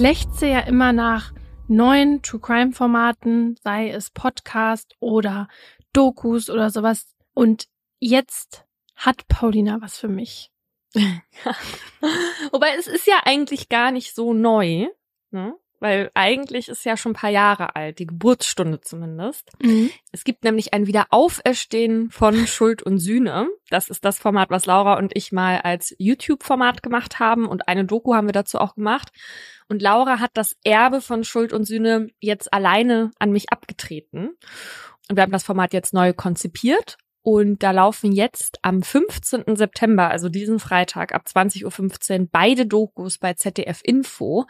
lechze ja immer nach neuen True Crime Formaten, sei es Podcast oder Dokus oder sowas. Und jetzt hat Paulina was für mich. Wobei es ist ja eigentlich gar nicht so neu, ne? Weil eigentlich ist ja schon ein paar Jahre alt, die Geburtsstunde zumindest. Mhm. Es gibt nämlich ein Wiederauferstehen von Schuld und Sühne. Das ist das Format, was Laura und ich mal als YouTube-Format gemacht haben und eine Doku haben wir dazu auch gemacht. Und Laura hat das Erbe von Schuld und Sühne jetzt alleine an mich abgetreten. Und wir haben das Format jetzt neu konzipiert und da laufen jetzt am 15. September, also diesen Freitag ab 20.15 Uhr, beide Dokus bei ZDF Info.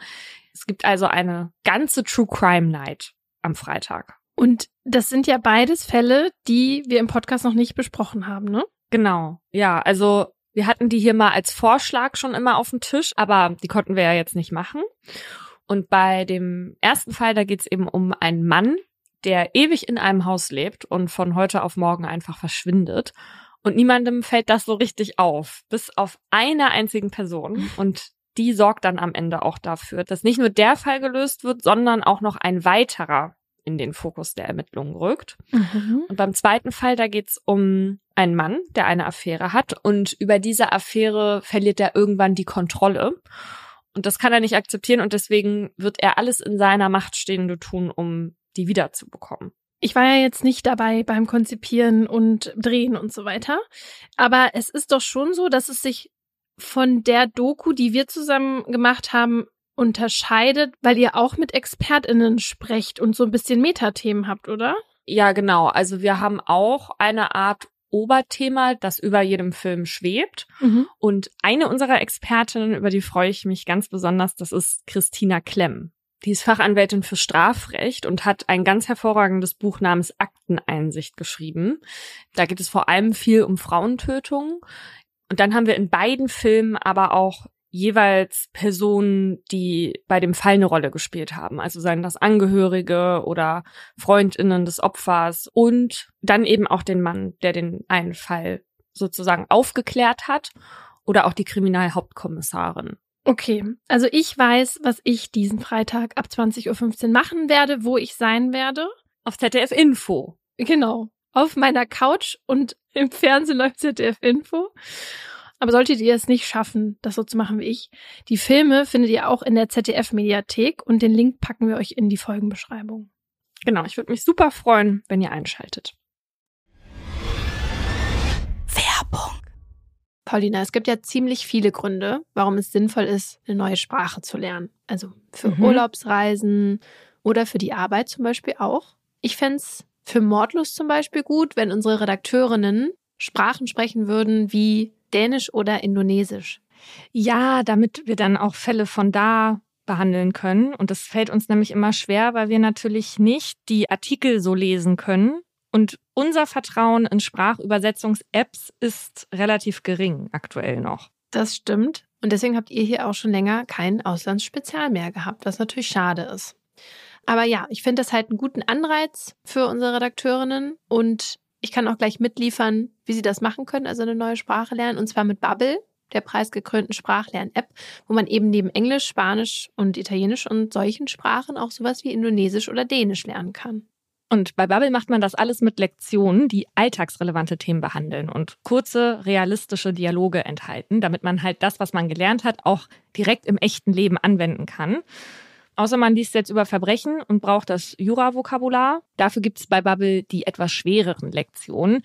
Es gibt also eine ganze True Crime Night am Freitag. Und das sind ja beides Fälle, die wir im Podcast noch nicht besprochen haben, ne? Genau. Ja, also wir hatten die hier mal als Vorschlag schon immer auf dem Tisch, aber die konnten wir ja jetzt nicht machen. Und bei dem ersten Fall, da geht es eben um einen Mann, der ewig in einem Haus lebt und von heute auf morgen einfach verschwindet. Und niemandem fällt das so richtig auf, bis auf eine einzigen Person. Und die sorgt dann am Ende auch dafür, dass nicht nur der Fall gelöst wird, sondern auch noch ein weiterer in den Fokus der Ermittlungen rückt. Mhm. Und beim zweiten Fall, da geht's um einen Mann, der eine Affäre hat und über diese Affäre verliert er irgendwann die Kontrolle. Und das kann er nicht akzeptieren und deswegen wird er alles in seiner Macht Stehende tun, um die wiederzubekommen. Ich war ja jetzt nicht dabei beim Konzipieren und Drehen und so weiter. Aber es ist doch schon so, dass es sich von der Doku, die wir zusammen gemacht haben, unterscheidet, weil ihr auch mit ExpertInnen sprecht und so ein bisschen Metathemen habt, oder? Ja, genau. Also wir haben auch eine Art Oberthema, das über jedem Film schwebt. Mhm. Und eine unserer Expertinnen, über die freue ich mich ganz besonders, das ist Christina Klemm. Die ist Fachanwältin für Strafrecht und hat ein ganz hervorragendes Buch namens Akteneinsicht geschrieben. Da geht es vor allem viel um Frauentötungen. Und dann haben wir in beiden Filmen aber auch jeweils Personen, die bei dem Fall eine Rolle gespielt haben. Also seien das Angehörige oder Freundinnen des Opfers und dann eben auch den Mann, der den einen Fall sozusagen aufgeklärt hat oder auch die Kriminalhauptkommissarin. Okay, also ich weiß, was ich diesen Freitag ab 20.15 Uhr machen werde, wo ich sein werde. Auf ZDF Info. Genau. Auf meiner Couch und im Fernsehen läuft ZDF Info. Aber solltet ihr es nicht schaffen, das so zu machen wie ich, die Filme findet ihr auch in der ZDF-Mediathek und den Link packen wir euch in die Folgenbeschreibung. Genau, ich würde mich super freuen, wenn ihr einschaltet. Werbung. Paulina, es gibt ja ziemlich viele Gründe, warum es sinnvoll ist, eine neue Sprache zu lernen. Also für mhm. Urlaubsreisen oder für die Arbeit zum Beispiel auch. Ich fände es für Mordlust zum Beispiel gut, wenn unsere Redakteurinnen Sprachen sprechen würden wie Dänisch oder Indonesisch. Ja, damit wir dann auch Fälle von da behandeln können. Und das fällt uns nämlich immer schwer, weil wir natürlich nicht die Artikel so lesen können. Und unser Vertrauen in Sprachübersetzungs-Apps ist relativ gering aktuell noch. Das stimmt. Und deswegen habt ihr hier auch schon länger kein Auslandsspezial mehr gehabt, was natürlich schade ist. Aber ja, ich finde das halt einen guten Anreiz für unsere Redakteurinnen und ich kann auch gleich mitliefern, wie sie das machen können, also eine neue Sprache lernen, und zwar mit Bubble, der preisgekrönten Sprachlern-App, wo man eben neben Englisch, Spanisch und Italienisch und solchen Sprachen auch sowas wie Indonesisch oder Dänisch lernen kann. Und bei Bubble macht man das alles mit Lektionen, die alltagsrelevante Themen behandeln und kurze, realistische Dialoge enthalten, damit man halt das, was man gelernt hat, auch direkt im echten Leben anwenden kann. Außer man liest jetzt über Verbrechen und braucht das Jura-Vokabular. Dafür gibt es bei Bubble die etwas schwereren Lektionen.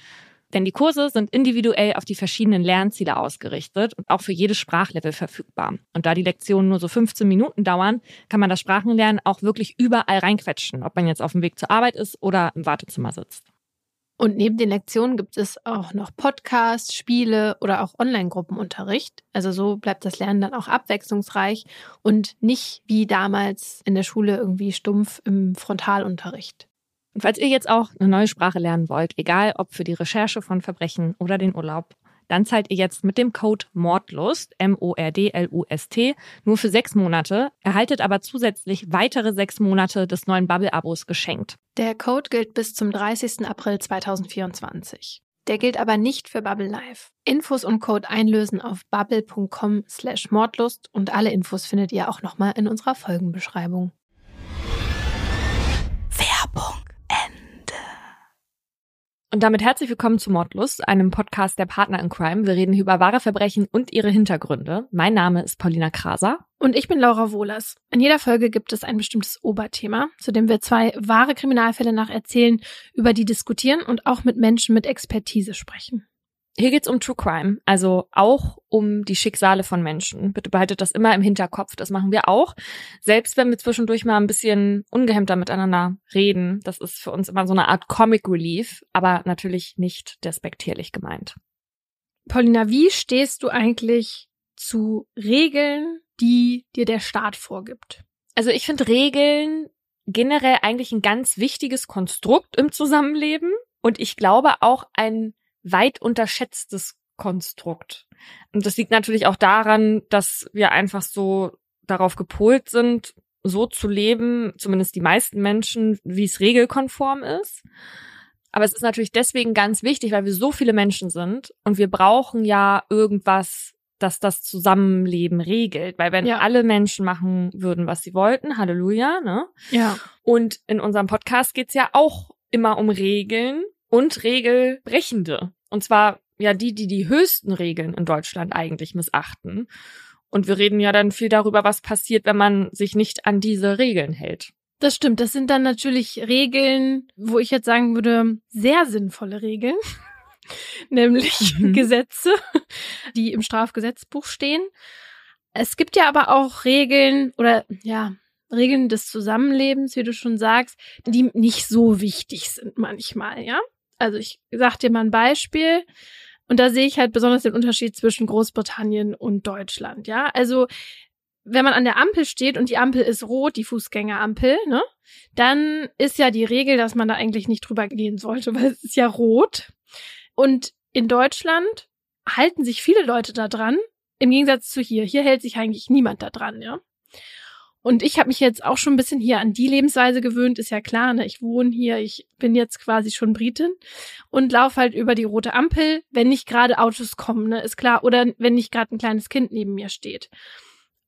Denn die Kurse sind individuell auf die verschiedenen Lernziele ausgerichtet und auch für jedes Sprachlevel verfügbar. Und da die Lektionen nur so 15 Minuten dauern, kann man das Sprachenlernen auch wirklich überall reinquetschen, ob man jetzt auf dem Weg zur Arbeit ist oder im Wartezimmer sitzt. Und neben den Lektionen gibt es auch noch Podcasts, Spiele oder auch Online-Gruppenunterricht. Also so bleibt das Lernen dann auch abwechslungsreich und nicht wie damals in der Schule irgendwie stumpf im Frontalunterricht. Und falls ihr jetzt auch eine neue Sprache lernen wollt, egal ob für die Recherche von Verbrechen oder den Urlaub, dann zahlt ihr jetzt mit dem Code Mordlust, M-O-R-D-L-U-S-T, nur für sechs Monate, erhaltet aber zusätzlich weitere sechs Monate des neuen Bubble-Abos geschenkt. Der Code gilt bis zum 30. April 2024. Der gilt aber nicht für Bubble Live. Infos und Code einlösen auf bubble.com slash Mordlust und alle Infos findet ihr auch nochmal in unserer Folgenbeschreibung. Und damit herzlich willkommen zu Mordlust, einem Podcast der Partner in Crime. Wir reden hier über wahre Verbrechen und ihre Hintergründe. Mein Name ist Paulina Kraser. Und ich bin Laura Wohlers. In jeder Folge gibt es ein bestimmtes Oberthema, zu dem wir zwei wahre Kriminalfälle nacherzählen, über die diskutieren und auch mit Menschen mit Expertise sprechen. Hier geht's um True Crime, also auch um die Schicksale von Menschen. Bitte behaltet das immer im Hinterkopf. Das machen wir auch. Selbst wenn wir zwischendurch mal ein bisschen ungehemmter miteinander reden. Das ist für uns immer so eine Art Comic Relief, aber natürlich nicht despektierlich gemeint. Paulina, wie stehst du eigentlich zu Regeln, die dir der Staat vorgibt? Also ich finde Regeln generell eigentlich ein ganz wichtiges Konstrukt im Zusammenleben und ich glaube auch ein weit unterschätztes Konstrukt. Und das liegt natürlich auch daran, dass wir einfach so darauf gepolt sind, so zu leben, zumindest die meisten Menschen, wie es regelkonform ist. Aber es ist natürlich deswegen ganz wichtig, weil wir so viele Menschen sind und wir brauchen ja irgendwas, das das Zusammenleben regelt. Weil wenn ja. alle Menschen machen würden, was sie wollten, Halleluja, ne? Ja. Und in unserem Podcast geht's ja auch immer um Regeln und Regelbrechende. Und zwar ja die, die die höchsten Regeln in Deutschland eigentlich missachten. Und wir reden ja dann viel darüber, was passiert, wenn man sich nicht an diese Regeln hält. Das stimmt. Das sind dann natürlich Regeln, wo ich jetzt sagen würde, sehr sinnvolle Regeln. Nämlich mhm. Gesetze, die im Strafgesetzbuch stehen. Es gibt ja aber auch Regeln oder ja, Regeln des Zusammenlebens, wie du schon sagst, die nicht so wichtig sind manchmal, ja? Also ich sag dir mal ein Beispiel. Und da sehe ich halt besonders den Unterschied zwischen Großbritannien und Deutschland, ja. Also, wenn man an der Ampel steht und die Ampel ist rot, die Fußgängerampel, ne, dann ist ja die Regel, dass man da eigentlich nicht drüber gehen sollte, weil es ist ja rot. Und in Deutschland halten sich viele Leute da dran, im Gegensatz zu hier. Hier hält sich eigentlich niemand da dran, ja. Und ich habe mich jetzt auch schon ein bisschen hier an die Lebensweise gewöhnt, ist ja klar, ne? Ich wohne hier, ich bin jetzt quasi schon Britin und laufe halt über die rote Ampel, wenn nicht gerade Autos kommen, ne? Ist klar. Oder wenn nicht gerade ein kleines Kind neben mir steht.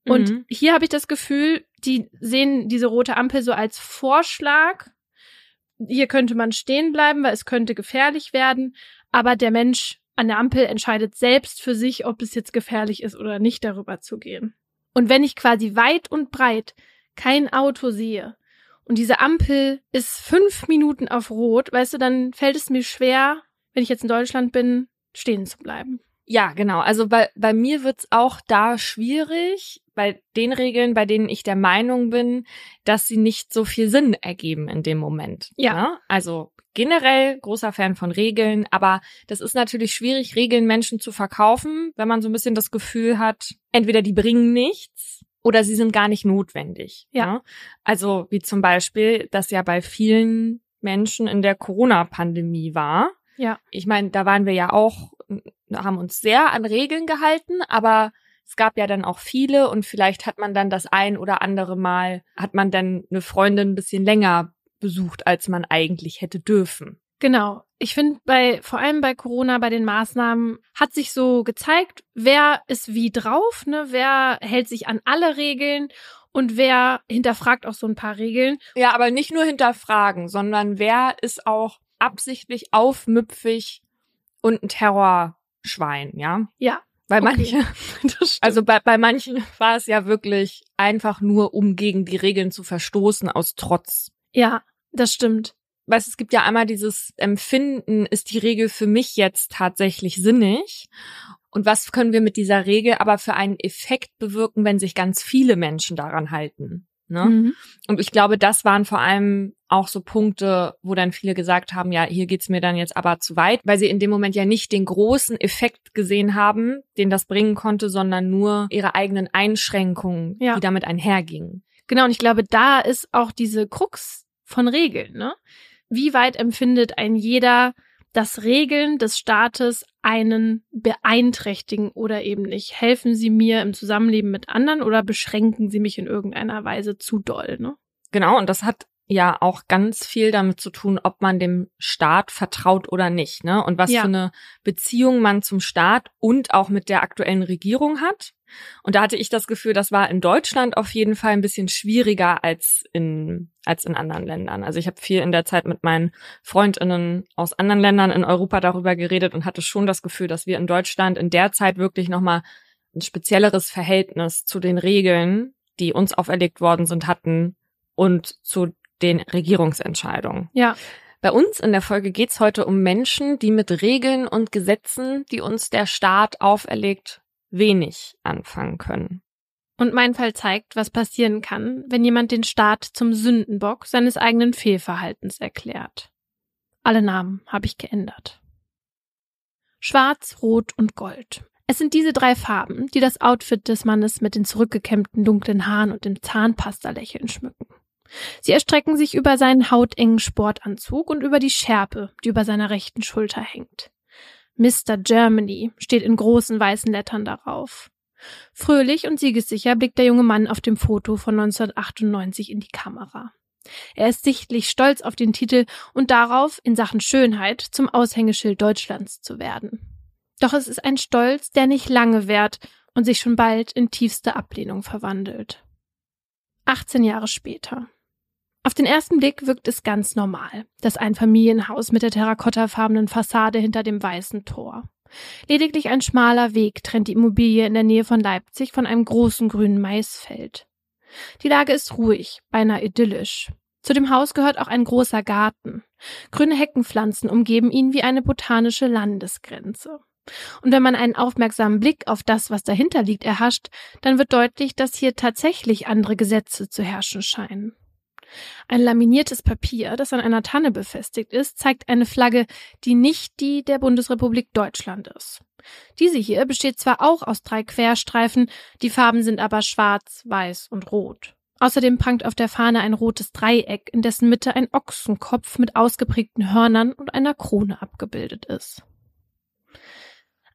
Und mhm. hier habe ich das Gefühl, die sehen diese rote Ampel so als Vorschlag. Hier könnte man stehen bleiben, weil es könnte gefährlich werden. Aber der Mensch an der Ampel entscheidet selbst für sich, ob es jetzt gefährlich ist oder nicht, darüber zu gehen. Und wenn ich quasi weit und breit kein Auto sehe und diese Ampel ist fünf Minuten auf Rot, weißt du, dann fällt es mir schwer, wenn ich jetzt in Deutschland bin, stehen zu bleiben. Ja, genau. Also bei, bei mir wird's auch da schwierig, bei den Regeln, bei denen ich der Meinung bin, dass sie nicht so viel Sinn ergeben in dem Moment. Ja. Ne? Also generell großer Fan von Regeln, aber das ist natürlich schwierig, Regeln Menschen zu verkaufen, wenn man so ein bisschen das Gefühl hat, entweder die bringen nichts oder sie sind gar nicht notwendig. Ja. Ne? Also wie zum Beispiel, das ja bei vielen Menschen in der Corona-Pandemie war. Ja. Ich meine, da waren wir ja auch, haben uns sehr an Regeln gehalten, aber es gab ja dann auch viele und vielleicht hat man dann das ein oder andere Mal, hat man dann eine Freundin ein bisschen länger besucht, als man eigentlich hätte dürfen. Genau. Ich finde bei, vor allem bei Corona, bei den Maßnahmen, hat sich so gezeigt, wer ist wie drauf, ne? Wer hält sich an alle Regeln und wer hinterfragt auch so ein paar Regeln. Ja, aber nicht nur hinterfragen, sondern wer ist auch absichtlich aufmüpfig und ein Terrorschwein, ja? Ja. Bei okay. manchen, also bei, bei manchen war es ja wirklich einfach nur, um gegen die Regeln zu verstoßen aus Trotz. Ja, das stimmt. Weißt, es gibt ja einmal dieses Empfinden, ist die Regel für mich jetzt tatsächlich sinnig? Und was können wir mit dieser Regel aber für einen Effekt bewirken, wenn sich ganz viele Menschen daran halten? Ne? Mhm. Und ich glaube, das waren vor allem auch so Punkte, wo dann viele gesagt haben, ja, hier geht's mir dann jetzt aber zu weit, weil sie in dem Moment ja nicht den großen Effekt gesehen haben, den das bringen konnte, sondern nur ihre eigenen Einschränkungen, ja. die damit einhergingen. Genau, und ich glaube, da ist auch diese Krux von Regeln, ne? Wie weit empfindet ein jeder, dass Regeln des Staates einen beeinträchtigen oder eben nicht? Helfen sie mir im Zusammenleben mit anderen oder beschränken sie mich in irgendeiner Weise zu doll, ne? Genau, und das hat ja auch ganz viel damit zu tun, ob man dem Staat vertraut oder nicht, ne? Und was Ja. für eine Beziehung man zum Staat und auch mit der aktuellen Regierung hat. Und da hatte ich das Gefühl, das war in Deutschland auf jeden Fall ein bisschen schwieriger als in als in anderen Ländern. Also ich habe viel in der Zeit mit meinen Freundinnen aus anderen Ländern in Europa darüber geredet und hatte schon das Gefühl, dass wir in Deutschland in der Zeit wirklich noch mal ein spezielleres Verhältnis zu den Regeln, die uns auferlegt worden sind, hatten und zu den Regierungsentscheidungen. Ja. Bei uns in der Folge geht's heute um Menschen, die mit Regeln und Gesetzen, die uns der Staat auferlegt, wenig anfangen können. Und mein Fall zeigt, was passieren kann, wenn jemand den Staat zum Sündenbock seines eigenen Fehlverhaltens erklärt. Alle Namen habe ich geändert. Schwarz, Rot und Gold. Es sind diese drei Farben, die das Outfit des Mannes mit den zurückgekämmten dunklen Haaren und dem Zahnpasta-Lächeln schmücken. Sie erstrecken sich über seinen hautengen Sportanzug und über die Schärpe, die über seiner rechten Schulter hängt. Mr. Germany steht in großen weißen Lettern darauf. Fröhlich und siegessicher blickt der junge Mann auf dem Foto von 1998 in die Kamera. Er ist sichtlich stolz auf den Titel und darauf, in Sachen Schönheit zum Aushängeschild Deutschlands zu werden. Doch es ist ein Stolz, der nicht lange währt und sich schon bald in tiefste Ablehnung verwandelt. 18 Jahre später. Auf den ersten Blick wirkt es ganz normal, das Einfamilienhaus mit der terrakottafarbenen Fassade hinter dem weißen Tor. Lediglich ein schmaler Weg trennt die Immobilie in der Nähe von Leipzig von einem großen grünen Maisfeld. Die Lage ist ruhig, beinahe idyllisch. Zu dem Haus gehört auch ein großer Garten. Grüne Heckenpflanzen umgeben ihn wie eine botanische Landesgrenze. Und wenn man einen aufmerksamen Blick auf das, was dahinter liegt, erhascht, dann wird deutlich, dass hier tatsächlich andere Gesetze zu herrschen scheinen. Ein laminiertes Papier, das an einer Tanne befestigt ist, zeigt eine Flagge, die nicht die der Bundesrepublik Deutschland ist. Diese hier besteht zwar auch aus drei Querstreifen, die Farben sind aber schwarz, weiß und rot. Außerdem prangt auf der Fahne ein rotes Dreieck, in dessen Mitte ein Ochsenkopf mit ausgeprägten Hörnern und einer Krone abgebildet ist.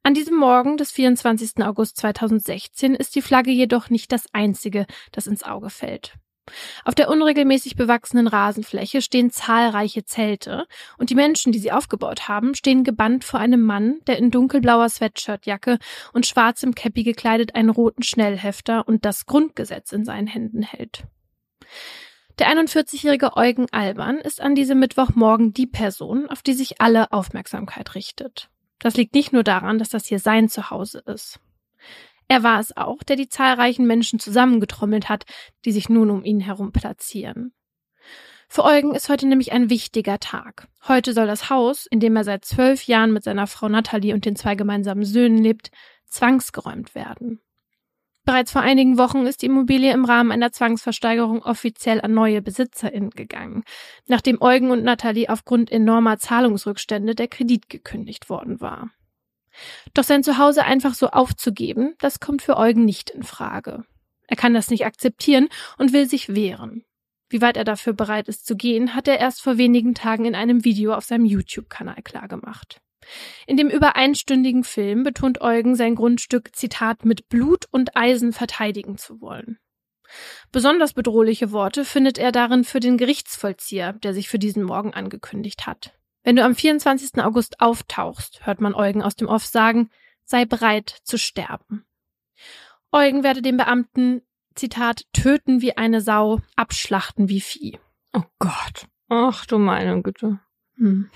An diesem Morgen des 24. August 2016 ist die Flagge jedoch nicht das einzige, das ins Auge fällt. Auf der unregelmäßig bewachsenen Rasenfläche stehen zahlreiche Zelte und die Menschen, die sie aufgebaut haben, stehen gebannt vor einem Mann, der in dunkelblauer Sweatshirtjacke und schwarzem Käppi gekleidet einen roten Schnellhefter und das Grundgesetz in seinen Händen hält. Der 41-jährige Eugen Alban ist an diesem Mittwochmorgen die Person, auf die sich alle Aufmerksamkeit richtet. Das liegt nicht nur daran, dass das hier sein Zuhause ist. Er war es auch, der die zahlreichen Menschen zusammengetrommelt hat, die sich nun um ihn herum platzieren. Für Eugen ist heute nämlich ein wichtiger Tag. Heute soll das Haus, in dem er seit zwölf Jahren mit seiner Frau Natalie und den zwei gemeinsamen Söhnen lebt, zwangsgeräumt werden. Bereits vor einigen Wochen ist die Immobilie im Rahmen einer Zwangsversteigerung offiziell an neue BesitzerInnen gegangen, nachdem Eugen und Natalie aufgrund enormer Zahlungsrückstände der Kredit gekündigt worden war. Doch sein Zuhause einfach so aufzugeben, das kommt für Eugen nicht in Frage. Er kann das nicht akzeptieren und will sich wehren. Wie weit er dafür bereit ist zu gehen, hat er erst vor wenigen Tagen in einem Video auf seinem YouTube-Kanal klargemacht. In dem über einstündigen Film betont Eugen sein Grundstück, Zitat, mit Blut und Eisen verteidigen zu wollen. Besonders bedrohliche Worte findet er darin für den Gerichtsvollzieher, der sich für diesen Morgen angekündigt hat. Wenn du am 24. August auftauchst, hört man Eugen aus dem Off sagen, sei bereit zu sterben. Eugen werde den Beamten, Zitat, töten wie eine Sau, abschlachten wie Vieh. Oh Gott. Ach du meine Güte. Hm.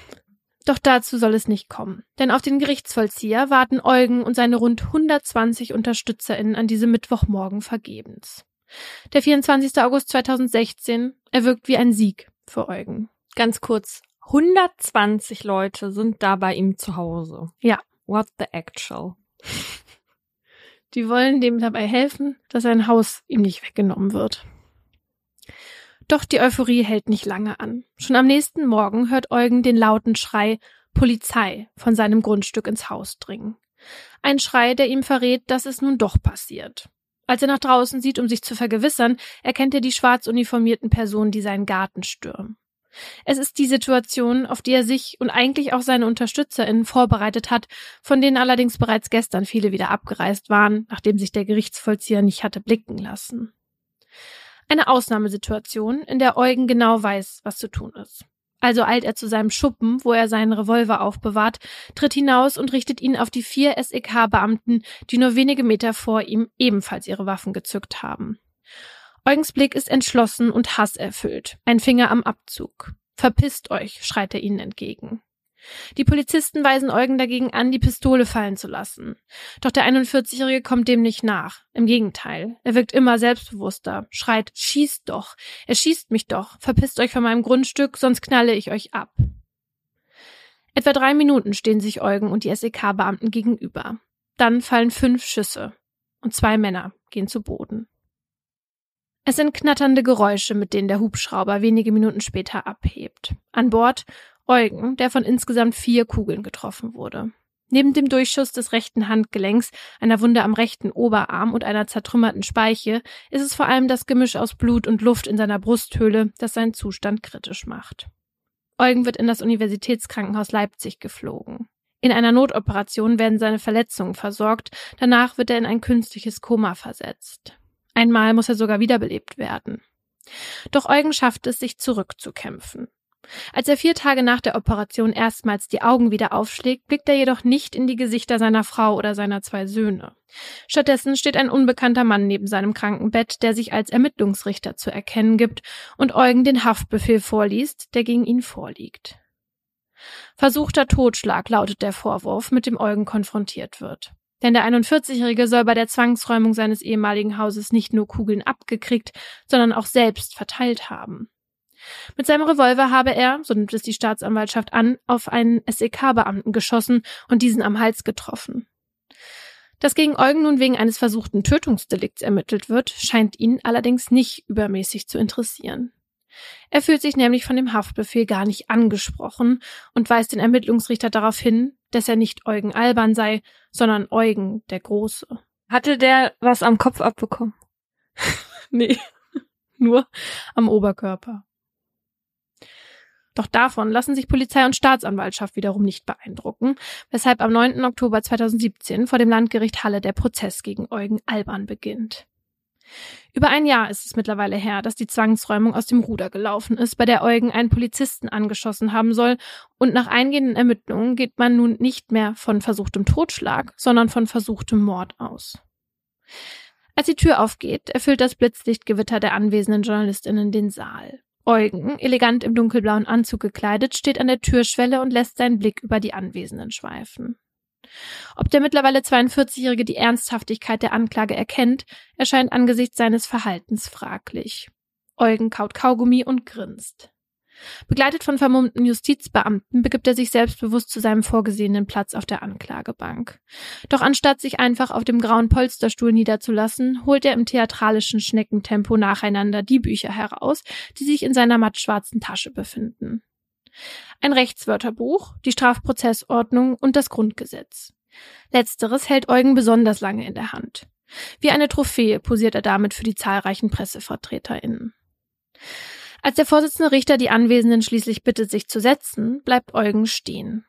Doch dazu soll es nicht kommen. Denn auf den Gerichtsvollzieher warten Eugen und seine rund 120 UnterstützerInnen an diesem Mittwochmorgen vergebens. Der 24. August 2016 erwirkt wie ein Sieg für Eugen. Ganz kurz. 120 Leute sind da bei ihm zu Hause. Ja. What the actual? Die wollen dem dabei helfen, dass sein Haus ihm nicht weggenommen wird. Doch die Euphorie hält nicht lange an. Schon am nächsten Morgen hört Eugen den lauten Schrei Polizei von seinem Grundstück ins Haus dringen. Ein Schrei, der ihm verrät, dass es nun doch passiert. Als er nach draußen sieht, um sich zu vergewissern, erkennt er die schwarz uniformierten Personen, die seinen Garten stürmen. Es ist die Situation, auf die er sich und eigentlich auch seine UnterstützerInnen vorbereitet hat, von denen allerdings bereits gestern viele wieder abgereist waren, nachdem sich der Gerichtsvollzieher nicht hatte blicken lassen. Eine Ausnahmesituation, in der Eugen genau weiß, was zu tun ist. Also eilt er zu seinem Schuppen, wo er seinen Revolver aufbewahrt, tritt hinaus und richtet ihn auf die vier SEK-Beamten, die nur wenige Meter vor ihm ebenfalls ihre Waffen gezückt haben. Eugens Blick ist entschlossen und hasserfüllt, ein Finger am Abzug. Verpisst euch, schreit er ihnen entgegen. Die Polizisten weisen Eugen dagegen an, die Pistole fallen zu lassen. Doch der 41-Jährige kommt dem nicht nach. Im Gegenteil, er wirkt immer selbstbewusster, schreit, schießt doch, er schießt mich doch, verpisst euch von meinem Grundstück, sonst knalle ich euch ab. Etwa drei Minuten stehen sich Eugen und die SEK-Beamten gegenüber. Dann fallen fünf Schüsse und zwei Männer gehen zu Boden. Es sind knatternde Geräusche, mit denen der Hubschrauber wenige Minuten später abhebt. An Bord Eugen, der von insgesamt vier Kugeln getroffen wurde. Neben dem Durchschuss des rechten Handgelenks, einer Wunde am rechten Oberarm und einer zertrümmerten Speiche ist es vor allem das Gemisch aus Blut und Luft in seiner Brusthöhle, das seinen Zustand kritisch macht. Eugen wird in das Universitätskrankenhaus Leipzig geflogen. In einer Notoperation werden seine Verletzungen versorgt, danach wird er in ein künstliches Koma versetzt. Einmal muss er sogar wiederbelebt werden. Doch Eugen schafft es, sich zurückzukämpfen. Als er vier Tage nach der Operation erstmals die Augen wieder aufschlägt, blickt er jedoch nicht in die Gesichter seiner Frau oder seiner zwei Söhne. Stattdessen steht ein unbekannter Mann neben seinem Krankenbett, der sich als Ermittlungsrichter zu erkennen gibt und Eugen den Haftbefehl vorliest, der gegen ihn vorliegt. Versuchter Totschlag lautet der Vorwurf, mit dem Eugen konfrontiert wird. Denn der 41-Jährige soll bei der Zwangsräumung seines ehemaligen Hauses nicht nur Kugeln abgekriegt, sondern auch selbst verteilt haben. Mit seinem Revolver habe er, so nimmt es die Staatsanwaltschaft an, auf einen SEK-Beamten geschossen und diesen am Hals getroffen. Dass gegen Eugen nun wegen eines versuchten Tötungsdelikts ermittelt wird, scheint ihn allerdings nicht übermäßig zu interessieren. Er fühlt sich nämlich von dem Haftbefehl gar nicht angesprochen und weist den Ermittlungsrichter darauf hin, dass er nicht Eugen Alban sei, sondern Eugen der Große. Hatte der was am Kopf abbekommen? nee, nur am Oberkörper. Doch davon lassen sich Polizei und Staatsanwaltschaft wiederum nicht beeindrucken, weshalb am 9. Oktober 2017 vor dem Landgericht Halle der Prozess gegen Eugen Alban beginnt. Über ein Jahr ist es mittlerweile her, dass die Zwangsräumung aus dem Ruder gelaufen ist, bei der Eugen einen Polizisten angeschossen haben soll, und nach eingehenden Ermittlungen geht man nun nicht mehr von versuchtem Totschlag, sondern von versuchtem Mord aus. Als die Tür aufgeht, erfüllt das Blitzlichtgewitter der anwesenden Journalistinnen den Saal. Eugen, elegant im dunkelblauen Anzug gekleidet, steht an der Türschwelle und lässt seinen Blick über die Anwesenden schweifen. Ob der mittlerweile 42-Jährige die Ernsthaftigkeit der Anklage erkennt, erscheint angesichts seines Verhaltens fraglich. Eugen kaut Kaugummi und grinst. Begleitet von vermummten Justizbeamten begibt er sich selbstbewusst zu seinem vorgesehenen Platz auf der Anklagebank. Doch anstatt sich einfach auf dem grauen Polsterstuhl niederzulassen, holt er im theatralischen Schneckentempo nacheinander die Bücher heraus, die sich in seiner mattschwarzen Tasche befinden. Ein Rechtswörterbuch, die Strafprozessordnung und das Grundgesetz. Letzteres hält Eugen besonders lange in der Hand. Wie eine Trophäe posiert er damit für die zahlreichen PressevertreterInnen. Als der Vorsitzende Richter die Anwesenden schließlich bittet, sich zu setzen, bleibt Eugen stehen.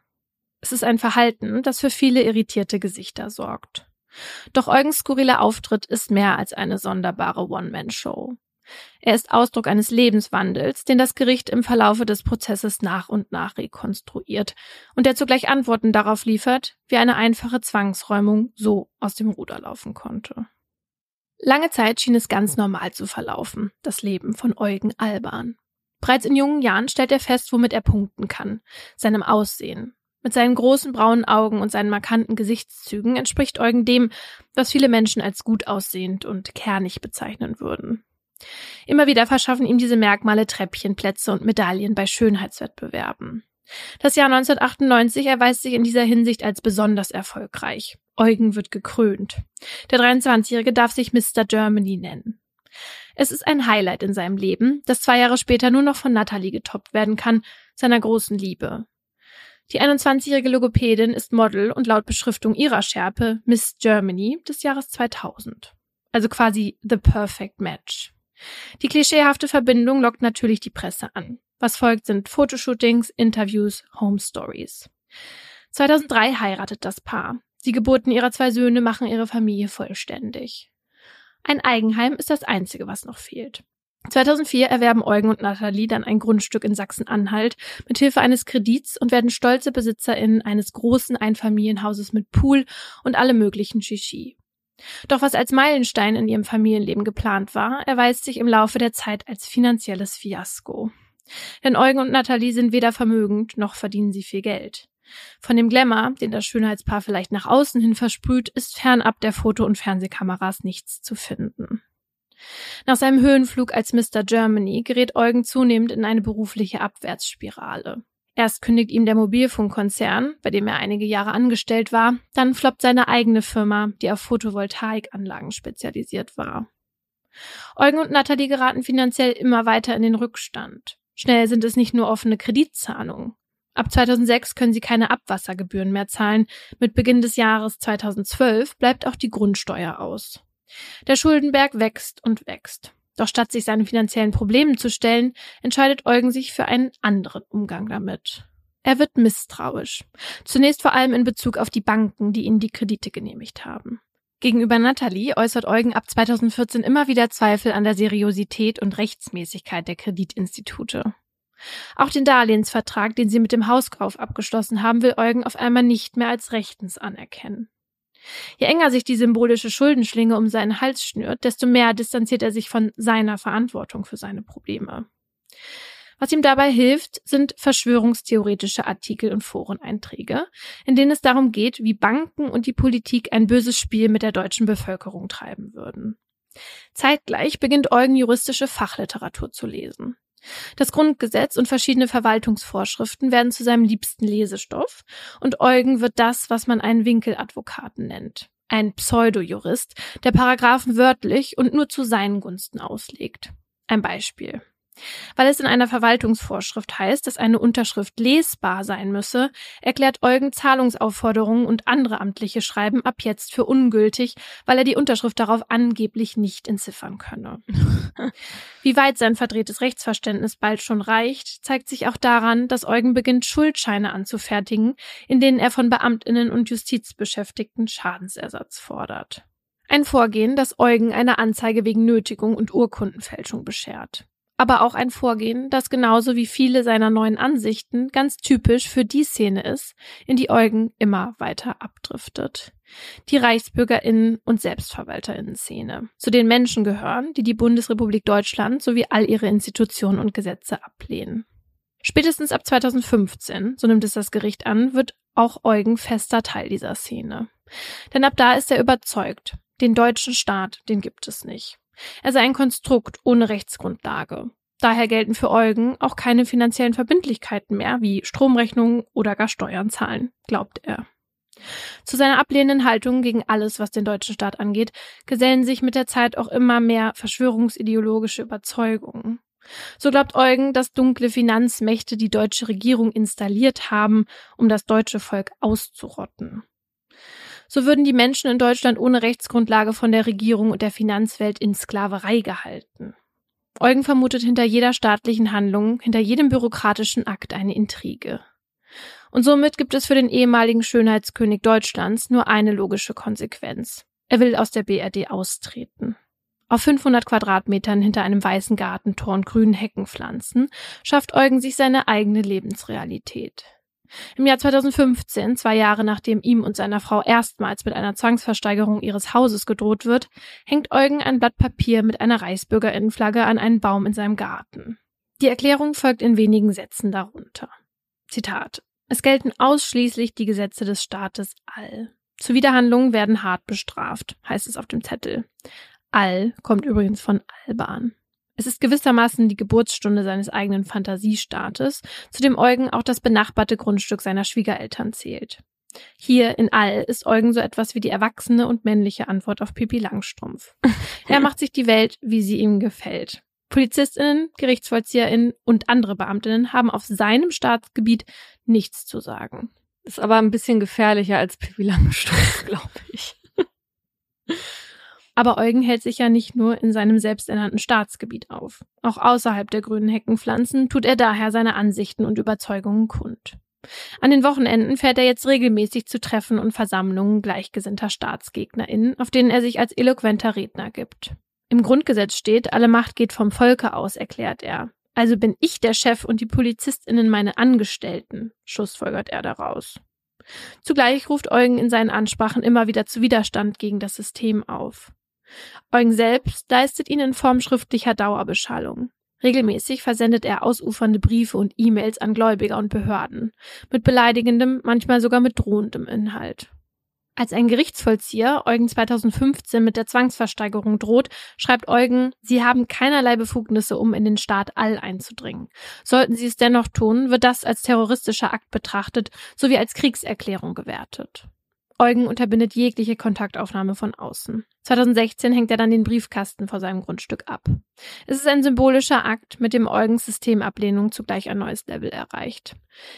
Es ist ein Verhalten, das für viele irritierte Gesichter sorgt. Doch Eugens skurriler Auftritt ist mehr als eine sonderbare One-Man-Show. Er ist Ausdruck eines Lebenswandels, den das Gericht im Verlaufe des Prozesses nach und nach rekonstruiert und der zugleich Antworten darauf liefert, wie eine einfache Zwangsräumung so aus dem Ruder laufen konnte. Lange Zeit schien es ganz normal zu verlaufen, das Leben von Eugen Alban. Bereits in jungen Jahren stellt er fest, womit er punkten kann, seinem Aussehen. Mit seinen großen braunen Augen und seinen markanten Gesichtszügen entspricht Eugen dem, was viele Menschen als gut aussehend und kernig bezeichnen würden. Immer wieder verschaffen ihm diese Merkmale Treppchenplätze und Medaillen bei Schönheitswettbewerben. Das Jahr 1998 erweist sich in dieser Hinsicht als besonders erfolgreich. Eugen wird gekrönt. Der 23-Jährige darf sich Mr. Germany nennen. Es ist ein Highlight in seinem Leben, das zwei Jahre später nur noch von Natalie getoppt werden kann, seiner großen Liebe. Die 21-jährige Logopädin ist Model und laut Beschriftung ihrer Schärpe Miss Germany des Jahres 2000. Also quasi the perfect match. Die klischeehafte Verbindung lockt natürlich die Presse an. Was folgt sind Fotoshootings, Interviews, Home Stories. 2003 heiratet das Paar. Die Geburten ihrer zwei Söhne machen ihre Familie vollständig. Ein Eigenheim ist das Einzige, was noch fehlt. 2004 erwerben Eugen und Nathalie dann ein Grundstück in Sachsen-Anhalt mit Hilfe eines Kredits und werden stolze BesitzerInnen eines großen Einfamilienhauses mit Pool und allem möglichen Shishi. Doch was als Meilenstein in ihrem Familienleben geplant war, erweist sich im Laufe der Zeit als finanzielles Fiasko. Denn Eugen und Nathalie sind weder vermögend, noch verdienen sie viel Geld. Von dem Glamour, den das Schönheitspaar vielleicht nach außen hin versprüht, ist fernab der Foto- und Fernsehkameras nichts zu finden. Nach seinem Höhenflug als Mr. Germany gerät Eugen zunehmend in eine berufliche Abwärtsspirale. Erst kündigt ihm der Mobilfunkkonzern, bei dem er einige Jahre angestellt war, dann floppt seine eigene Firma, die auf Photovoltaikanlagen spezialisiert war. Eugen und Nathalie geraten finanziell immer weiter in den Rückstand. Schnell sind es nicht nur offene Kreditzahlungen. Ab 2006 können sie keine Abwassergebühren mehr zahlen. Mit Beginn des Jahres 2012 bleibt auch die Grundsteuer aus. Der Schuldenberg wächst und wächst. Doch statt sich seinen finanziellen Problemen zu stellen, entscheidet Eugen sich für einen anderen Umgang damit. Er wird misstrauisch. Zunächst vor allem in Bezug auf die Banken, die ihm die Kredite genehmigt haben. Gegenüber Natalie äußert Eugen ab 2014 immer wieder Zweifel an der Seriosität und Rechtsmäßigkeit der Kreditinstitute. Auch den Darlehensvertrag, den sie mit dem Hauskauf abgeschlossen haben, will Eugen auf einmal nicht mehr als rechtens anerkennen. Je enger sich die symbolische Schuldenschlinge um seinen Hals schnürt, desto mehr distanziert er sich von seiner Verantwortung für seine Probleme. Was ihm dabei hilft, sind verschwörungstheoretische Artikel und Foreneinträge, in denen es darum geht, wie Banken und die Politik ein böses Spiel mit der deutschen Bevölkerung treiben würden. Zeitgleich beginnt Eugen juristische Fachliteratur zu lesen. Das Grundgesetz und verschiedene Verwaltungsvorschriften werden zu seinem liebsten Lesestoff und Eugen wird das, was man einen Winkeladvokaten nennt. Ein Pseudojurist, der Paragraphen wörtlich und nur zu seinen Gunsten auslegt. Ein Beispiel. Weil es in einer Verwaltungsvorschrift heißt, dass eine Unterschrift lesbar sein müsse, erklärt Eugen Zahlungsaufforderungen und andere amtliche Schreiben ab jetzt für ungültig, weil er die Unterschrift darauf angeblich nicht entziffern könne. Wie weit sein verdrehtes Rechtsverständnis bald schon reicht, zeigt sich auch daran, dass Eugen beginnt, Schuldscheine anzufertigen, in denen er von Beamtinnen und Justizbeschäftigten Schadensersatz fordert. Ein Vorgehen, das Eugen eine Anzeige wegen Nötigung und Urkundenfälschung beschert aber auch ein Vorgehen, das genauso wie viele seiner neuen Ansichten ganz typisch für die Szene ist, in die Eugen immer weiter abdriftet. Die Reichsbürgerinnen und Selbstverwalterinnen-Szene. Zu den Menschen gehören, die die Bundesrepublik Deutschland sowie all ihre Institutionen und Gesetze ablehnen. Spätestens ab 2015, so nimmt es das Gericht an, wird auch Eugen fester Teil dieser Szene. Denn ab da ist er überzeugt, den deutschen Staat, den gibt es nicht. Er sei ein Konstrukt ohne Rechtsgrundlage. Daher gelten für Eugen auch keine finanziellen Verbindlichkeiten mehr, wie Stromrechnungen oder gar Steuern zahlen, glaubt er. Zu seiner ablehnenden Haltung gegen alles, was den deutschen Staat angeht, gesellen sich mit der Zeit auch immer mehr verschwörungsideologische Überzeugungen. So glaubt Eugen, dass dunkle Finanzmächte die deutsche Regierung installiert haben, um das deutsche Volk auszurotten so würden die Menschen in Deutschland ohne Rechtsgrundlage von der Regierung und der Finanzwelt in Sklaverei gehalten. Eugen vermutet hinter jeder staatlichen Handlung, hinter jedem bürokratischen Akt eine Intrige. Und somit gibt es für den ehemaligen Schönheitskönig Deutschlands nur eine logische Konsequenz. Er will aus der BRD austreten. Auf 500 Quadratmetern hinter einem weißen Gartentor und grünen Heckenpflanzen schafft Eugen sich seine eigene Lebensrealität. Im Jahr 2015, zwei Jahre nachdem ihm und seiner Frau erstmals mit einer Zwangsversteigerung ihres Hauses gedroht wird, hängt Eugen ein Blatt Papier mit einer Reichsbürgerinnenflagge an einen Baum in seinem Garten. Die Erklärung folgt in wenigen Sätzen darunter. Zitat. Es gelten ausschließlich die Gesetze des Staates all. Zuwiderhandlungen werden hart bestraft, heißt es auf dem Zettel. All kommt übrigens von Alban. Es ist gewissermaßen die Geburtsstunde seines eigenen Fantasiestaates, zu dem Eugen auch das benachbarte Grundstück seiner Schwiegereltern zählt. Hier in All ist Eugen so etwas wie die erwachsene und männliche Antwort auf Pippi Langstrumpf. Er macht sich die Welt, wie sie ihm gefällt. Polizistinnen, GerichtsvollzieherInnen und andere Beamtinnen haben auf seinem Staatsgebiet nichts zu sagen. Ist aber ein bisschen gefährlicher als Pippi Langstrumpf, glaube ich. Aber Eugen hält sich ja nicht nur in seinem selbsternannten Staatsgebiet auf. Auch außerhalb der grünen Heckenpflanzen tut er daher seine Ansichten und Überzeugungen kund. An den Wochenenden fährt er jetzt regelmäßig zu Treffen und Versammlungen gleichgesinnter StaatsgegnerInnen, auf denen er sich als eloquenter Redner gibt. Im Grundgesetz steht, alle Macht geht vom Volke aus, erklärt er. Also bin ich der Chef und die PolizistInnen meine Angestellten, schlussfolgert er daraus. Zugleich ruft Eugen in seinen Ansprachen immer wieder zu Widerstand gegen das System auf. Eugen selbst leistet ihn in Form schriftlicher Dauerbeschallung. Regelmäßig versendet er ausufernde Briefe und E-Mails an Gläubiger und Behörden, mit beleidigendem, manchmal sogar mit drohendem Inhalt. Als ein Gerichtsvollzieher Eugen 2015 mit der Zwangsversteigerung droht, schreibt Eugen, sie haben keinerlei Befugnisse, um in den Staat All einzudringen. Sollten sie es dennoch tun, wird das als terroristischer Akt betrachtet sowie als Kriegserklärung gewertet. Eugen unterbindet jegliche Kontaktaufnahme von außen. 2016 hängt er dann den Briefkasten vor seinem Grundstück ab. Es ist ein symbolischer Akt, mit dem Eugens Systemablehnung zugleich ein neues Level erreicht.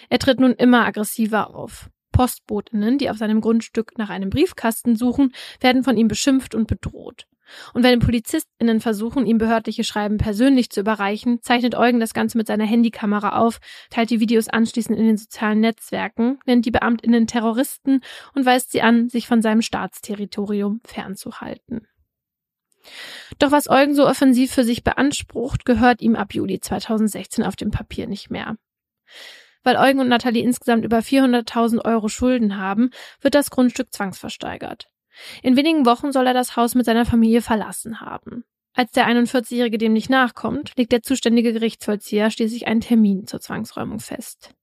Er tritt nun immer aggressiver auf. Postbotinnen, die auf seinem Grundstück nach einem Briefkasten suchen, werden von ihm beschimpft und bedroht. Und wenn PolizistInnen versuchen, ihm behördliche Schreiben persönlich zu überreichen, zeichnet Eugen das Ganze mit seiner Handykamera auf, teilt die Videos anschließend in den sozialen Netzwerken, nennt die BeamtInnen Terroristen und weist sie an, sich von seinem Staatsterritorium fernzuhalten. Doch was Eugen so offensiv für sich beansprucht, gehört ihm ab Juli 2016 auf dem Papier nicht mehr. Weil Eugen und Nathalie insgesamt über 400.000 Euro Schulden haben, wird das Grundstück zwangsversteigert. In wenigen Wochen soll er das Haus mit seiner Familie verlassen haben. Als der 41-Jährige dem nicht nachkommt, legt der zuständige Gerichtsvollzieher schließlich einen Termin zur Zwangsräumung fest.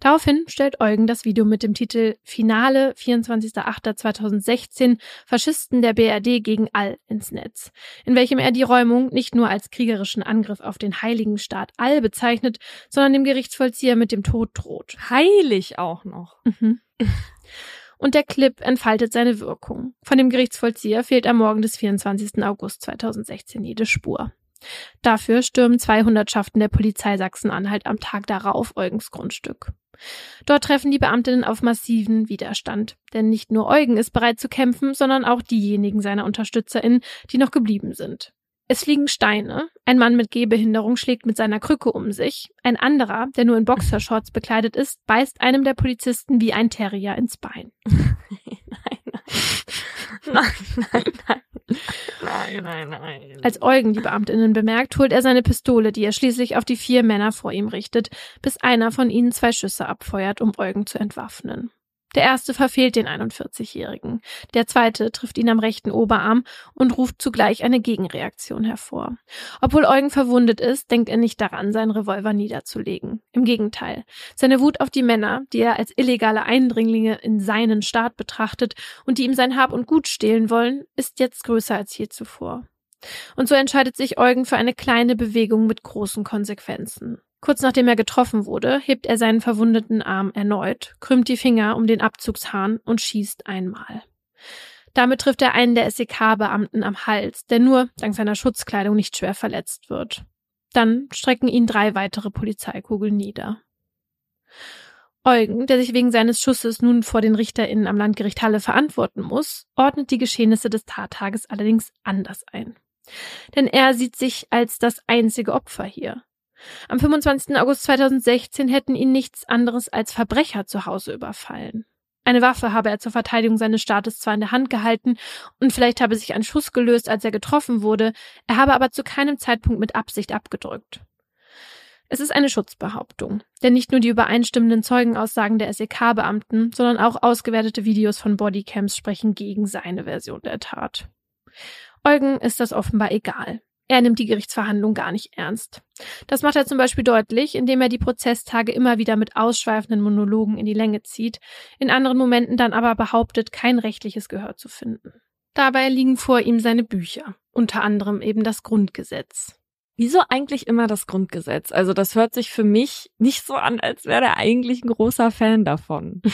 Daraufhin stellt Eugen das Video mit dem Titel Finale 24.08.2016 Faschisten der BRD gegen All ins Netz, in welchem er die Räumung nicht nur als kriegerischen Angriff auf den heiligen Staat All bezeichnet, sondern dem Gerichtsvollzieher mit dem Tod droht. Heilig auch noch. Mhm. Und der Clip entfaltet seine Wirkung. Von dem Gerichtsvollzieher fehlt am Morgen des 24. August 2016 jede Spur. Dafür stürmen zwei Hundertschaften der Polizei Sachsen-Anhalt am Tag darauf Eugens Grundstück. Dort treffen die Beamtinnen auf massiven Widerstand, denn nicht nur Eugen ist bereit zu kämpfen, sondern auch diejenigen seiner UnterstützerInnen, die noch geblieben sind. Es fliegen Steine, ein Mann mit Gehbehinderung schlägt mit seiner Krücke um sich, ein anderer, der nur in Boxershorts bekleidet ist, beißt einem der Polizisten wie ein Terrier ins Bein. nein, nein. Nein, nein, nein. Nein, nein, nein. Als Eugen die Beamtinnen bemerkt, holt er seine Pistole, die er schließlich auf die vier Männer vor ihm richtet, bis einer von ihnen zwei Schüsse abfeuert, um Eugen zu entwaffnen. Der erste verfehlt den 41-Jährigen. Der zweite trifft ihn am rechten Oberarm und ruft zugleich eine Gegenreaktion hervor. Obwohl Eugen verwundet ist, denkt er nicht daran, seinen Revolver niederzulegen. Im Gegenteil. Seine Wut auf die Männer, die er als illegale Eindringlinge in seinen Staat betrachtet und die ihm sein Hab und Gut stehlen wollen, ist jetzt größer als je zuvor. Und so entscheidet sich Eugen für eine kleine Bewegung mit großen Konsequenzen. Kurz nachdem er getroffen wurde, hebt er seinen verwundeten Arm erneut, krümmt die Finger um den Abzugshahn und schießt einmal. Damit trifft er einen der SEK-Beamten am Hals, der nur dank seiner Schutzkleidung nicht schwer verletzt wird. Dann strecken ihn drei weitere Polizeikugeln nieder. Eugen, der sich wegen seines Schusses nun vor den RichterInnen am Landgericht Halle verantworten muss, ordnet die Geschehnisse des Tattages allerdings anders ein. Denn er sieht sich als das einzige Opfer hier. Am 25. August 2016 hätten ihn nichts anderes als Verbrecher zu Hause überfallen. Eine Waffe habe er zur Verteidigung seines Staates zwar in der Hand gehalten und vielleicht habe sich ein Schuss gelöst, als er getroffen wurde, er habe aber zu keinem Zeitpunkt mit Absicht abgedrückt. Es ist eine Schutzbehauptung, denn nicht nur die übereinstimmenden Zeugenaussagen der SEK-Beamten, sondern auch ausgewertete Videos von Bodycams sprechen gegen seine Version der Tat. Eugen ist das offenbar egal. Er nimmt die Gerichtsverhandlung gar nicht ernst. Das macht er zum Beispiel deutlich, indem er die Prozesstage immer wieder mit ausschweifenden Monologen in die Länge zieht, in anderen Momenten dann aber behauptet, kein rechtliches Gehör zu finden. Dabei liegen vor ihm seine Bücher, unter anderem eben das Grundgesetz. Wieso eigentlich immer das Grundgesetz? Also das hört sich für mich nicht so an, als wäre er eigentlich ein großer Fan davon.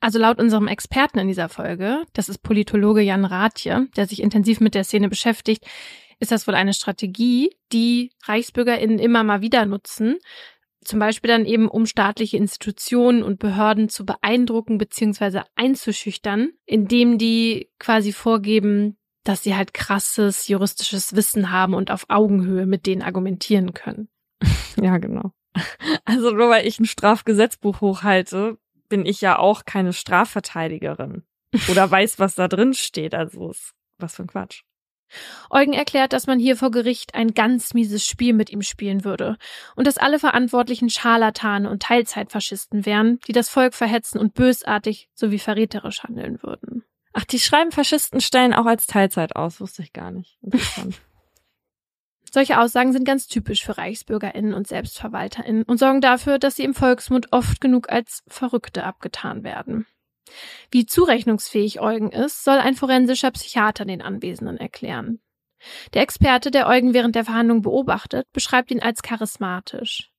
Also laut unserem Experten in dieser Folge, das ist Politologe Jan Rathje, der sich intensiv mit der Szene beschäftigt, ist das wohl eine Strategie, die ReichsbürgerInnen immer mal wieder nutzen. Zum Beispiel dann eben, um staatliche Institutionen und Behörden zu beeindrucken bzw. einzuschüchtern, indem die quasi vorgeben, dass sie halt krasses juristisches Wissen haben und auf Augenhöhe mit denen argumentieren können. Ja, genau. Also nur weil ich ein Strafgesetzbuch hochhalte, bin ich ja auch keine Strafverteidigerin oder weiß, was da drin steht. Also was für ein Quatsch. Eugen erklärt, dass man hier vor Gericht ein ganz mieses Spiel mit ihm spielen würde und dass alle Verantwortlichen Scharlatane und Teilzeitfaschisten wären, die das Volk verhetzen und bösartig sowie verräterisch handeln würden. Ach, die schreiben Faschistenstellen auch als Teilzeit aus, wusste ich gar nicht. Solche Aussagen sind ganz typisch für ReichsbürgerInnen und SelbstverwalterInnen und sorgen dafür, dass sie im Volksmund oft genug als Verrückte abgetan werden. Wie zurechnungsfähig Eugen ist, soll ein forensischer Psychiater den Anwesenden erklären. Der Experte, der Eugen während der Verhandlung beobachtet, beschreibt ihn als charismatisch.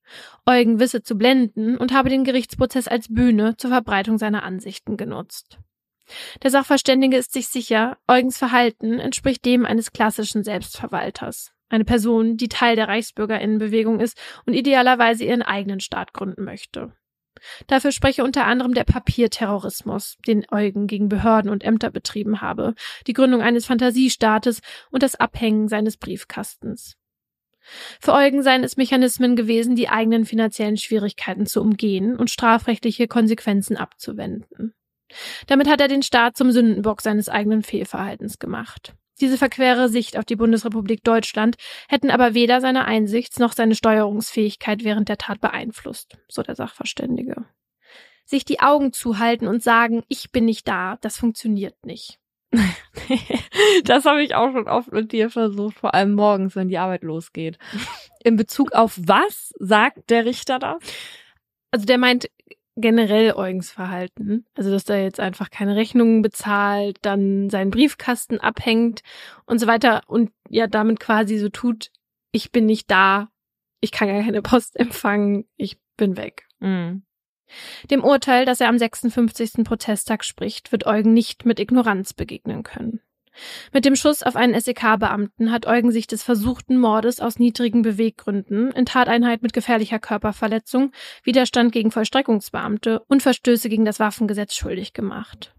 Eugen wisse zu blenden und habe den Gerichtsprozess als Bühne zur Verbreitung seiner Ansichten genutzt. Der Sachverständige ist sich sicher, Eugens Verhalten entspricht dem eines klassischen Selbstverwalters. Eine Person, die Teil der Reichsbürgerinnenbewegung ist und idealerweise ihren eigenen Staat gründen möchte. Dafür spreche unter anderem der Papierterrorismus, den Eugen gegen Behörden und Ämter betrieben habe, die Gründung eines Fantasiestaates und das Abhängen seines Briefkastens. Für Eugen seien es Mechanismen gewesen, die eigenen finanziellen Schwierigkeiten zu umgehen und strafrechtliche Konsequenzen abzuwenden. Damit hat er den Staat zum Sündenbock seines eigenen Fehlverhaltens gemacht. Diese verquere Sicht auf die Bundesrepublik Deutschland hätten aber weder seine Einsichts- noch seine Steuerungsfähigkeit während der Tat beeinflusst, so der Sachverständige. Sich die Augen zuhalten und sagen, ich bin nicht da, das funktioniert nicht. das habe ich auch schon oft mit dir versucht, vor allem morgens, wenn die Arbeit losgeht. In Bezug auf was sagt der Richter da? Also der meint generell Eugens Verhalten. Also, dass er jetzt einfach keine Rechnungen bezahlt, dann seinen Briefkasten abhängt und so weiter und ja damit quasi so tut, ich bin nicht da, ich kann gar keine Post empfangen, ich bin weg. Mhm. Dem Urteil, das er am 56. Protesttag spricht, wird Eugen nicht mit Ignoranz begegnen können. Mit dem Schuss auf einen SEK-Beamten hat Eugen sich des versuchten Mordes aus niedrigen Beweggründen in Tateinheit mit gefährlicher Körperverletzung, Widerstand gegen Vollstreckungsbeamte und Verstöße gegen das Waffengesetz schuldig gemacht.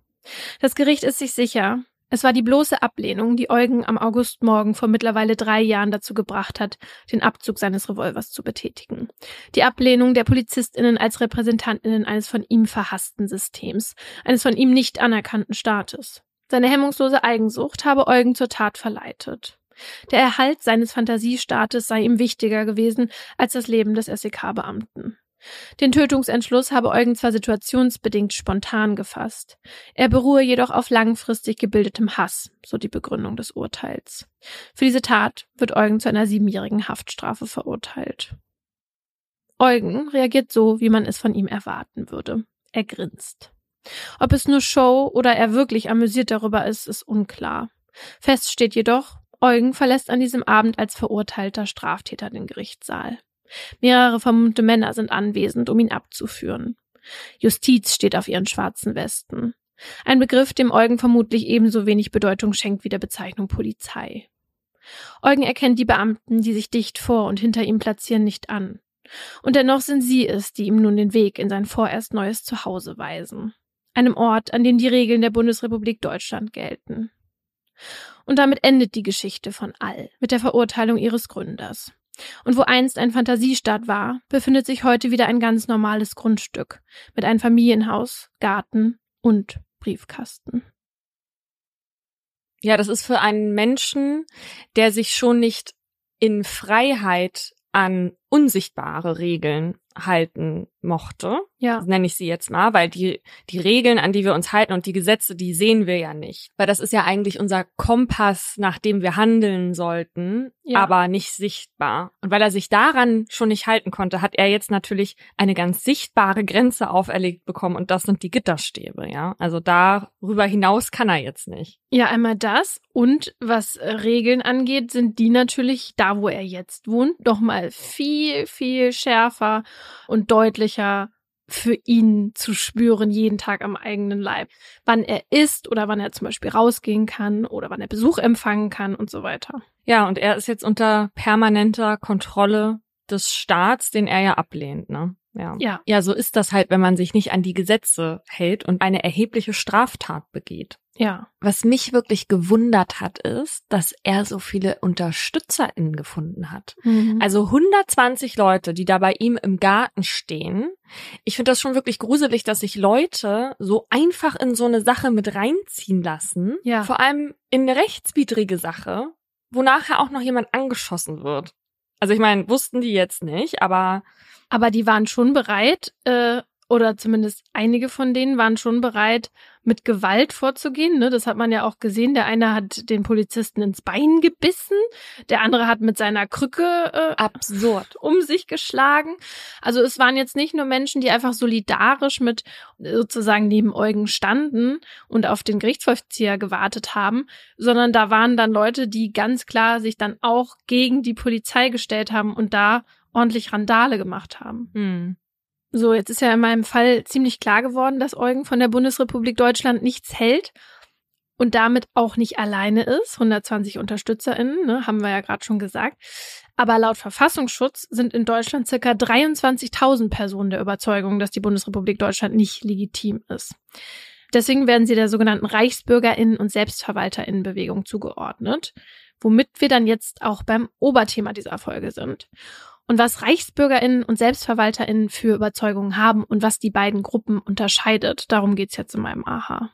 Das Gericht ist sich sicher, es war die bloße Ablehnung, die Eugen am Augustmorgen vor mittlerweile drei Jahren dazu gebracht hat, den Abzug seines Revolvers zu betätigen. Die Ablehnung der PolizistInnen als RepräsentantInnen eines von ihm verhassten Systems, eines von ihm nicht anerkannten Staates. Seine hemmungslose Eigensucht habe Eugen zur Tat verleitet. Der Erhalt seines Fantasiestaates sei ihm wichtiger gewesen als das Leben des SEK-Beamten. Den Tötungsentschluss habe Eugen zwar situationsbedingt spontan gefasst, er beruhe jedoch auf langfristig gebildetem Hass, so die Begründung des Urteils. Für diese Tat wird Eugen zu einer siebenjährigen Haftstrafe verurteilt. Eugen reagiert so, wie man es von ihm erwarten würde. Er grinst. Ob es nur Show oder er wirklich amüsiert darüber ist, ist unklar. Fest steht jedoch, Eugen verlässt an diesem Abend als verurteilter Straftäter den Gerichtssaal. Mehrere vermummte Männer sind anwesend, um ihn abzuführen. Justiz steht auf ihren schwarzen Westen. Ein Begriff, dem Eugen vermutlich ebenso wenig Bedeutung schenkt wie der Bezeichnung Polizei. Eugen erkennt die Beamten, die sich dicht vor und hinter ihm platzieren, nicht an. Und dennoch sind sie es, die ihm nun den Weg in sein vorerst neues Zuhause weisen einem Ort, an dem die Regeln der Bundesrepublik Deutschland gelten. Und damit endet die Geschichte von All mit der Verurteilung ihres Gründers. Und wo einst ein Fantasiestaat war, befindet sich heute wieder ein ganz normales Grundstück mit einem Familienhaus, Garten und Briefkasten. Ja, das ist für einen Menschen, der sich schon nicht in Freiheit an unsichtbare Regeln halten mochte. Ja. Nenne ich sie jetzt mal, weil die, die Regeln, an die wir uns halten und die Gesetze, die sehen wir ja nicht. Weil das ist ja eigentlich unser Kompass, nach dem wir handeln sollten, ja. aber nicht sichtbar. Und weil er sich daran schon nicht halten konnte, hat er jetzt natürlich eine ganz sichtbare Grenze auferlegt bekommen und das sind die Gitterstäbe, ja. Also darüber hinaus kann er jetzt nicht. Ja, einmal das und was Regeln angeht, sind die natürlich da, wo er jetzt wohnt, doch mal viel, viel schärfer und deutlicher für ihn zu spüren, jeden Tag am eigenen Leib. Wann er isst oder wann er zum Beispiel rausgehen kann oder wann er Besuch empfangen kann und so weiter. Ja, und er ist jetzt unter permanenter Kontrolle des Staats, den er ja ablehnt, ne? Ja. ja. Ja, so ist das halt, wenn man sich nicht an die Gesetze hält und eine erhebliche Straftat begeht. Ja. Was mich wirklich gewundert hat, ist, dass er so viele UnterstützerInnen gefunden hat. Mhm. Also 120 Leute, die da bei ihm im Garten stehen. Ich finde das schon wirklich gruselig, dass sich Leute so einfach in so eine Sache mit reinziehen lassen. Ja. Vor allem in eine rechtswidrige Sache wo nachher auch noch jemand angeschossen wird. Also ich meine, wussten die jetzt nicht, aber. Aber die waren schon bereit, äh, oder zumindest einige von denen waren schon bereit, mit Gewalt vorzugehen. Ne? Das hat man ja auch gesehen. Der eine hat den Polizisten ins Bein gebissen, der andere hat mit seiner Krücke äh, absurd um sich geschlagen. Also es waren jetzt nicht nur Menschen, die einfach solidarisch mit sozusagen neben Eugen standen und auf den Gerichtsvollzieher gewartet haben, sondern da waren dann Leute, die ganz klar sich dann auch gegen die Polizei gestellt haben und da ordentlich Randale gemacht haben. Hm. So, jetzt ist ja in meinem Fall ziemlich klar geworden, dass Eugen von der Bundesrepublik Deutschland nichts hält und damit auch nicht alleine ist. 120 UnterstützerInnen, ne, haben wir ja gerade schon gesagt. Aber laut Verfassungsschutz sind in Deutschland circa 23.000 Personen der Überzeugung, dass die Bundesrepublik Deutschland nicht legitim ist. Deswegen werden sie der sogenannten ReichsbürgerInnen und SelbstverwalterInnenbewegung zugeordnet, womit wir dann jetzt auch beim Oberthema dieser Folge sind und was Reichsbürgerinnen und Selbstverwalterinnen für Überzeugungen haben und was die beiden Gruppen unterscheidet. Darum geht's jetzt in meinem Aha.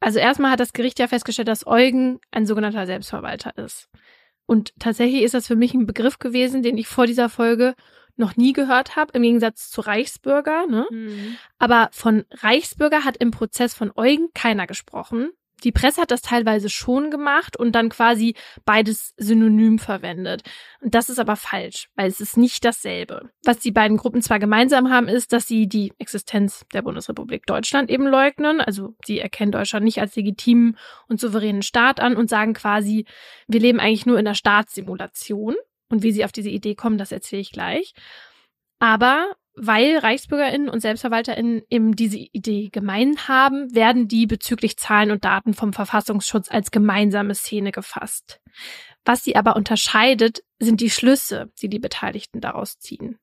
Also erstmal hat das Gericht ja festgestellt, dass Eugen ein sogenannter Selbstverwalter ist. Und tatsächlich ist das für mich ein Begriff gewesen, den ich vor dieser Folge noch nie gehört habe, im Gegensatz zu Reichsbürger. Ne? Mhm. Aber von Reichsbürger hat im Prozess von Eugen keiner gesprochen. Die Presse hat das teilweise schon gemacht und dann quasi beides synonym verwendet. Und das ist aber falsch, weil es ist nicht dasselbe. Was die beiden Gruppen zwar gemeinsam haben, ist, dass sie die Existenz der Bundesrepublik Deutschland eben leugnen. Also sie erkennen Deutschland nicht als legitimen und souveränen Staat an und sagen quasi, wir leben eigentlich nur in der Staatssimulation. Und wie sie auf diese Idee kommen, das erzähle ich gleich. Aber weil ReichsbürgerInnen und SelbstverwalterInnen eben diese Idee gemein haben, werden die bezüglich Zahlen und Daten vom Verfassungsschutz als gemeinsame Szene gefasst. Was sie aber unterscheidet, sind die Schlüsse, die die Beteiligten daraus ziehen.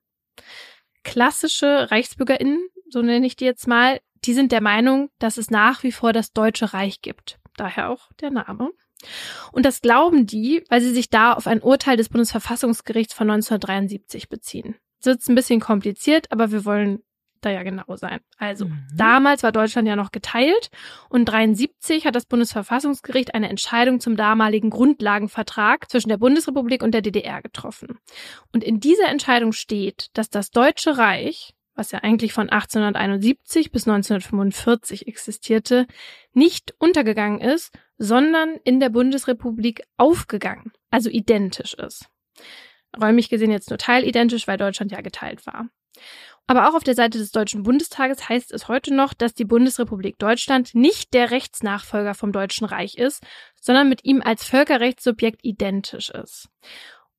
Klassische ReichsbürgerInnen, so nenne ich die jetzt mal, die sind der Meinung, dass es nach wie vor das Deutsche Reich gibt. Daher auch der Name. Und das glauben die, weil sie sich da auf ein Urteil des Bundesverfassungsgerichts von 1973 beziehen wird es ein bisschen kompliziert, aber wir wollen da ja genau sein. Also, mhm. damals war Deutschland ja noch geteilt und 73 hat das Bundesverfassungsgericht eine Entscheidung zum damaligen Grundlagenvertrag zwischen der Bundesrepublik und der DDR getroffen. Und in dieser Entscheidung steht, dass das Deutsche Reich, was ja eigentlich von 1871 bis 1945 existierte, nicht untergegangen ist, sondern in der Bundesrepublik aufgegangen, also identisch ist räumlich gesehen jetzt nur teilidentisch, weil Deutschland ja geteilt war. Aber auch auf der Seite des Deutschen Bundestages heißt es heute noch, dass die Bundesrepublik Deutschland nicht der Rechtsnachfolger vom Deutschen Reich ist, sondern mit ihm als Völkerrechtssubjekt identisch ist.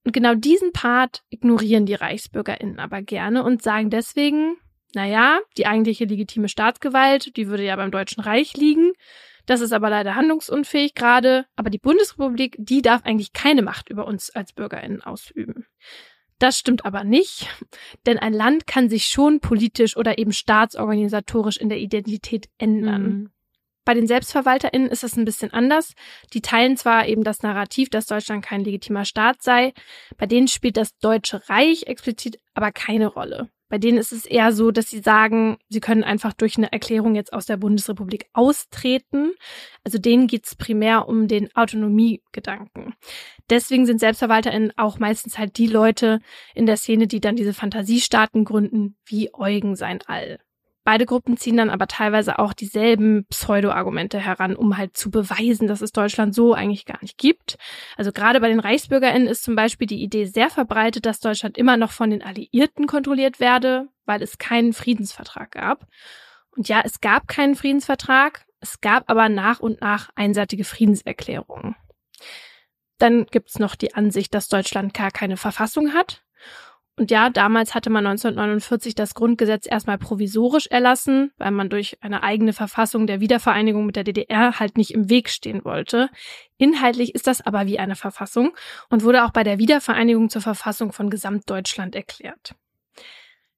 Und genau diesen Part ignorieren die ReichsbürgerInnen aber gerne und sagen deswegen, naja, die eigentliche legitime Staatsgewalt, die würde ja beim Deutschen Reich liegen. Das ist aber leider handlungsunfähig gerade. Aber die Bundesrepublik, die darf eigentlich keine Macht über uns als BürgerInnen ausüben. Das stimmt aber nicht, denn ein Land kann sich schon politisch oder eben staatsorganisatorisch in der Identität ändern. Mhm. Bei den SelbstverwalterInnen ist es ein bisschen anders. Die teilen zwar eben das Narrativ, dass Deutschland kein legitimer Staat sei, bei denen spielt das Deutsche Reich explizit aber keine Rolle. Bei denen ist es eher so, dass sie sagen, sie können einfach durch eine Erklärung jetzt aus der Bundesrepublik austreten. Also denen geht es primär um den Autonomiegedanken. Deswegen sind SelbstverwalterInnen auch meistens halt die Leute in der Szene, die dann diese Fantasiestaaten gründen, wie Eugen sein All. Beide Gruppen ziehen dann aber teilweise auch dieselben Pseudo-Argumente heran, um halt zu beweisen, dass es Deutschland so eigentlich gar nicht gibt. Also gerade bei den ReichsbürgerInnen ist zum Beispiel die Idee sehr verbreitet, dass Deutschland immer noch von den Alliierten kontrolliert werde, weil es keinen Friedensvertrag gab. Und ja, es gab keinen Friedensvertrag, es gab aber nach und nach einseitige Friedenserklärungen. Dann gibt's noch die Ansicht, dass Deutschland gar keine Verfassung hat. Und ja, damals hatte man 1949 das Grundgesetz erstmal provisorisch erlassen, weil man durch eine eigene Verfassung der Wiedervereinigung mit der DDR halt nicht im Weg stehen wollte. Inhaltlich ist das aber wie eine Verfassung und wurde auch bei der Wiedervereinigung zur Verfassung von Gesamtdeutschland erklärt.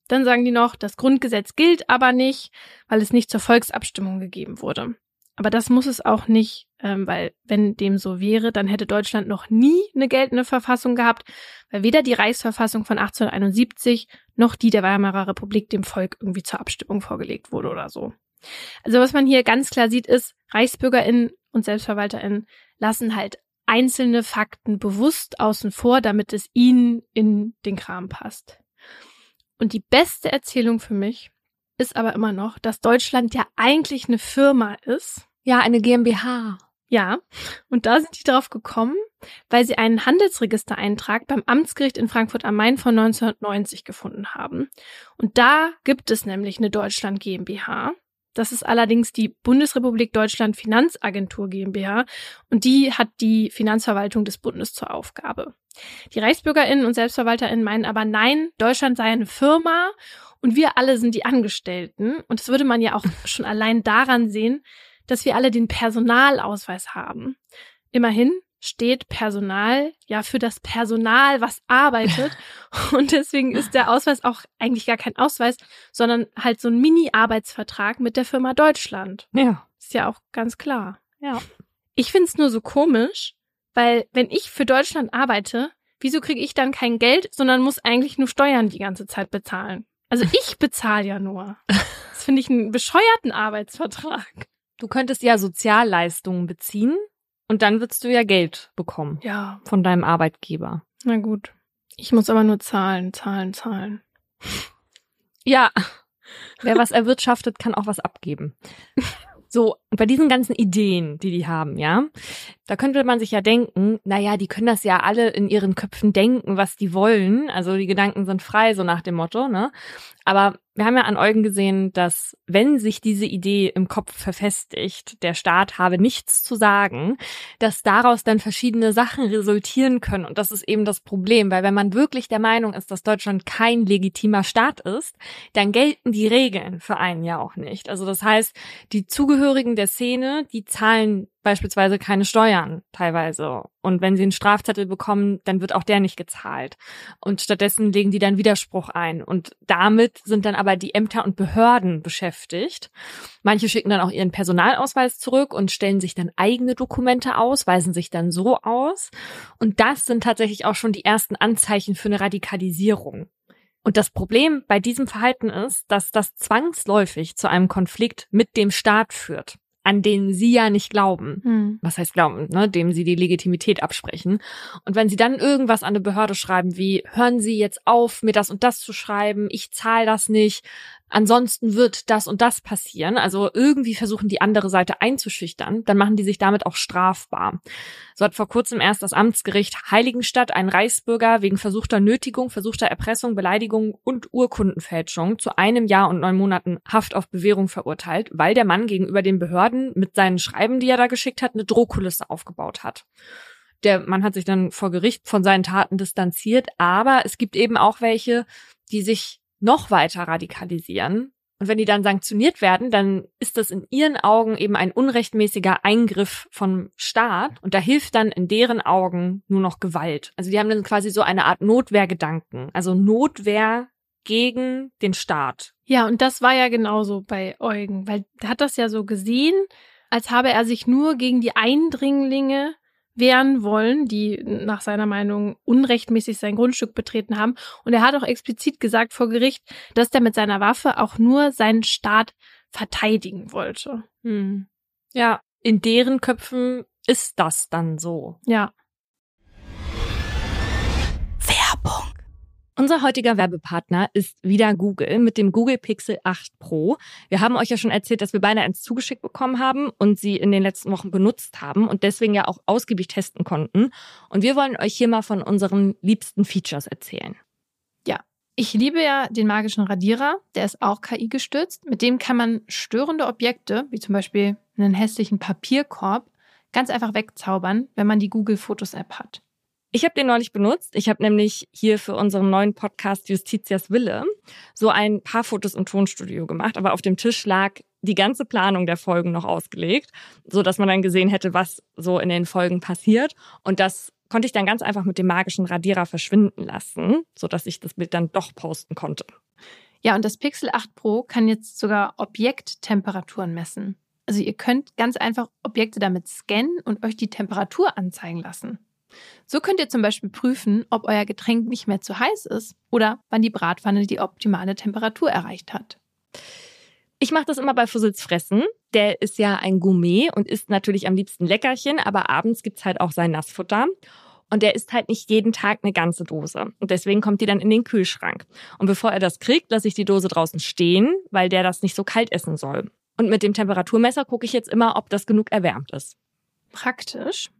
Dann sagen die noch, das Grundgesetz gilt aber nicht, weil es nicht zur Volksabstimmung gegeben wurde. Aber das muss es auch nicht, ähm, weil wenn dem so wäre, dann hätte Deutschland noch nie eine geltende Verfassung gehabt, weil weder die Reichsverfassung von 1871 noch die der Weimarer Republik dem Volk irgendwie zur Abstimmung vorgelegt wurde oder so. Also was man hier ganz klar sieht, ist, ReichsbürgerInnen und SelbstverwalterInnen lassen halt einzelne Fakten bewusst außen vor, damit es ihnen in den Kram passt. Und die beste Erzählung für mich ist aber immer noch, dass Deutschland ja eigentlich eine Firma ist. Ja, eine GmbH. Ja, und da sind die drauf gekommen, weil sie einen Handelsregistereintrag beim Amtsgericht in Frankfurt am Main von 1990 gefunden haben. Und da gibt es nämlich eine Deutschland GmbH. Das ist allerdings die Bundesrepublik Deutschland Finanzagentur GmbH und die hat die Finanzverwaltung des Bundes zur Aufgabe. Die Reichsbürgerinnen und Selbstverwalterinnen meinen aber nein, Deutschland sei eine Firma und wir alle sind die Angestellten. Und das würde man ja auch schon allein daran sehen, dass wir alle den Personalausweis haben. Immerhin steht Personal ja für das Personal, was arbeitet. Und deswegen ist der Ausweis auch eigentlich gar kein Ausweis, sondern halt so ein Mini-Arbeitsvertrag mit der Firma Deutschland. Ja. Ist ja auch ganz klar. Ja. Ich find's nur so komisch, weil wenn ich für Deutschland arbeite, wieso kriege ich dann kein Geld, sondern muss eigentlich nur Steuern die ganze Zeit bezahlen? Also ich bezahle ja nur. Das finde ich einen bescheuerten Arbeitsvertrag. Du könntest ja Sozialleistungen beziehen und dann würdest du ja Geld bekommen. Ja. Von deinem Arbeitgeber. Na gut. Ich muss aber nur zahlen, zahlen, zahlen. Ja. Wer was erwirtschaftet, kann auch was abgeben. So, bei diesen ganzen Ideen, die die haben, ja, da könnte man sich ja denken, na ja, die können das ja alle in ihren Köpfen denken, was die wollen. Also die Gedanken sind frei, so nach dem Motto, ne? Aber wir haben ja an Eugen gesehen, dass wenn sich diese Idee im Kopf verfestigt, der Staat habe nichts zu sagen, dass daraus dann verschiedene Sachen resultieren können. Und das ist eben das Problem, weil wenn man wirklich der Meinung ist, dass Deutschland kein legitimer Staat ist, dann gelten die Regeln für einen ja auch nicht. Also das heißt, die Zugehörigen der Szene, die zahlen beispielsweise keine Steuern teilweise. Und wenn sie einen Strafzettel bekommen, dann wird auch der nicht gezahlt. Und stattdessen legen die dann Widerspruch ein. Und damit sind dann aber die Ämter und Behörden beschäftigt. Manche schicken dann auch ihren Personalausweis zurück und stellen sich dann eigene Dokumente aus, weisen sich dann so aus. Und das sind tatsächlich auch schon die ersten Anzeichen für eine Radikalisierung. Und das Problem bei diesem Verhalten ist, dass das zwangsläufig zu einem Konflikt mit dem Staat führt an denen sie ja nicht glauben. Hm. Was heißt glauben, ne? dem sie die Legitimität absprechen. Und wenn sie dann irgendwas an eine Behörde schreiben, wie hören Sie jetzt auf, mir das und das zu schreiben, ich zahle das nicht, ansonsten wird das und das passieren. Also irgendwie versuchen die andere Seite einzuschüchtern, dann machen die sich damit auch strafbar. So hat vor kurzem erst das Amtsgericht Heiligenstadt einen Reichsbürger wegen versuchter Nötigung, versuchter Erpressung, Beleidigung und Urkundenfälschung zu einem Jahr und neun Monaten Haft auf Bewährung verurteilt, weil der Mann gegenüber den Behörden mit seinen Schreiben, die er da geschickt hat, eine Drohkulisse aufgebaut hat. Der Mann hat sich dann vor Gericht von seinen Taten distanziert, aber es gibt eben auch welche, die sich noch weiter radikalisieren. Und wenn die dann sanktioniert werden, dann ist das in ihren Augen eben ein unrechtmäßiger Eingriff vom Staat. Und da hilft dann in deren Augen nur noch Gewalt. Also die haben dann quasi so eine Art Notwehrgedanken. Also Notwehr gegen den Staat. Ja, und das war ja genauso bei Eugen, weil er hat das ja so gesehen, als habe er sich nur gegen die Eindringlinge wehren wollen, die nach seiner Meinung unrechtmäßig sein Grundstück betreten haben. Und er hat auch explizit gesagt vor Gericht, dass er mit seiner Waffe auch nur seinen Staat verteidigen wollte. Hm. Ja, in deren Köpfen ist das dann so. Ja. Unser heutiger Werbepartner ist wieder Google mit dem Google Pixel 8 Pro. Wir haben euch ja schon erzählt, dass wir beide eins zugeschickt bekommen haben und sie in den letzten Wochen benutzt haben und deswegen ja auch ausgiebig testen konnten. Und wir wollen euch hier mal von unseren liebsten Features erzählen. Ja, ich liebe ja den magischen Radierer. Der ist auch KI gestützt. Mit dem kann man störende Objekte, wie zum Beispiel einen hässlichen Papierkorb, ganz einfach wegzaubern, wenn man die Google Fotos App hat. Ich habe den neulich benutzt. Ich habe nämlich hier für unseren neuen Podcast Justitias Wille so ein paar Fotos im Tonstudio gemacht, aber auf dem Tisch lag die ganze Planung der Folgen noch ausgelegt, so dass man dann gesehen hätte, was so in den Folgen passiert und das konnte ich dann ganz einfach mit dem magischen Radierer verschwinden lassen, so dass ich das Bild dann doch posten konnte. Ja, und das Pixel 8 Pro kann jetzt sogar Objekttemperaturen messen. Also ihr könnt ganz einfach Objekte damit scannen und euch die Temperatur anzeigen lassen. So könnt ihr zum Beispiel prüfen, ob euer Getränk nicht mehr zu heiß ist oder wann die Bratpfanne die optimale Temperatur erreicht hat. Ich mache das immer bei Fussels Fressen. Der ist ja ein Gourmet und isst natürlich am liebsten Leckerchen, aber abends gibt's halt auch sein Nassfutter. Und der isst halt nicht jeden Tag eine ganze Dose. Und deswegen kommt die dann in den Kühlschrank. Und bevor er das kriegt, lasse ich die Dose draußen stehen, weil der das nicht so kalt essen soll. Und mit dem Temperaturmesser gucke ich jetzt immer, ob das genug erwärmt ist. Praktisch.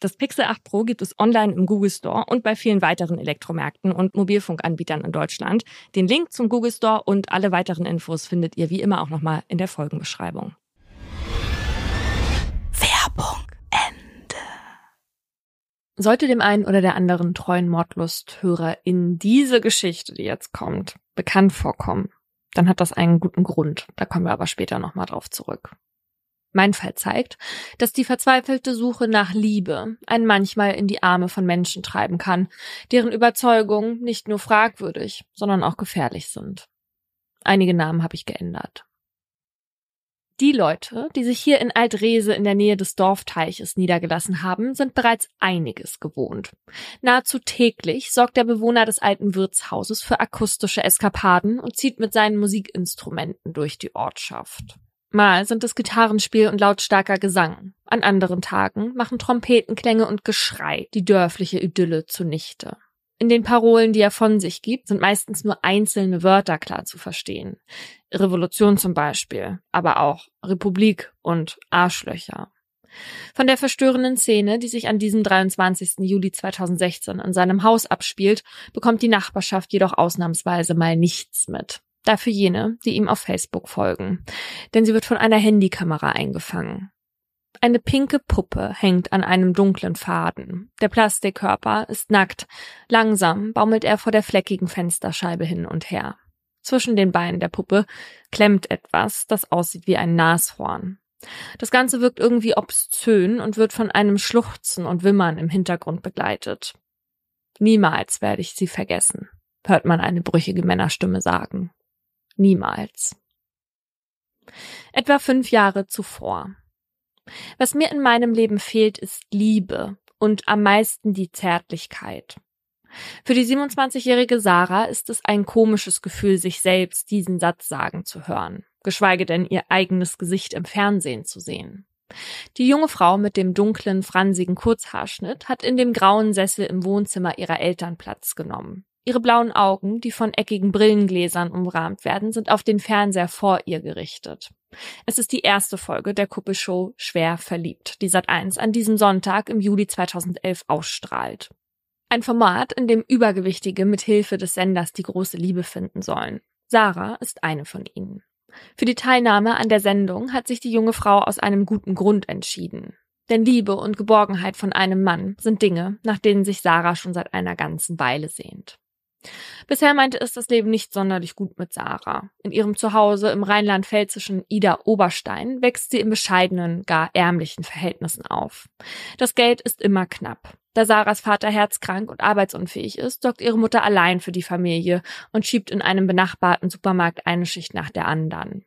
Das Pixel 8 Pro gibt es online im Google Store und bei vielen weiteren Elektromärkten und Mobilfunkanbietern in Deutschland. Den Link zum Google Store und alle weiteren Infos findet ihr wie immer auch nochmal in der Folgenbeschreibung. Werbung Ende. Sollte dem einen oder der anderen treuen Mordlusthörer in diese Geschichte, die jetzt kommt, bekannt vorkommen, dann hat das einen guten Grund. Da kommen wir aber später nochmal drauf zurück. Mein Fall zeigt, dass die verzweifelte Suche nach Liebe einen manchmal in die Arme von Menschen treiben kann, deren Überzeugungen nicht nur fragwürdig, sondern auch gefährlich sind. Einige Namen habe ich geändert. Die Leute, die sich hier in Altrese in der Nähe des Dorfteiches niedergelassen haben, sind bereits einiges gewohnt. Nahezu täglich sorgt der Bewohner des alten Wirtshauses für akustische Eskapaden und zieht mit seinen Musikinstrumenten durch die Ortschaft. Mal sind es Gitarrenspiel und lautstarker Gesang. An anderen Tagen machen Trompetenklänge und Geschrei die dörfliche Idylle zunichte. In den Parolen, die er von sich gibt, sind meistens nur einzelne Wörter klar zu verstehen. Revolution zum Beispiel, aber auch Republik und Arschlöcher. Von der verstörenden Szene, die sich an diesem 23. Juli 2016 in seinem Haus abspielt, bekommt die Nachbarschaft jedoch ausnahmsweise mal nichts mit. Dafür jene, die ihm auf Facebook folgen. Denn sie wird von einer Handykamera eingefangen. Eine pinke Puppe hängt an einem dunklen Faden. Der Plastikkörper ist nackt. Langsam baumelt er vor der fleckigen Fensterscheibe hin und her. Zwischen den Beinen der Puppe klemmt etwas, das aussieht wie ein Nashorn. Das Ganze wirkt irgendwie obszön und wird von einem Schluchzen und Wimmern im Hintergrund begleitet. Niemals werde ich sie vergessen, hört man eine brüchige Männerstimme sagen. Niemals. Etwa fünf Jahre zuvor. Was mir in meinem Leben fehlt, ist Liebe und am meisten die Zärtlichkeit. Für die 27-jährige Sarah ist es ein komisches Gefühl, sich selbst diesen Satz sagen zu hören, geschweige denn ihr eigenes Gesicht im Fernsehen zu sehen. Die junge Frau mit dem dunklen, fransigen Kurzhaarschnitt hat in dem grauen Sessel im Wohnzimmer ihrer Eltern Platz genommen. Ihre blauen Augen, die von eckigen Brillengläsern umrahmt werden, sind auf den Fernseher vor ihr gerichtet. Es ist die erste Folge der Kuppelshow Schwer verliebt, die Sat1 an diesem Sonntag im Juli 2011 ausstrahlt. Ein Format, in dem Übergewichtige mit Hilfe des Senders die große Liebe finden sollen. Sarah ist eine von ihnen. Für die Teilnahme an der Sendung hat sich die junge Frau aus einem guten Grund entschieden. Denn Liebe und Geborgenheit von einem Mann sind Dinge, nach denen sich Sarah schon seit einer ganzen Weile sehnt. Bisher meinte es das Leben nicht sonderlich gut mit Sarah. In ihrem Zuhause im rheinland-pfälzischen Ida Oberstein wächst sie in bescheidenen, gar ärmlichen Verhältnissen auf. Das Geld ist immer knapp. Da Sarahs Vater herzkrank und arbeitsunfähig ist, sorgt ihre Mutter allein für die Familie und schiebt in einem benachbarten Supermarkt eine Schicht nach der anderen.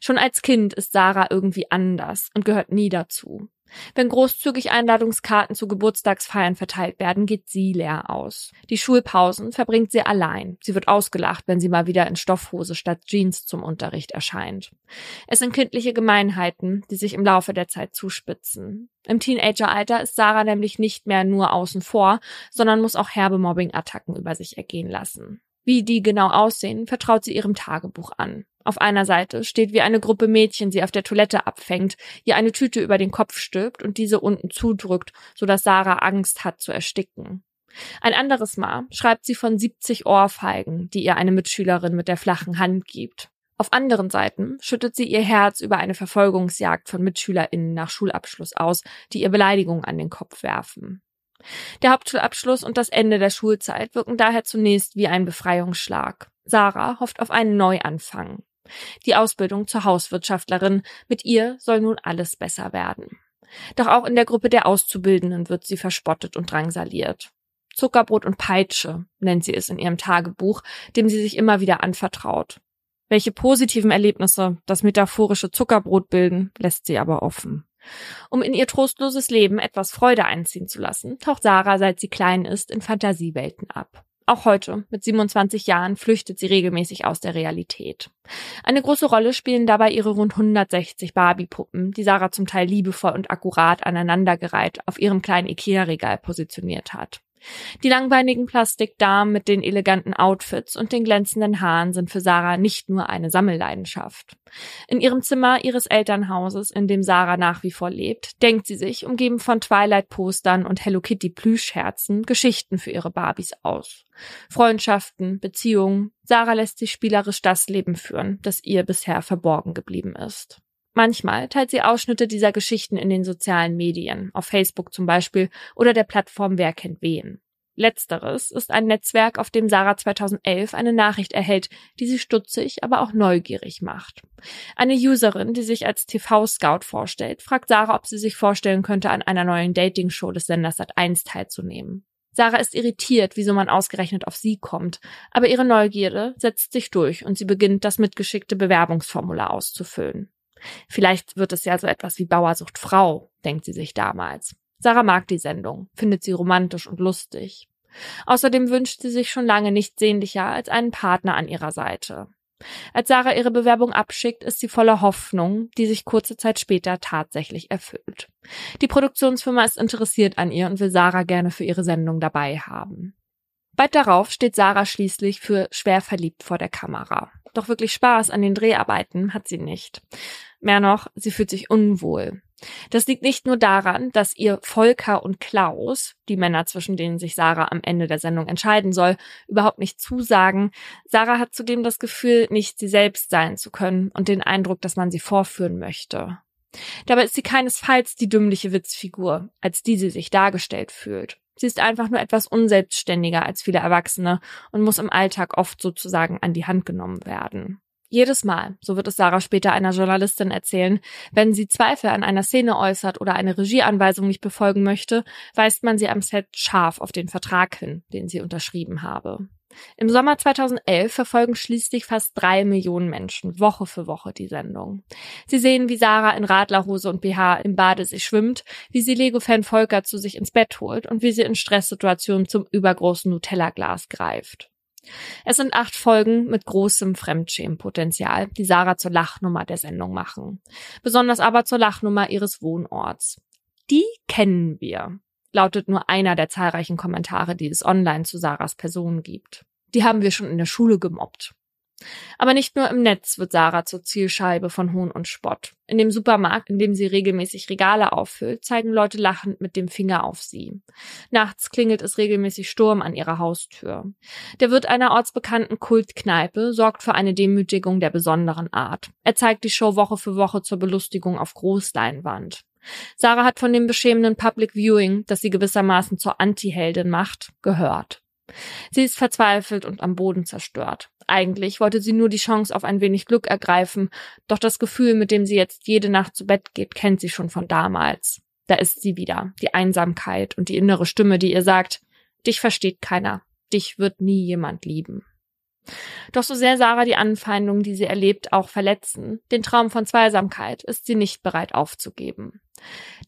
Schon als Kind ist Sarah irgendwie anders und gehört nie dazu. Wenn großzügig Einladungskarten zu Geburtstagsfeiern verteilt werden, geht sie leer aus. Die Schulpausen verbringt sie allein. Sie wird ausgelacht, wenn sie mal wieder in Stoffhose statt Jeans zum Unterricht erscheint. Es sind kindliche Gemeinheiten, die sich im Laufe der Zeit zuspitzen. Im Teenageralter ist Sarah nämlich nicht mehr nur außen vor, sondern muss auch herbe Mobbing-Attacken über sich ergehen lassen. Wie die genau aussehen, vertraut sie ihrem Tagebuch an. Auf einer Seite steht, wie eine Gruppe Mädchen sie auf der Toilette abfängt, ihr eine Tüte über den Kopf stülpt und diese unten zudrückt, sodass Sarah Angst hat zu ersticken. Ein anderes Mal schreibt sie von 70 Ohrfeigen, die ihr eine Mitschülerin mit der flachen Hand gibt. Auf anderen Seiten schüttet sie ihr Herz über eine Verfolgungsjagd von MitschülerInnen nach Schulabschluss aus, die ihr Beleidigungen an den Kopf werfen. Der Hauptschulabschluss und das Ende der Schulzeit wirken daher zunächst wie ein Befreiungsschlag. Sarah hofft auf einen Neuanfang. Die Ausbildung zur Hauswirtschaftlerin, mit ihr soll nun alles besser werden. Doch auch in der Gruppe der Auszubildenden wird sie verspottet und drangsaliert. Zuckerbrot und Peitsche nennt sie es in ihrem Tagebuch, dem sie sich immer wieder anvertraut. Welche positiven Erlebnisse das metaphorische Zuckerbrot bilden, lässt sie aber offen. Um in ihr trostloses Leben etwas Freude einziehen zu lassen, taucht Sarah, seit sie klein ist, in Fantasiewelten ab. Auch heute, mit 27 Jahren, flüchtet sie regelmäßig aus der Realität. Eine große Rolle spielen dabei ihre rund 160 Barbie-Puppen, die Sarah zum Teil liebevoll und akkurat aneinandergereiht auf ihrem kleinen Ikea-Regal positioniert hat. Die langbeinigen Plastikdamen mit den eleganten Outfits und den glänzenden Haaren sind für Sarah nicht nur eine Sammelleidenschaft. In ihrem Zimmer ihres Elternhauses, in dem Sarah nach wie vor lebt, denkt sie sich, umgeben von Twilight-Postern und Hello Kitty Plüschherzen, Geschichten für ihre Barbies aus. Freundschaften, Beziehungen. Sarah lässt sich spielerisch das Leben führen, das ihr bisher verborgen geblieben ist. Manchmal teilt sie Ausschnitte dieser Geschichten in den sozialen Medien, auf Facebook zum Beispiel oder der Plattform Wer kennt wen. Letzteres ist ein Netzwerk, auf dem Sarah 2011 eine Nachricht erhält, die sie stutzig, aber auch neugierig macht. Eine Userin, die sich als TV-Scout vorstellt, fragt Sarah, ob sie sich vorstellen könnte, an einer neuen Dating-Show des Senders Sat1 teilzunehmen. Sarah ist irritiert, wieso man ausgerechnet auf sie kommt, aber ihre Neugierde setzt sich durch und sie beginnt, das mitgeschickte Bewerbungsformular auszufüllen. Vielleicht wird es ja so etwas wie Bauersucht Frau, denkt sie sich damals. Sarah mag die Sendung, findet sie romantisch und lustig. Außerdem wünscht sie sich schon lange nicht sehnlicher als einen Partner an ihrer Seite. Als Sarah ihre Bewerbung abschickt, ist sie voller Hoffnung, die sich kurze Zeit später tatsächlich erfüllt. Die Produktionsfirma ist interessiert an ihr und will Sarah gerne für ihre Sendung dabei haben. Bald darauf steht Sarah schließlich für schwer verliebt vor der Kamera. Doch wirklich Spaß an den Dreharbeiten hat sie nicht. Mehr noch, sie fühlt sich unwohl. Das liegt nicht nur daran, dass ihr Volker und Klaus, die Männer, zwischen denen sich Sarah am Ende der Sendung entscheiden soll, überhaupt nicht zusagen. Sarah hat zudem das Gefühl, nicht sie selbst sein zu können und den Eindruck, dass man sie vorführen möchte. Dabei ist sie keinesfalls die dümmliche Witzfigur, als die sie sich dargestellt fühlt. Sie ist einfach nur etwas unselbstständiger als viele Erwachsene und muss im Alltag oft sozusagen an die Hand genommen werden. Jedes Mal, so wird es Sarah später einer Journalistin erzählen, wenn sie Zweifel an einer Szene äußert oder eine Regieanweisung nicht befolgen möchte, weist man sie am Set scharf auf den Vertrag hin, den sie unterschrieben habe. Im Sommer 2011 verfolgen schließlich fast drei Millionen Menschen Woche für Woche die Sendung. Sie sehen, wie Sarah in Radlerhose und BH im Badesee schwimmt, wie sie Lego-Fan Volker zu sich ins Bett holt und wie sie in Stresssituationen zum übergroßen Nutella-Glas greift. Es sind acht Folgen mit großem Fremdschämenpotenzial, die Sarah zur Lachnummer der Sendung machen. Besonders aber zur Lachnummer ihres Wohnorts. Die kennen wir, lautet nur einer der zahlreichen Kommentare, die es online zu Sarahs Person gibt. Die haben wir schon in der Schule gemobbt. Aber nicht nur im Netz wird Sarah zur Zielscheibe von Hohn und Spott. In dem Supermarkt, in dem sie regelmäßig Regale auffüllt, zeigen Leute lachend mit dem Finger auf sie. Nachts klingelt es regelmäßig Sturm an ihrer Haustür. Der Wirt einer ortsbekannten Kultkneipe sorgt für eine Demütigung der besonderen Art. Er zeigt die Show Woche für Woche zur Belustigung auf Großleinwand. Sarah hat von dem beschämenden Public Viewing, das sie gewissermaßen zur Anti-Heldin macht, gehört. Sie ist verzweifelt und am Boden zerstört. Eigentlich wollte sie nur die Chance auf ein wenig Glück ergreifen, doch das Gefühl, mit dem sie jetzt jede Nacht zu Bett geht, kennt sie schon von damals. Da ist sie wieder, die Einsamkeit und die innere Stimme, die ihr sagt, dich versteht keiner, dich wird nie jemand lieben. Doch so sehr Sarah die Anfeindungen, die sie erlebt, auch verletzen, den Traum von Zweisamkeit ist sie nicht bereit aufzugeben.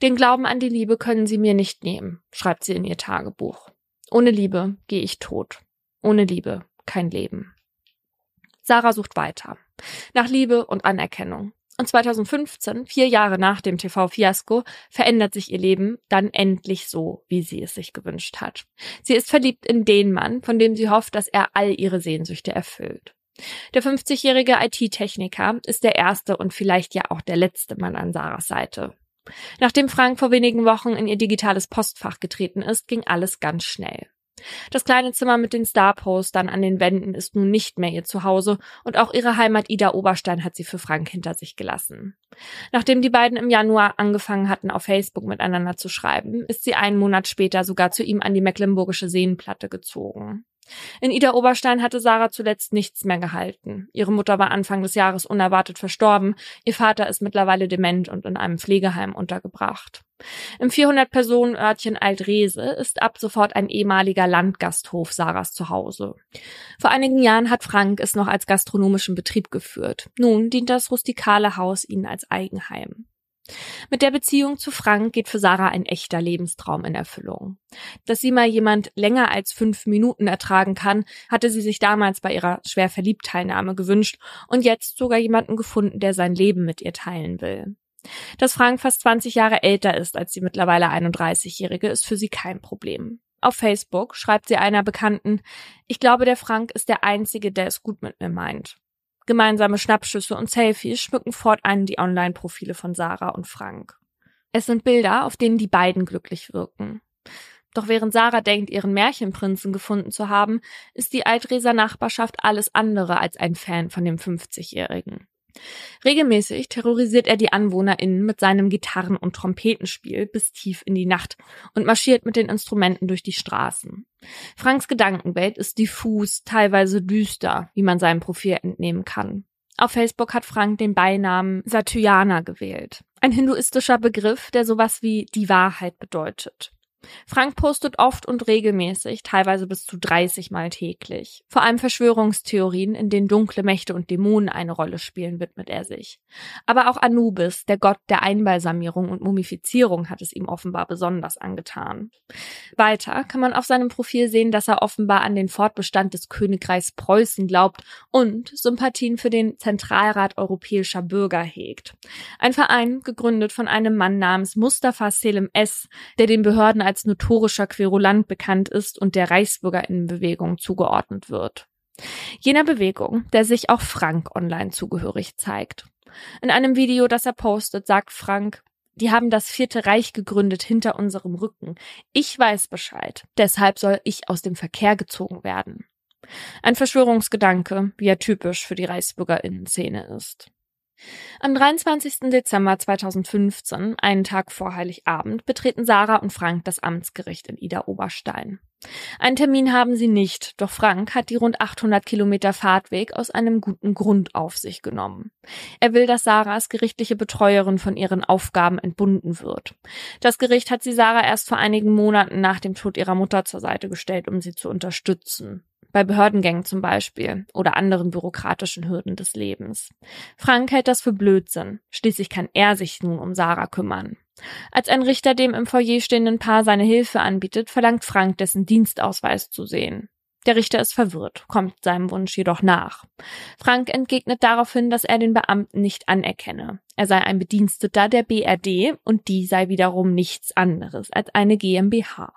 Den Glauben an die Liebe können sie mir nicht nehmen, schreibt sie in ihr Tagebuch. Ohne Liebe gehe ich tot. Ohne Liebe kein Leben. Sarah sucht weiter. Nach Liebe und Anerkennung. Und 2015, vier Jahre nach dem TV-Fiasko, verändert sich ihr Leben dann endlich so, wie sie es sich gewünscht hat. Sie ist verliebt in den Mann, von dem sie hofft, dass er all ihre Sehnsüchte erfüllt. Der 50-jährige IT-Techniker ist der erste und vielleicht ja auch der letzte Mann an Sarahs Seite. Nachdem Frank vor wenigen Wochen in ihr digitales Postfach getreten ist, ging alles ganz schnell. Das kleine Zimmer mit den Starpostern an den Wänden ist nun nicht mehr ihr Zuhause und auch ihre Heimat Ida Oberstein hat sie für Frank hinter sich gelassen. Nachdem die beiden im Januar angefangen hatten, auf Facebook miteinander zu schreiben, ist sie einen Monat später sogar zu ihm an die Mecklenburgische Seenplatte gezogen. In Ida Oberstein hatte Sarah zuletzt nichts mehr gehalten. Ihre Mutter war Anfang des Jahres unerwartet verstorben. Ihr Vater ist mittlerweile dement und in einem Pflegeheim untergebracht. Im 400-Personen-Örtchen Altrese ist ab sofort ein ehemaliger Landgasthof Sarahs Zuhause. Vor einigen Jahren hat Frank es noch als gastronomischen Betrieb geführt. Nun dient das rustikale Haus ihnen als Eigenheim. Mit der Beziehung zu Frank geht für Sarah ein echter Lebenstraum in Erfüllung. Dass sie mal jemand länger als fünf Minuten ertragen kann, hatte sie sich damals bei ihrer Schwerverliebteilnahme gewünscht und jetzt sogar jemanden gefunden, der sein Leben mit ihr teilen will. Dass Frank fast 20 Jahre älter ist als die mittlerweile 31-Jährige, ist für sie kein Problem. Auf Facebook schreibt sie einer Bekannten, ich glaube, der Frank ist der Einzige, der es gut mit mir meint. Gemeinsame Schnappschüsse und Selfies schmücken fortan die Online-Profile von Sarah und Frank. Es sind Bilder, auf denen die beiden glücklich wirken. Doch während Sarah denkt, ihren Märchenprinzen gefunden zu haben, ist die Altreser Nachbarschaft alles andere als ein Fan von dem 50-Jährigen. Regelmäßig terrorisiert er die AnwohnerInnen mit seinem Gitarren- und Trompetenspiel bis tief in die Nacht und marschiert mit den Instrumenten durch die Straßen. Franks Gedankenwelt ist diffus, teilweise düster, wie man seinem Profil entnehmen kann. Auf Facebook hat Frank den Beinamen Satyana gewählt. Ein hinduistischer Begriff, der sowas wie die Wahrheit bedeutet. Frank postet oft und regelmäßig, teilweise bis zu 30 Mal täglich. Vor allem Verschwörungstheorien, in denen dunkle Mächte und Dämonen eine Rolle spielen, widmet er sich. Aber auch Anubis, der Gott der Einbalsamierung und Mumifizierung, hat es ihm offenbar besonders angetan. Weiter kann man auf seinem Profil sehen, dass er offenbar an den Fortbestand des Königreichs Preußen glaubt und Sympathien für den Zentralrat europäischer Bürger hegt. Ein Verein, gegründet von einem Mann namens Mustafa Selim S., der den Behörden als notorischer Querulant bekannt ist und der Reichsbürgerinnenbewegung zugeordnet wird. Jener Bewegung, der sich auch Frank online zugehörig zeigt. In einem Video, das er postet, sagt Frank, die haben das Vierte Reich gegründet hinter unserem Rücken. Ich weiß Bescheid. Deshalb soll ich aus dem Verkehr gezogen werden. Ein Verschwörungsgedanke, wie er typisch für die Reichsbürgerinnen-Szene ist. Am 23. Dezember 2015, einen Tag vor Heiligabend, betreten Sarah und Frank das Amtsgericht in Ida Oberstein. Einen Termin haben sie nicht, doch Frank hat die rund 800 Kilometer Fahrtweg aus einem guten Grund auf sich genommen. Er will, dass Sarahs gerichtliche Betreuerin von ihren Aufgaben entbunden wird. Das Gericht hat sie Sarah erst vor einigen Monaten nach dem Tod ihrer Mutter zur Seite gestellt, um sie zu unterstützen bei Behördengängen zum Beispiel oder anderen bürokratischen Hürden des Lebens. Frank hält das für Blödsinn. Schließlich kann er sich nun um Sarah kümmern. Als ein Richter dem im Foyer stehenden Paar seine Hilfe anbietet, verlangt Frank dessen Dienstausweis zu sehen. Der Richter ist verwirrt, kommt seinem Wunsch jedoch nach. Frank entgegnet daraufhin, dass er den Beamten nicht anerkenne. Er sei ein Bediensteter der BRD und die sei wiederum nichts anderes als eine GmbH.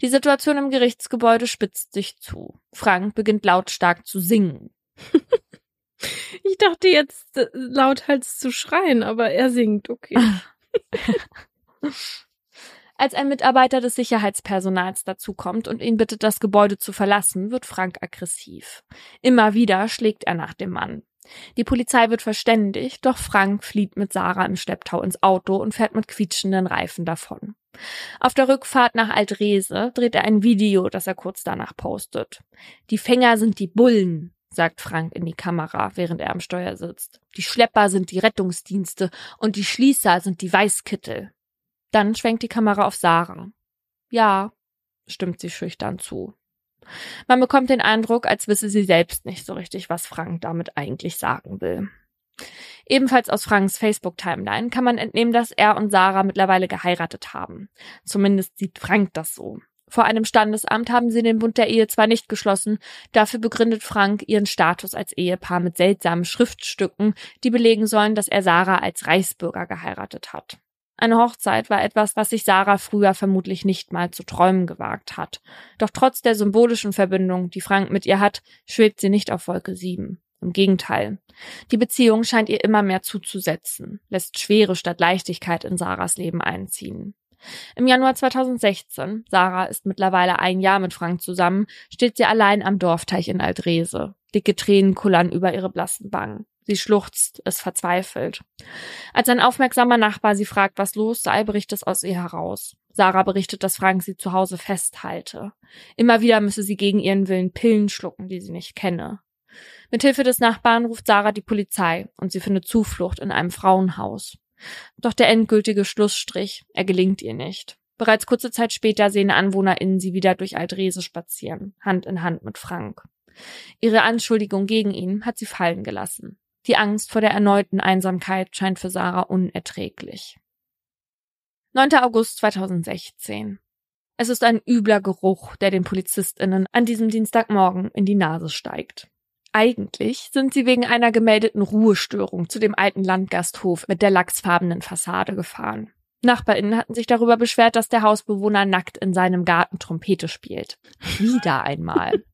Die Situation im Gerichtsgebäude spitzt sich zu. Frank beginnt lautstark zu singen. ich dachte jetzt äh, lauthals zu schreien, aber er singt, okay. Als ein Mitarbeiter des Sicherheitspersonals dazukommt und ihn bittet, das Gebäude zu verlassen, wird Frank aggressiv. Immer wieder schlägt er nach dem Mann. Die Polizei wird verständigt, doch Frank flieht mit Sarah im Schlepptau ins Auto und fährt mit quietschenden Reifen davon. Auf der Rückfahrt nach Altrese dreht er ein Video, das er kurz danach postet. Die Fänger sind die Bullen, sagt Frank in die Kamera, während er am Steuer sitzt. Die Schlepper sind die Rettungsdienste und die Schließer sind die Weißkittel. Dann schwenkt die Kamera auf Sarah. Ja, stimmt sie schüchtern zu. Man bekommt den Eindruck, als wisse sie selbst nicht so richtig, was Frank damit eigentlich sagen will. Ebenfalls aus Franks Facebook-Timeline kann man entnehmen, dass er und Sarah mittlerweile geheiratet haben. Zumindest sieht Frank das so. Vor einem Standesamt haben sie den Bund der Ehe zwar nicht geschlossen, dafür begründet Frank ihren Status als Ehepaar mit seltsamen Schriftstücken, die belegen sollen, dass er Sarah als Reichsbürger geheiratet hat. Eine Hochzeit war etwas, was sich Sarah früher vermutlich nicht mal zu träumen gewagt hat. Doch trotz der symbolischen Verbindung, die Frank mit ihr hat, schwebt sie nicht auf Wolke 7. Im Gegenteil. Die Beziehung scheint ihr immer mehr zuzusetzen, lässt Schwere statt Leichtigkeit in Sarahs Leben einziehen. Im Januar 2016, Sarah ist mittlerweile ein Jahr mit Frank zusammen, steht sie allein am Dorfteich in Altrese. Dicke Tränen kullern über ihre blassen Wangen. Sie schluchzt, ist verzweifelt. Als ein aufmerksamer Nachbar sie fragt, was los sei, bricht es aus ihr heraus. Sarah berichtet, dass Frank sie zu Hause festhalte. Immer wieder müsse sie gegen ihren Willen Pillen schlucken, die sie nicht kenne. Mithilfe des Nachbarn ruft Sarah die Polizei und sie findet Zuflucht in einem Frauenhaus. Doch der endgültige Schlussstrich, er gelingt ihr nicht. Bereits kurze Zeit später sehen AnwohnerInnen sie wieder durch Aldrese spazieren, Hand in Hand mit Frank. Ihre Anschuldigung gegen ihn hat sie fallen gelassen. Die Angst vor der erneuten Einsamkeit scheint für Sarah unerträglich. 9. August 2016. Es ist ein übler Geruch, der den PolizistInnen an diesem Dienstagmorgen in die Nase steigt. Eigentlich sind sie wegen einer gemeldeten Ruhestörung zu dem alten Landgasthof mit der lachsfarbenen Fassade gefahren. NachbarInnen hatten sich darüber beschwert, dass der Hausbewohner nackt in seinem Garten Trompete spielt. Wieder einmal.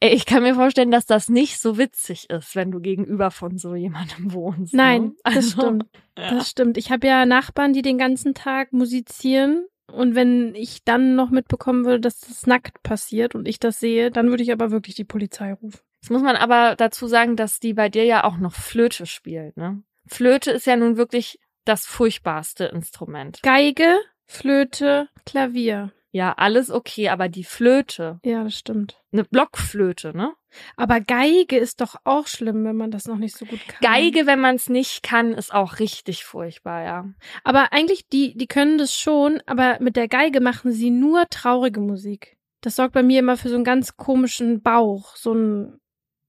Ich kann mir vorstellen, dass das nicht so witzig ist, wenn du gegenüber von so jemandem wohnst. Ne? Nein, ne? also, das stimmt. Ja. Das stimmt. Ich habe ja Nachbarn, die den ganzen Tag musizieren. Und wenn ich dann noch mitbekommen würde, dass das nackt passiert und ich das sehe, dann würde ich aber wirklich die Polizei rufen. Jetzt muss man aber dazu sagen, dass die bei dir ja auch noch Flöte spielt, ne? Flöte ist ja nun wirklich das furchtbarste Instrument. Geige, Flöte, Klavier. Ja, alles okay, aber die Flöte. Ja, das stimmt. Eine Blockflöte, ne? Aber Geige ist doch auch schlimm, wenn man das noch nicht so gut kann. Geige, wenn man es nicht kann, ist auch richtig furchtbar, ja. Aber eigentlich, die, die können das schon, aber mit der Geige machen sie nur traurige Musik. Das sorgt bei mir immer für so einen ganz komischen Bauch, so einen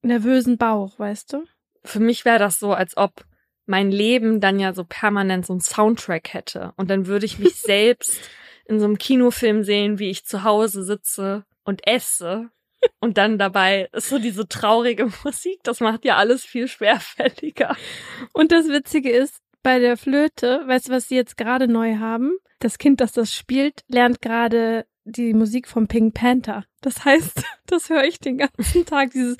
nervösen Bauch, weißt du? Für mich wäre das so, als ob mein Leben dann ja so permanent so einen Soundtrack hätte. Und dann würde ich mich selbst in so einem Kinofilm sehen, wie ich zu Hause sitze und esse. Und dann dabei ist so diese traurige Musik. Das macht ja alles viel schwerfälliger. Und das Witzige ist, bei der Flöte, weißt du, was sie jetzt gerade neu haben? Das Kind, das das spielt, lernt gerade die Musik vom Pink Panther. Das heißt, das höre ich den ganzen Tag, dieses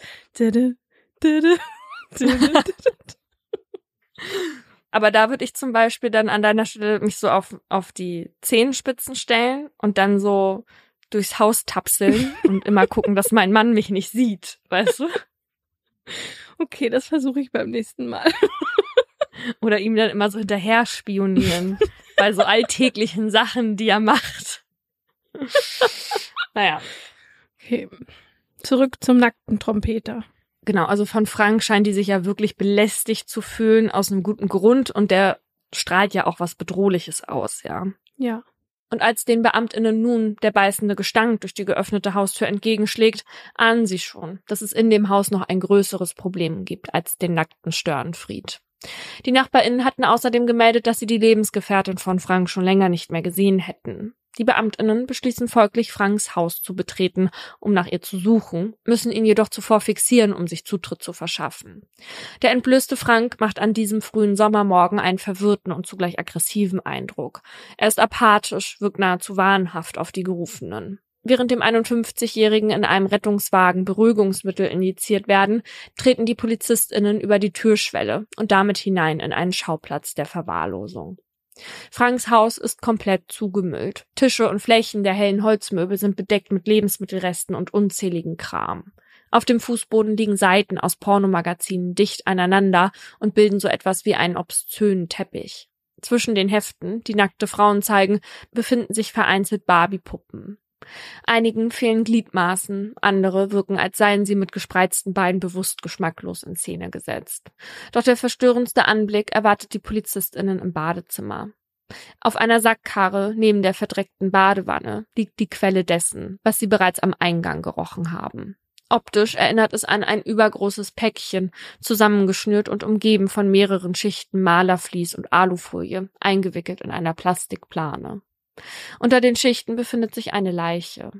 aber da würde ich zum Beispiel dann an deiner Stelle mich so auf, auf die Zehenspitzen stellen und dann so durchs Haus tapseln und immer gucken, dass mein Mann mich nicht sieht, weißt du? Okay, das versuche ich beim nächsten Mal. Oder ihm dann immer so hinterher spionieren bei so alltäglichen Sachen, die er macht. naja. Okay. Zurück zum nackten Trompeter. Genau, also von Frank scheint die sich ja wirklich belästigt zu fühlen aus einem guten Grund und der strahlt ja auch was Bedrohliches aus, ja. Ja. Und als den Beamtinnen nun der beißende Gestank durch die geöffnete Haustür entgegenschlägt, ahnen sie schon, dass es in dem Haus noch ein größeres Problem gibt als den nackten Störenfried. Die Nachbarinnen hatten außerdem gemeldet, dass sie die Lebensgefährtin von Frank schon länger nicht mehr gesehen hätten. Die Beamtinnen beschließen folglich, Franks Haus zu betreten, um nach ihr zu suchen, müssen ihn jedoch zuvor fixieren, um sich Zutritt zu verschaffen. Der entblößte Frank macht an diesem frühen Sommermorgen einen verwirrten und zugleich aggressiven Eindruck. Er ist apathisch, wirkt nahezu wahnhaft auf die Gerufenen. Während dem 51-Jährigen in einem Rettungswagen Beruhigungsmittel injiziert werden, treten die PolizistInnen über die Türschwelle und damit hinein in einen Schauplatz der Verwahrlosung. Franks Haus ist komplett zugemüllt. Tische und Flächen der hellen Holzmöbel sind bedeckt mit Lebensmittelresten und unzähligen Kram. Auf dem Fußboden liegen Seiten aus Pornomagazinen dicht aneinander und bilden so etwas wie einen obszönen Teppich. Zwischen den Heften, die nackte Frauen zeigen, befinden sich vereinzelt Barbie-Puppen. Einigen fehlen Gliedmaßen, andere wirken, als seien sie mit gespreizten Beinen bewusst geschmacklos in Szene gesetzt. Doch der verstörendste Anblick erwartet die PolizistInnen im Badezimmer. Auf einer Sackkarre neben der verdreckten Badewanne liegt die Quelle dessen, was sie bereits am Eingang gerochen haben. Optisch erinnert es an ein übergroßes Päckchen, zusammengeschnürt und umgeben von mehreren Schichten Malervlies und Alufolie, eingewickelt in einer Plastikplane. Unter den Schichten befindet sich eine Leiche.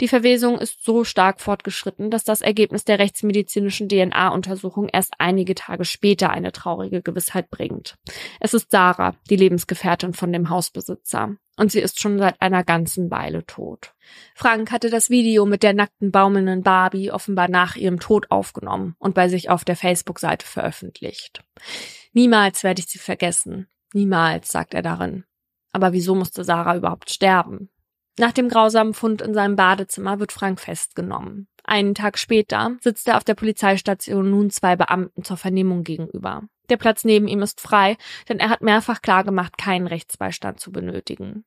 Die Verwesung ist so stark fortgeschritten, dass das Ergebnis der rechtsmedizinischen DNA-Untersuchung erst einige Tage später eine traurige Gewissheit bringt. Es ist Sarah, die Lebensgefährtin von dem Hausbesitzer. Und sie ist schon seit einer ganzen Weile tot. Frank hatte das Video mit der nackten baumelnden Barbie offenbar nach ihrem Tod aufgenommen und bei sich auf der Facebook-Seite veröffentlicht. Niemals werde ich sie vergessen. Niemals, sagt er darin. Aber wieso musste Sarah überhaupt sterben? Nach dem grausamen Fund in seinem Badezimmer wird Frank festgenommen. Einen Tag später sitzt er auf der Polizeistation nun zwei Beamten zur Vernehmung gegenüber. Der Platz neben ihm ist frei, denn er hat mehrfach klargemacht, keinen Rechtsbeistand zu benötigen.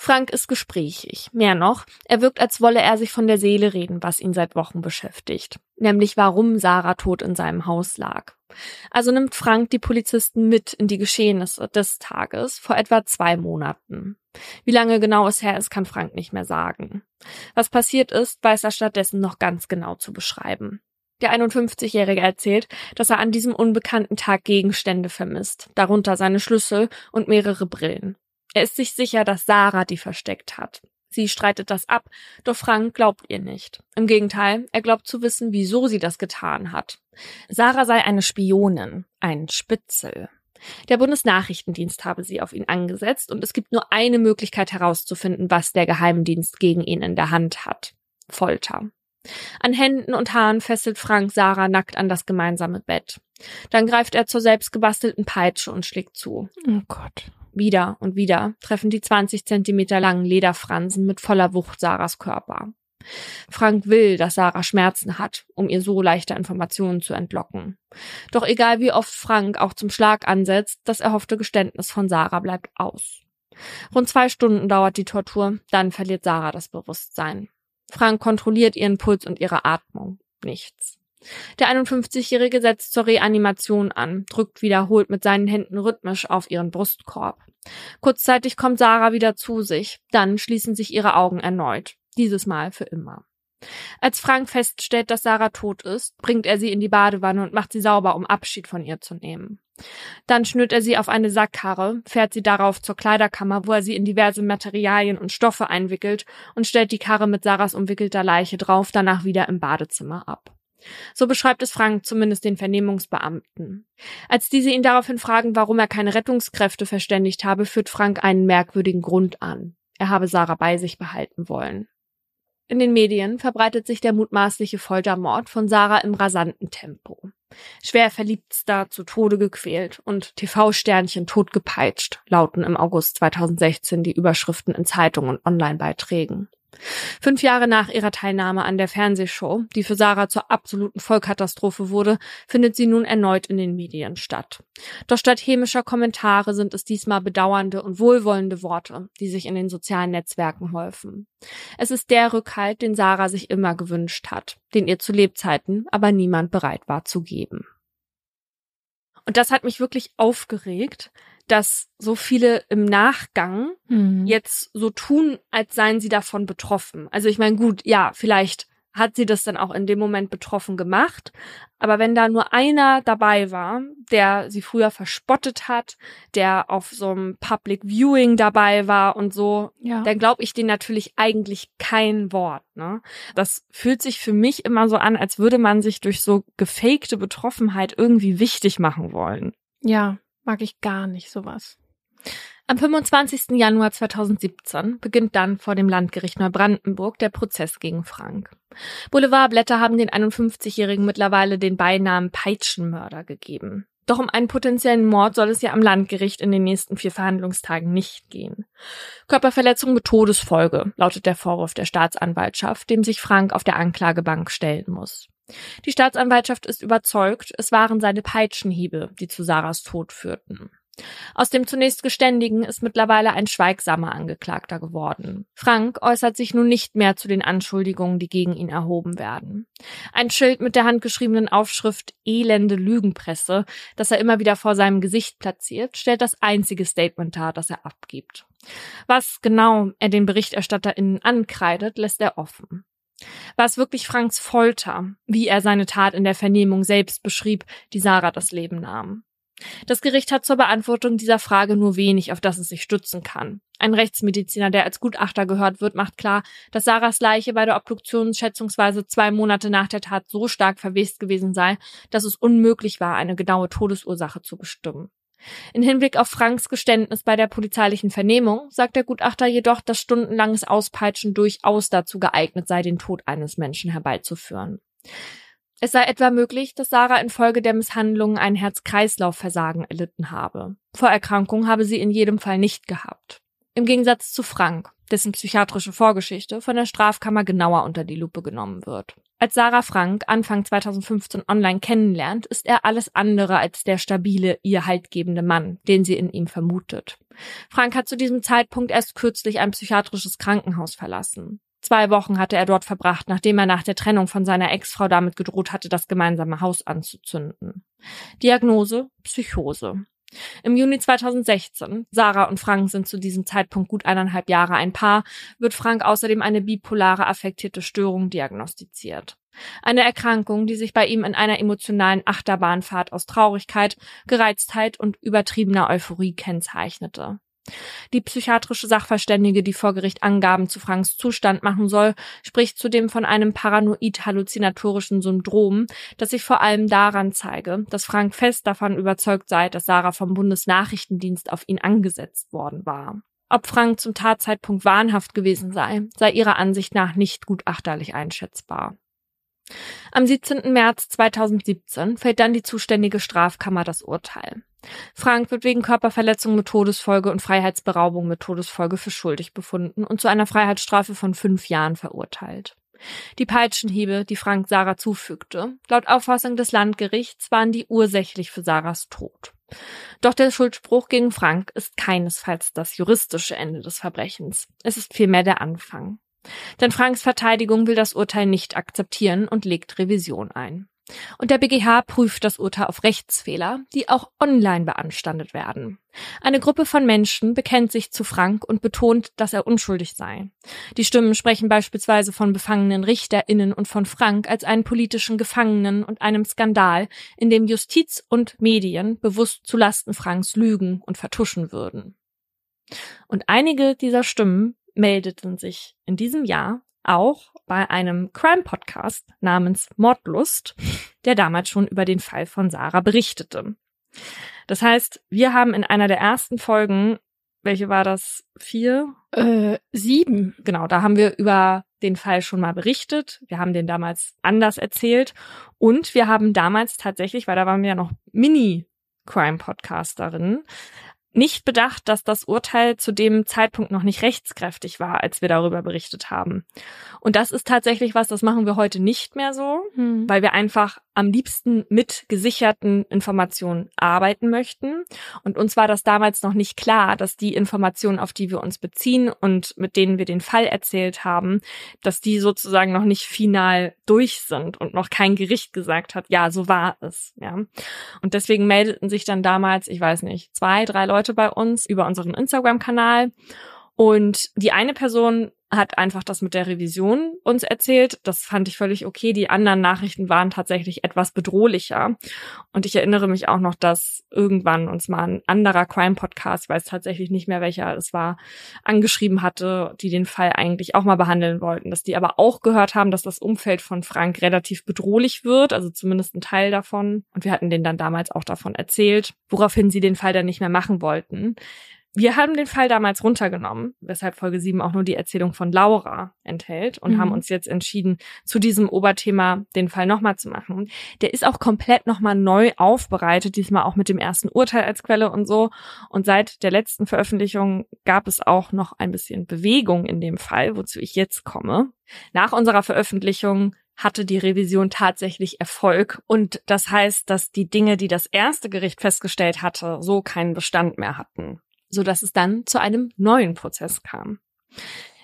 Frank ist gesprächig. Mehr noch, er wirkt, als wolle er sich von der Seele reden, was ihn seit Wochen beschäftigt. Nämlich warum Sarah tot in seinem Haus lag. Also nimmt Frank die Polizisten mit in die Geschehnisse des Tages vor etwa zwei Monaten. Wie lange genau es her ist, kann Frank nicht mehr sagen. Was passiert ist, weiß er stattdessen noch ganz genau zu beschreiben. Der 51-Jährige erzählt, dass er an diesem unbekannten Tag Gegenstände vermisst, darunter seine Schlüssel und mehrere Brillen. Er ist sich sicher, dass Sarah die versteckt hat. Sie streitet das ab, doch Frank glaubt ihr nicht. Im Gegenteil, er glaubt zu wissen, wieso sie das getan hat. Sarah sei eine Spionin, ein Spitzel. Der Bundesnachrichtendienst habe sie auf ihn angesetzt und es gibt nur eine Möglichkeit herauszufinden, was der Geheimdienst gegen ihn in der Hand hat. Folter. An Händen und Haaren fesselt Frank Sarah nackt an das gemeinsame Bett. Dann greift er zur selbstgebastelten Peitsche und schlägt zu. Oh Gott. Wieder und wieder treffen die 20 Zentimeter langen Lederfransen mit voller Wucht Sarahs Körper. Frank will, dass Sarah Schmerzen hat, um ihr so leichte Informationen zu entlocken. Doch egal wie oft Frank auch zum Schlag ansetzt, das erhoffte Geständnis von Sarah bleibt aus. Rund zwei Stunden dauert die Tortur, dann verliert Sarah das Bewusstsein. Frank kontrolliert ihren Puls und ihre Atmung. Nichts. Der 51-Jährige setzt zur Reanimation an, drückt wiederholt mit seinen Händen rhythmisch auf ihren Brustkorb. Kurzzeitig kommt Sarah wieder zu sich, dann schließen sich ihre Augen erneut, dieses Mal für immer. Als Frank feststellt, dass Sarah tot ist, bringt er sie in die Badewanne und macht sie sauber, um Abschied von ihr zu nehmen. Dann schnürt er sie auf eine Sackkarre, fährt sie darauf zur Kleiderkammer, wo er sie in diverse Materialien und Stoffe einwickelt und stellt die Karre mit Sarahs umwickelter Leiche drauf, danach wieder im Badezimmer ab. So beschreibt es Frank zumindest den Vernehmungsbeamten. Als diese ihn daraufhin fragen, warum er keine Rettungskräfte verständigt habe, führt Frank einen merkwürdigen Grund an. Er habe Sarah bei sich behalten wollen. In den Medien verbreitet sich der mutmaßliche Foltermord von Sarah im rasanten Tempo. Schwer verliebtster zu Tode gequält und TV-Sternchen totgepeitscht, lauten im August 2016 die Überschriften in Zeitungen und Online-Beiträgen. Fünf Jahre nach ihrer Teilnahme an der Fernsehshow, die für Sarah zur absoluten Vollkatastrophe wurde, findet sie nun erneut in den Medien statt. Doch statt hämischer Kommentare sind es diesmal bedauernde und wohlwollende Worte, die sich in den sozialen Netzwerken häufen. Es ist der Rückhalt, den Sarah sich immer gewünscht hat, den ihr zu Lebzeiten aber niemand bereit war zu geben. Und das hat mich wirklich aufgeregt, dass so viele im Nachgang mhm. jetzt so tun, als seien sie davon betroffen. Also ich meine, gut, ja, vielleicht hat sie das dann auch in dem Moment betroffen gemacht. Aber wenn da nur einer dabei war, der sie früher verspottet hat, der auf so einem Public Viewing dabei war und so, ja. dann glaube ich denen natürlich eigentlich kein Wort. Ne? Das fühlt sich für mich immer so an, als würde man sich durch so gefakte Betroffenheit irgendwie wichtig machen wollen. Ja, Mag ich gar nicht sowas. Am 25. Januar 2017 beginnt dann vor dem Landgericht Neubrandenburg der Prozess gegen Frank. Boulevardblätter haben den 51-Jährigen mittlerweile den Beinamen Peitschenmörder gegeben. Doch um einen potenziellen Mord soll es ja am Landgericht in den nächsten vier Verhandlungstagen nicht gehen. Körperverletzung mit Todesfolge lautet der Vorwurf der Staatsanwaltschaft, dem sich Frank auf der Anklagebank stellen muss. Die Staatsanwaltschaft ist überzeugt, es waren seine Peitschenhiebe, die zu Sarahs Tod führten. Aus dem zunächst Geständigen ist mittlerweile ein schweigsamer Angeklagter geworden. Frank äußert sich nun nicht mehr zu den Anschuldigungen, die gegen ihn erhoben werden. Ein Schild mit der handgeschriebenen Aufschrift Elende Lügenpresse, das er immer wieder vor seinem Gesicht platziert, stellt das einzige Statement dar, das er abgibt. Was genau er den BerichterstatterInnen ankreidet, lässt er offen. War es wirklich Franks Folter, wie er seine Tat in der Vernehmung selbst beschrieb, die Sarah das Leben nahm? Das Gericht hat zur Beantwortung dieser Frage nur wenig, auf das es sich stützen kann. Ein Rechtsmediziner, der als Gutachter gehört wird, macht klar, dass Sarahs Leiche bei der Obduktion schätzungsweise zwei Monate nach der Tat so stark verwest gewesen sei, dass es unmöglich war, eine genaue Todesursache zu bestimmen. In Hinblick auf Franks Geständnis bei der polizeilichen Vernehmung sagt der Gutachter jedoch, dass stundenlanges Auspeitschen durchaus dazu geeignet sei, den Tod eines Menschen herbeizuführen. Es sei etwa möglich, dass Sarah infolge der Misshandlungen ein Herz-Kreislauf-Versagen erlitten habe. Vorerkrankung habe sie in jedem Fall nicht gehabt. Im Gegensatz zu Frank, dessen psychiatrische Vorgeschichte von der Strafkammer genauer unter die Lupe genommen wird. Als Sarah Frank Anfang 2015 online kennenlernt, ist er alles andere als der stabile, ihr haltgebende Mann, den sie in ihm vermutet. Frank hat zu diesem Zeitpunkt erst kürzlich ein psychiatrisches Krankenhaus verlassen. Zwei Wochen hatte er dort verbracht, nachdem er nach der Trennung von seiner Ex-Frau damit gedroht hatte, das gemeinsame Haus anzuzünden. Diagnose Psychose. Im Juni 2016, Sarah und Frank sind zu diesem Zeitpunkt gut eineinhalb Jahre ein Paar, wird Frank außerdem eine bipolare affektierte Störung diagnostiziert. Eine Erkrankung, die sich bei ihm in einer emotionalen Achterbahnfahrt aus Traurigkeit, Gereiztheit und übertriebener Euphorie kennzeichnete. Die psychiatrische Sachverständige, die vor Gericht Angaben zu Franks Zustand machen soll, spricht zudem von einem paranoid-halluzinatorischen Syndrom, das sich vor allem daran zeige, dass Frank fest davon überzeugt sei, dass Sarah vom Bundesnachrichtendienst auf ihn angesetzt worden war. Ob Frank zum Tatzeitpunkt wahnhaft gewesen sei, sei ihrer Ansicht nach nicht gutachterlich einschätzbar. Am 17. März 2017 fällt dann die zuständige Strafkammer das Urteil. Frank wird wegen Körperverletzung mit Todesfolge und Freiheitsberaubung mit Todesfolge für schuldig befunden und zu einer Freiheitsstrafe von fünf Jahren verurteilt. Die Peitschenhiebe, die Frank Sarah zufügte, laut Auffassung des Landgerichts waren die ursächlich für Sarahs Tod. Doch der Schuldspruch gegen Frank ist keinesfalls das juristische Ende des Verbrechens. Es ist vielmehr der Anfang. Denn Franks Verteidigung will das Urteil nicht akzeptieren und legt Revision ein. Und der BGH prüft das Urteil auf Rechtsfehler, die auch online beanstandet werden. Eine Gruppe von Menschen bekennt sich zu Frank und betont, dass er unschuldig sei. Die Stimmen sprechen beispielsweise von befangenen RichterInnen und von Frank als einen politischen Gefangenen und einem Skandal, in dem Justiz und Medien bewusst zulasten Franks lügen und vertuschen würden. Und einige dieser Stimmen meldeten sich in diesem Jahr auch bei einem Crime-Podcast namens Mordlust, der damals schon über den Fall von Sarah berichtete. Das heißt, wir haben in einer der ersten Folgen, welche war das? Vier? Äh, sieben. Genau, da haben wir über den Fall schon mal berichtet. Wir haben den damals anders erzählt. Und wir haben damals tatsächlich, weil da waren wir ja noch Mini-Crime-Podcasterinnen, nicht bedacht, dass das Urteil zu dem Zeitpunkt noch nicht rechtskräftig war, als wir darüber berichtet haben. Und das ist tatsächlich was, das machen wir heute nicht mehr so, hm. weil wir einfach am liebsten mit gesicherten Informationen arbeiten möchten. Und uns war das damals noch nicht klar, dass die Informationen, auf die wir uns beziehen und mit denen wir den Fall erzählt haben, dass die sozusagen noch nicht final durch sind und noch kein Gericht gesagt hat, ja, so war es, ja. Und deswegen meldeten sich dann damals, ich weiß nicht, zwei, drei Leute bei uns über unseren Instagram-Kanal und die eine Person hat einfach das mit der Revision uns erzählt. Das fand ich völlig okay. Die anderen Nachrichten waren tatsächlich etwas bedrohlicher. Und ich erinnere mich auch noch, dass irgendwann uns mal ein anderer Crime-Podcast, ich weiß tatsächlich nicht mehr welcher es war, angeschrieben hatte, die den Fall eigentlich auch mal behandeln wollten. Dass die aber auch gehört haben, dass das Umfeld von Frank relativ bedrohlich wird, also zumindest ein Teil davon. Und wir hatten denen dann damals auch davon erzählt, woraufhin sie den Fall dann nicht mehr machen wollten. Wir haben den Fall damals runtergenommen, weshalb Folge 7 auch nur die Erzählung von Laura enthält und mhm. haben uns jetzt entschieden, zu diesem Oberthema den Fall nochmal zu machen. Der ist auch komplett nochmal neu aufbereitet, diesmal auch mit dem ersten Urteil als Quelle und so. Und seit der letzten Veröffentlichung gab es auch noch ein bisschen Bewegung in dem Fall, wozu ich jetzt komme. Nach unserer Veröffentlichung hatte die Revision tatsächlich Erfolg. Und das heißt, dass die Dinge, die das erste Gericht festgestellt hatte, so keinen Bestand mehr hatten so dass es dann zu einem neuen Prozess kam.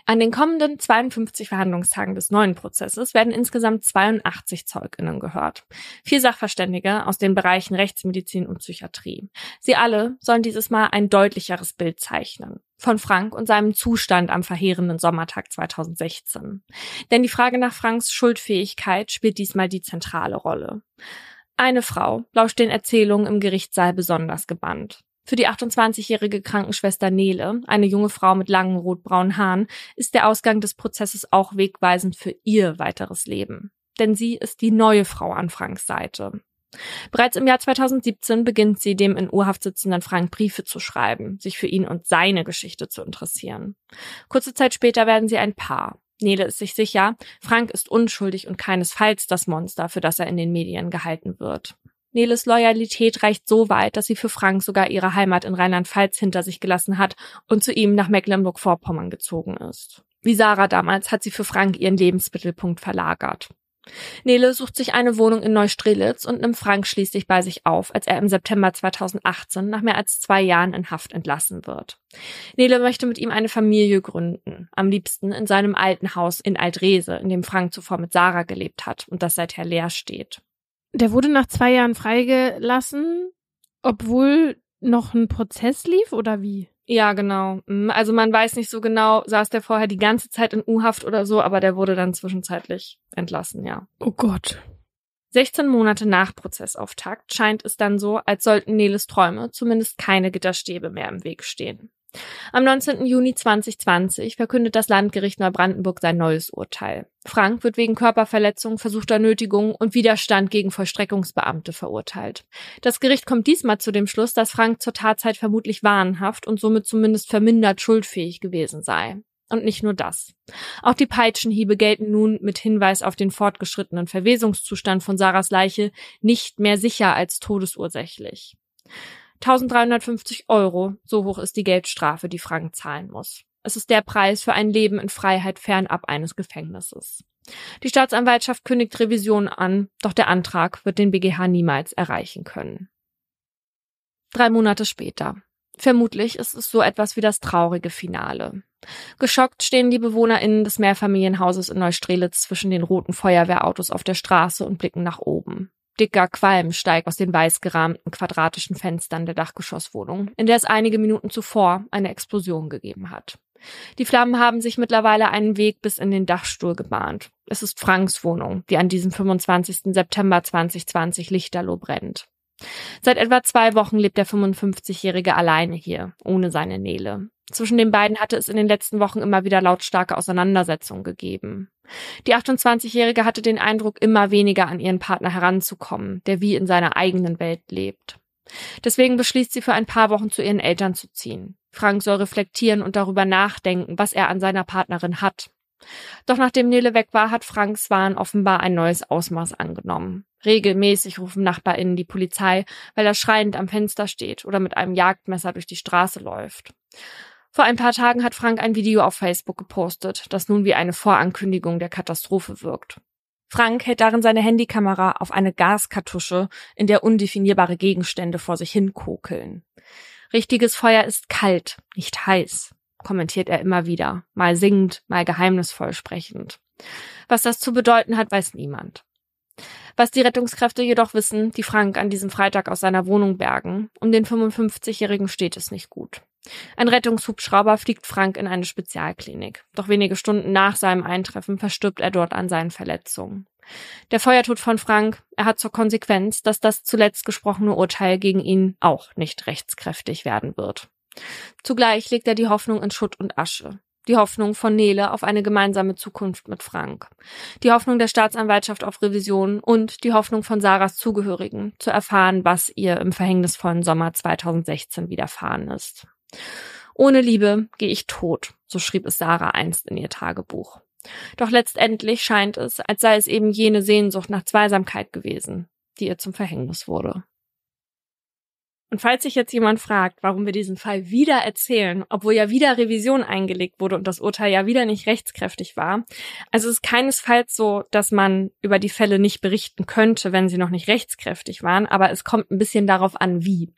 An den kommenden 52 Verhandlungstagen des neuen Prozesses werden insgesamt 82 Zeuginnen gehört. Vier Sachverständige aus den Bereichen Rechtsmedizin und Psychiatrie. Sie alle sollen dieses Mal ein deutlicheres Bild zeichnen. Von Frank und seinem Zustand am verheerenden Sommertag 2016. Denn die Frage nach Franks Schuldfähigkeit spielt diesmal die zentrale Rolle. Eine Frau lauscht den Erzählungen im Gerichtssaal besonders gebannt. Für die 28-jährige Krankenschwester Nele, eine junge Frau mit langen rotbraunen Haaren, ist der Ausgang des Prozesses auch wegweisend für ihr weiteres Leben. Denn sie ist die neue Frau an Franks Seite. Bereits im Jahr 2017 beginnt sie, dem in Urhaft sitzenden Frank Briefe zu schreiben, sich für ihn und seine Geschichte zu interessieren. Kurze Zeit später werden sie ein Paar. Nele ist sich sicher, Frank ist unschuldig und keinesfalls das Monster, für das er in den Medien gehalten wird. Neles Loyalität reicht so weit, dass sie für Frank sogar ihre Heimat in Rheinland-Pfalz hinter sich gelassen hat und zu ihm nach Mecklenburg-Vorpommern gezogen ist. Wie Sarah damals hat sie für Frank ihren Lebensmittelpunkt verlagert. Nele sucht sich eine Wohnung in Neustrelitz und nimmt Frank schließlich bei sich auf, als er im September 2018 nach mehr als zwei Jahren in Haft entlassen wird. Nele möchte mit ihm eine Familie gründen, am liebsten in seinem alten Haus in Altrese, in dem Frank zuvor mit Sarah gelebt hat und das seither leer steht. Der wurde nach zwei Jahren freigelassen, obwohl noch ein Prozess lief oder wie? Ja, genau. Mhm, also man weiß nicht so genau, saß der vorher die ganze Zeit in U-Haft oder so, aber der wurde dann zwischenzeitlich entlassen, ja. Oh Gott. 16 Monate nach Prozessauftakt scheint es dann so, als sollten Neles Träume zumindest keine Gitterstäbe mehr im Weg stehen. Am 19. Juni 2020 verkündet das Landgericht Neubrandenburg sein neues Urteil. Frank wird wegen Körperverletzung, versuchter Nötigung und Widerstand gegen Vollstreckungsbeamte verurteilt. Das Gericht kommt diesmal zu dem Schluss, dass Frank zur Tatzeit vermutlich wahnhaft und somit zumindest vermindert schuldfähig gewesen sei. Und nicht nur das. Auch die Peitschenhiebe gelten nun mit Hinweis auf den fortgeschrittenen Verwesungszustand von Sarahs Leiche nicht mehr sicher als todesursächlich. 1350 Euro, so hoch ist die Geldstrafe, die Frank zahlen muss. Es ist der Preis für ein Leben in Freiheit fernab eines Gefängnisses. Die Staatsanwaltschaft kündigt Revision an, doch der Antrag wird den BGH niemals erreichen können. Drei Monate später. Vermutlich ist es so etwas wie das traurige Finale. Geschockt stehen die BewohnerInnen des Mehrfamilienhauses in Neustrelitz zwischen den roten Feuerwehrautos auf der Straße und blicken nach oben. Dicker Qualm steigt aus den weiß gerahmten quadratischen Fenstern der Dachgeschosswohnung, in der es einige Minuten zuvor eine Explosion gegeben hat. Die Flammen haben sich mittlerweile einen Weg bis in den Dachstuhl gebahnt. Es ist Franks Wohnung, die an diesem 25. September 2020 lichterloh brennt. Seit etwa zwei Wochen lebt der 55-Jährige alleine hier, ohne seine Nele. Zwischen den beiden hatte es in den letzten Wochen immer wieder lautstarke Auseinandersetzungen gegeben. Die 28-Jährige hatte den Eindruck, immer weniger an ihren Partner heranzukommen, der wie in seiner eigenen Welt lebt. Deswegen beschließt sie für ein paar Wochen zu ihren Eltern zu ziehen. Frank soll reflektieren und darüber nachdenken, was er an seiner Partnerin hat. Doch nachdem Nele weg war, hat Franks Wahn offenbar ein neues Ausmaß angenommen. Regelmäßig rufen NachbarInnen die Polizei, weil er schreiend am Fenster steht oder mit einem Jagdmesser durch die Straße läuft. Vor ein paar Tagen hat Frank ein Video auf Facebook gepostet, das nun wie eine Vorankündigung der Katastrophe wirkt. Frank hält darin seine Handykamera auf eine Gaskartusche, in der undefinierbare Gegenstände vor sich hin kokeln. Richtiges Feuer ist kalt, nicht heiß, kommentiert er immer wieder, mal singend, mal geheimnisvoll sprechend. Was das zu bedeuten hat, weiß niemand. Was die Rettungskräfte jedoch wissen, die Frank an diesem Freitag aus seiner Wohnung bergen, um den 55-Jährigen steht es nicht gut. Ein Rettungshubschrauber fliegt Frank in eine Spezialklinik. Doch wenige Stunden nach seinem Eintreffen verstirbt er dort an seinen Verletzungen. Der Feuertod von Frank, er hat zur Konsequenz, dass das zuletzt gesprochene Urteil gegen ihn auch nicht rechtskräftig werden wird. Zugleich legt er die Hoffnung in Schutt und Asche. Die Hoffnung von Nele auf eine gemeinsame Zukunft mit Frank. Die Hoffnung der Staatsanwaltschaft auf Revision und die Hoffnung von Sarahs Zugehörigen, zu erfahren, was ihr im verhängnisvollen Sommer 2016 widerfahren ist. Ohne Liebe gehe ich tot, so schrieb es Sarah einst in ihr Tagebuch. Doch letztendlich scheint es, als sei es eben jene Sehnsucht nach Zweisamkeit gewesen, die ihr zum Verhängnis wurde. Und falls sich jetzt jemand fragt, warum wir diesen Fall wieder erzählen, obwohl ja wieder Revision eingelegt wurde und das Urteil ja wieder nicht rechtskräftig war, also es ist keinesfalls so, dass man über die Fälle nicht berichten könnte, wenn sie noch nicht rechtskräftig waren, aber es kommt ein bisschen darauf an, wie.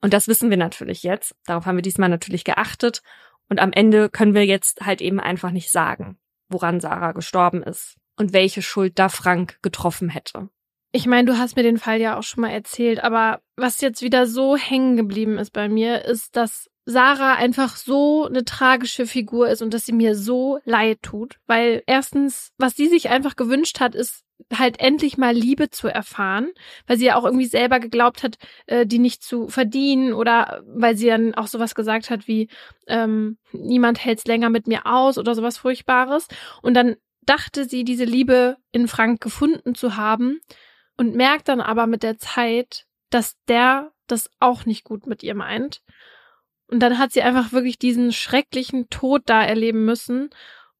Und das wissen wir natürlich jetzt. Darauf haben wir diesmal natürlich geachtet. Und am Ende können wir jetzt halt eben einfach nicht sagen, woran Sarah gestorben ist und welche Schuld da Frank getroffen hätte. Ich meine, du hast mir den Fall ja auch schon mal erzählt, aber was jetzt wieder so hängen geblieben ist bei mir, ist, dass Sarah einfach so eine tragische Figur ist und dass sie mir so leid tut, weil erstens, was sie sich einfach gewünscht hat, ist halt endlich mal Liebe zu erfahren, weil sie ja auch irgendwie selber geglaubt hat, äh, die nicht zu verdienen oder weil sie dann auch sowas gesagt hat wie ähm, niemand hält's länger mit mir aus oder sowas Furchtbares. Und dann dachte sie, diese Liebe in Frank gefunden zu haben und merkt dann aber mit der Zeit, dass der das auch nicht gut mit ihr meint. Und dann hat sie einfach wirklich diesen schrecklichen Tod da erleben müssen.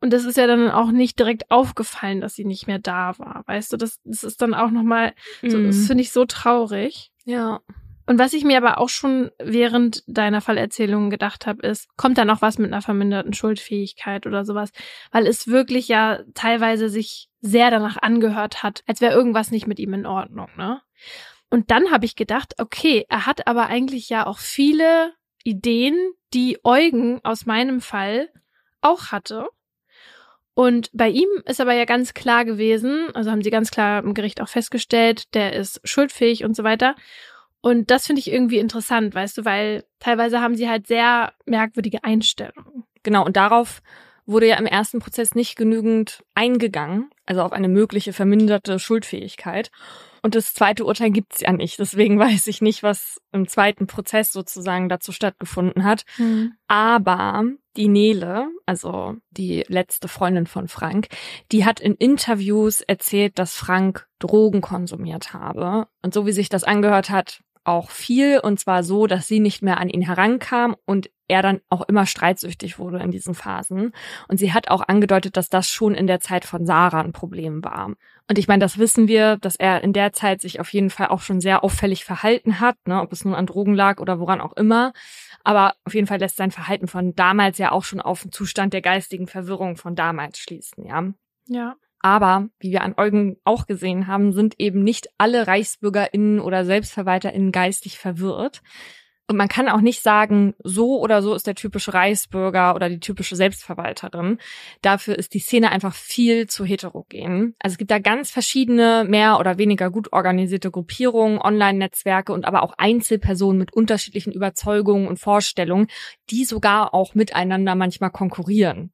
Und das ist ja dann auch nicht direkt aufgefallen, dass sie nicht mehr da war. Weißt du, das, das ist dann auch nochmal, so, Mhm. das finde ich so traurig. Ja. Und was ich mir aber auch schon während deiner Fallerzählung gedacht habe, ist, kommt da noch was mit einer verminderten Schuldfähigkeit oder sowas? Weil es wirklich ja teilweise sich sehr danach angehört hat, als wäre irgendwas nicht mit ihm in Ordnung, ne? Und dann habe ich gedacht, okay, er hat aber eigentlich ja auch viele Ideen, die Eugen aus meinem Fall auch hatte. Und bei ihm ist aber ja ganz klar gewesen, also haben sie ganz klar im Gericht auch festgestellt, der ist schuldfähig und so weiter. Und das finde ich irgendwie interessant, weißt du, weil teilweise haben sie halt sehr merkwürdige Einstellungen. Genau, und darauf wurde ja im ersten Prozess nicht genügend eingegangen, also auf eine mögliche verminderte Schuldfähigkeit. Und das zweite Urteil gibt's ja nicht. Deswegen weiß ich nicht, was im zweiten Prozess sozusagen dazu stattgefunden hat. Aber die Nele, also die letzte Freundin von Frank, die hat in Interviews erzählt, dass Frank Drogen konsumiert habe. Und so wie sich das angehört hat, auch viel. Und zwar so, dass sie nicht mehr an ihn herankam und er dann auch immer streitsüchtig wurde in diesen Phasen. Und sie hat auch angedeutet, dass das schon in der Zeit von Sarah ein Problem war. Und ich meine, das wissen wir, dass er in der Zeit sich auf jeden Fall auch schon sehr auffällig verhalten hat, ne, ob es nun an Drogen lag oder woran auch immer. Aber auf jeden Fall lässt sein Verhalten von damals ja auch schon auf den Zustand der geistigen Verwirrung von damals schließen, ja. Ja. Aber, wie wir an Eugen auch gesehen haben, sind eben nicht alle ReichsbürgerInnen oder SelbstverwalterInnen geistig verwirrt. Und man kann auch nicht sagen, so oder so ist der typische Reichsbürger oder die typische Selbstverwalterin. Dafür ist die Szene einfach viel zu heterogen. Also es gibt da ganz verschiedene, mehr oder weniger gut organisierte Gruppierungen, Online-Netzwerke und aber auch Einzelpersonen mit unterschiedlichen Überzeugungen und Vorstellungen, die sogar auch miteinander manchmal konkurrieren.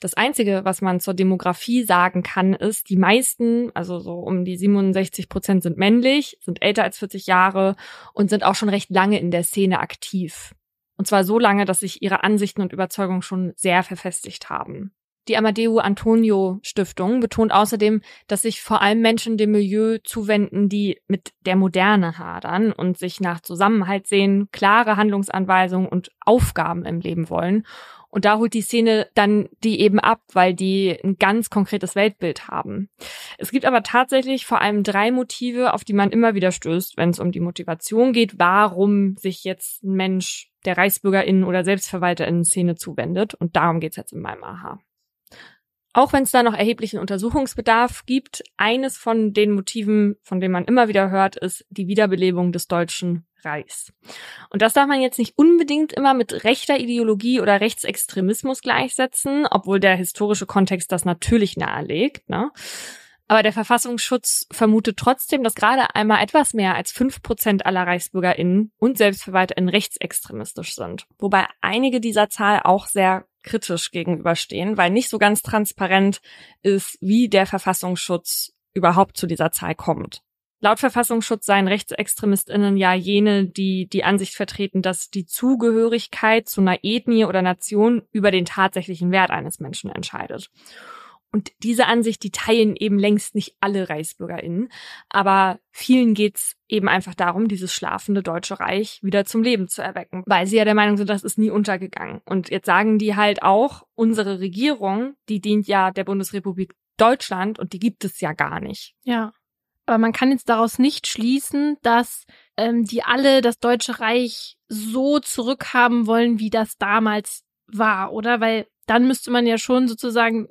Das Einzige, was man zur Demografie sagen kann, ist, die meisten, also so um die 67 Prozent sind männlich, sind älter als 40 Jahre und sind auch schon recht lange in der Szene aktiv. Und zwar so lange, dass sich ihre Ansichten und Überzeugungen schon sehr verfestigt haben. Die Amadeo Antonio Stiftung betont außerdem, dass sich vor allem Menschen dem Milieu zuwenden, die mit der Moderne hadern und sich nach Zusammenhalt sehen, klare Handlungsanweisungen und Aufgaben im Leben wollen. Und da holt die Szene dann die eben ab, weil die ein ganz konkretes Weltbild haben. Es gibt aber tatsächlich vor allem drei Motive, auf die man immer wieder stößt, wenn es um die Motivation geht, warum sich jetzt ein Mensch der ReichsbürgerInnen oder SelbstverwalterInnen-Szene zuwendet. Und darum geht's jetzt in meinem Aha. Auch wenn es da noch erheblichen Untersuchungsbedarf gibt, eines von den Motiven, von denen man immer wieder hört, ist die Wiederbelebung des Deutschen Reichs. Und das darf man jetzt nicht unbedingt immer mit rechter Ideologie oder Rechtsextremismus gleichsetzen, obwohl der historische Kontext das natürlich nahelegt. Ne? Aber der Verfassungsschutz vermutet trotzdem, dass gerade einmal etwas mehr als fünf Prozent aller ReichsbürgerInnen und SelbstverwalterInnen rechtsextremistisch sind. Wobei einige dieser Zahl auch sehr kritisch gegenüberstehen, weil nicht so ganz transparent ist, wie der Verfassungsschutz überhaupt zu dieser Zahl kommt. Laut Verfassungsschutz seien RechtsextremistInnen ja jene, die die Ansicht vertreten, dass die Zugehörigkeit zu einer Ethnie oder Nation über den tatsächlichen Wert eines Menschen entscheidet. Und diese Ansicht, die teilen eben längst nicht alle ReichsbürgerInnen. Aber vielen geht's eben einfach darum, dieses schlafende Deutsche Reich wieder zum Leben zu erwecken. Weil sie ja der Meinung sind, das ist nie untergegangen. Und jetzt sagen die halt auch, unsere Regierung, die dient ja der Bundesrepublik Deutschland und die gibt es ja gar nicht. Ja. Aber man kann jetzt daraus nicht schließen, dass ähm, die alle das Deutsche Reich so zurückhaben wollen, wie das damals war, oder? Weil dann müsste man ja schon sozusagen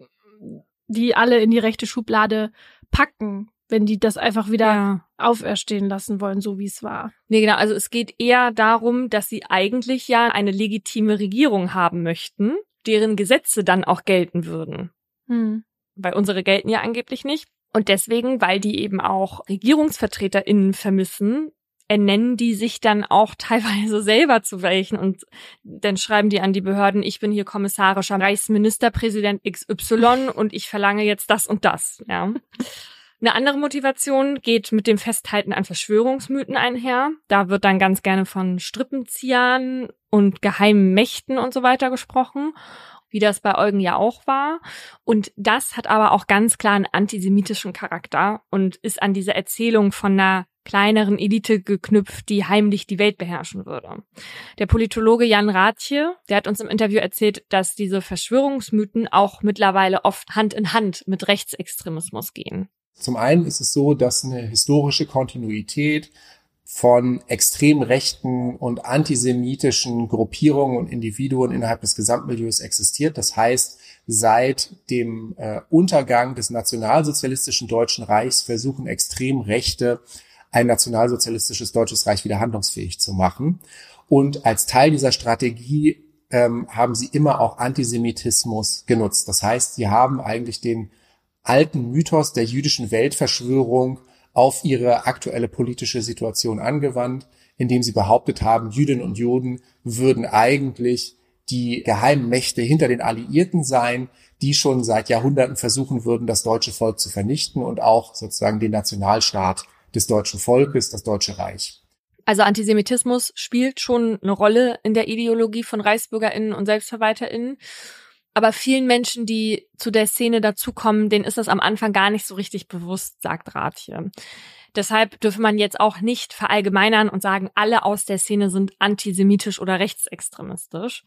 die alle in die rechte Schublade packen, wenn die das einfach wieder Ja. auferstehen lassen wollen, so wie es war. Nee, genau. Also es geht eher darum, dass sie eigentlich ja eine legitime Regierung haben möchten, deren Gesetze dann auch gelten würden. Hm. Weil unsere gelten ja angeblich nicht. Und deswegen, weil die eben auch RegierungsvertreterInnen vermissen, ernennen die sich dann auch teilweise selber zu welchen und dann schreiben die an die Behörden, ich bin hier kommissarischer Reichsministerpräsident XY und ich verlange jetzt das und das, ja. Eine andere Motivation geht mit dem Festhalten an Verschwörungsmythen einher. Da wird dann ganz gerne von Strippenziehern und geheimen Mächten und so weiter gesprochen, wie das bei Eugen ja auch war. Und das hat aber auch ganz klar einen antisemitischen Charakter und ist an diese Erzählung von einer kleineren Elite geknüpft, die heimlich die Welt beherrschen würde. Der Politologe Jan Rathje, der hat uns im Interview erzählt, dass diese Verschwörungsmythen auch mittlerweile oft Hand in Hand mit Rechtsextremismus gehen. Zum einen ist es so, dass eine historische Kontinuität von extrem rechten und antisemitischen Gruppierungen und Individuen innerhalb des Gesamtmilieus existiert. Das heißt, seit dem äh, Untergang des nationalsozialistischen Deutschen Reichs versuchen extrem Rechte ein nationalsozialistisches Deutsches Reich wieder handlungsfähig zu machen. Und als Teil dieser Strategie ähm, haben sie immer auch Antisemitismus genutzt. Das heißt, sie haben eigentlich den alten Mythos der jüdischen Weltverschwörung auf ihre aktuelle politische Situation angewandt, indem sie behauptet haben, Jüdinnen und Juden würden eigentlich die geheimen Mächte hinter den Alliierten sein, die schon seit Jahrhunderten versuchen würden, das deutsche Volk zu vernichten und auch sozusagen den Nationalstaat des deutschen Volkes, das Deutsche Reich. Also Antisemitismus spielt schon eine Rolle in der Ideologie von Reichsbürgerinnen und Selbstverwalterinnen. Aber vielen Menschen, die zu der Szene dazukommen, denen ist das am Anfang gar nicht so richtig bewusst, sagt Rathje. Deshalb dürfe man jetzt auch nicht verallgemeinern und sagen, alle aus der Szene sind antisemitisch oder rechtsextremistisch.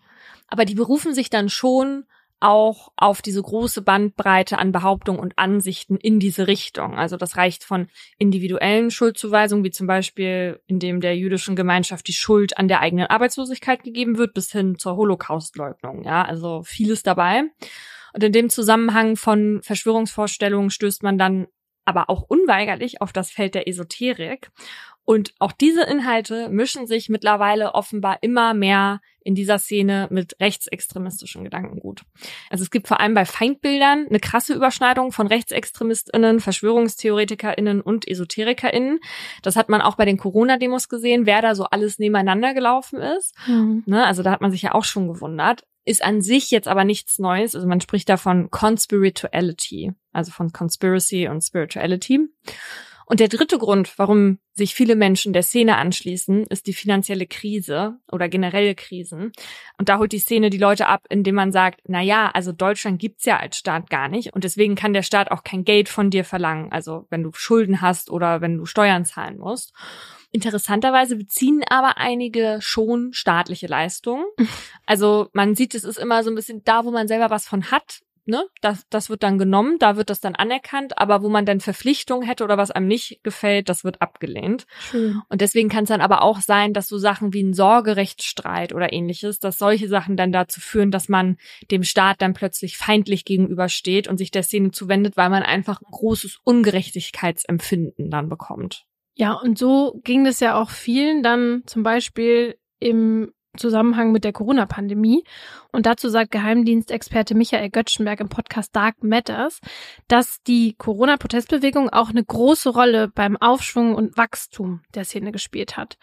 Aber die berufen sich dann schon auch auf diese große Bandbreite an Behauptungen und Ansichten in diese Richtung. Also das reicht von individuellen Schuldzuweisungen, wie zum Beispiel, indem der jüdischen Gemeinschaft die Schuld an der eigenen Arbeitslosigkeit gegeben wird, bis hin zur Holocaustleugnung. Ja, also vieles dabei. Und in dem Zusammenhang von Verschwörungsvorstellungen stößt man dann aber auch unweigerlich auf das Feld der Esoterik. Und auch diese Inhalte mischen sich mittlerweile offenbar immer mehr in dieser Szene mit rechtsextremistischen Gedankengut. Also es gibt vor allem bei Feindbildern eine krasse Überschneidung von Rechtsextremistinnen, Verschwörungstheoretikerinnen und Esoterikerinnen. Das hat man auch bei den Corona-Demos gesehen, wer da so alles nebeneinander gelaufen ist. Mhm. Ne, also da hat man sich ja auch schon gewundert. Ist an sich jetzt aber nichts Neues. Also man spricht da von Conspirituality, also von Conspiracy und Spirituality. Und der dritte Grund, warum sich viele Menschen der Szene anschließen, ist die finanzielle Krise oder generelle Krisen. Und da holt die Szene die Leute ab, indem man sagt, na ja, also Deutschland gibt's ja als Staat gar nicht und deswegen kann der Staat auch kein Geld von dir verlangen, also wenn du Schulden hast oder wenn du Steuern zahlen musst. Interessanterweise beziehen aber einige schon staatliche Leistungen. Also man sieht, es ist immer so ein bisschen da, wo man selber was von hat, ne, das, das wird dann genommen, da wird das dann anerkannt, aber wo man dann Verpflichtungen hätte oder was einem nicht gefällt, das wird abgelehnt. Schön. Und deswegen kann es dann aber auch sein, dass so Sachen wie ein Sorgerechtsstreit oder ähnliches, dass solche Sachen dann dazu führen, dass man dem Staat dann plötzlich feindlich gegenübersteht und sich der Szene zuwendet, weil man einfach ein großes Ungerechtigkeitsempfinden dann bekommt. Ja, und so ging es ja auch vielen dann zum Beispiel im Zusammenhang mit der Corona-Pandemie. Und dazu sagt Geheimdienstexperte Michael Göttschenberg im Podcast Dark Matters, dass die Corona-Protestbewegung auch eine große Rolle beim Aufschwung und Wachstum der Szene gespielt hat.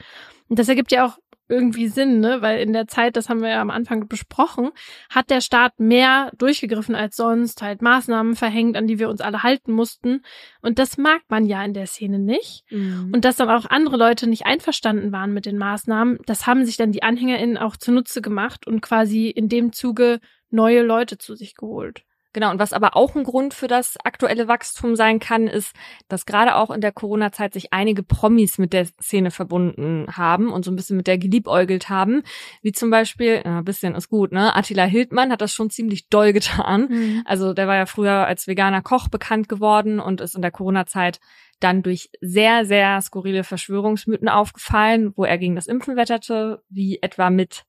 Und das ergibt ja auch irgendwie Sinn, ne? Weil in der Zeit, das haben wir ja am Anfang besprochen, hat der Staat mehr durchgegriffen als sonst, halt Maßnahmen verhängt, an die wir uns alle halten mussten. Und das mag man ja in der Szene nicht. Mhm. Und dass dann auch andere Leute nicht einverstanden waren mit den Maßnahmen, das haben sich dann die AnhängerInnen auch zunutze gemacht und quasi in dem Zuge neue Leute zu sich geholt. Genau, und was aber auch ein Grund für das aktuelle Wachstum sein kann, ist, dass gerade auch in der Corona-Zeit sich einige Promis mit der Szene verbunden haben und so ein bisschen mit der geliebäugelt haben. Wie zum Beispiel, ein bisschen ist gut, ne? Attila Hildmann hat das schon ziemlich doll getan. Mhm. Also der war ja früher als veganer Koch bekannt geworden und ist in der Corona-Zeit dann durch sehr, sehr skurrile Verschwörungsmythen aufgefallen, wo er gegen das Impfen wetterte, wie etwa mit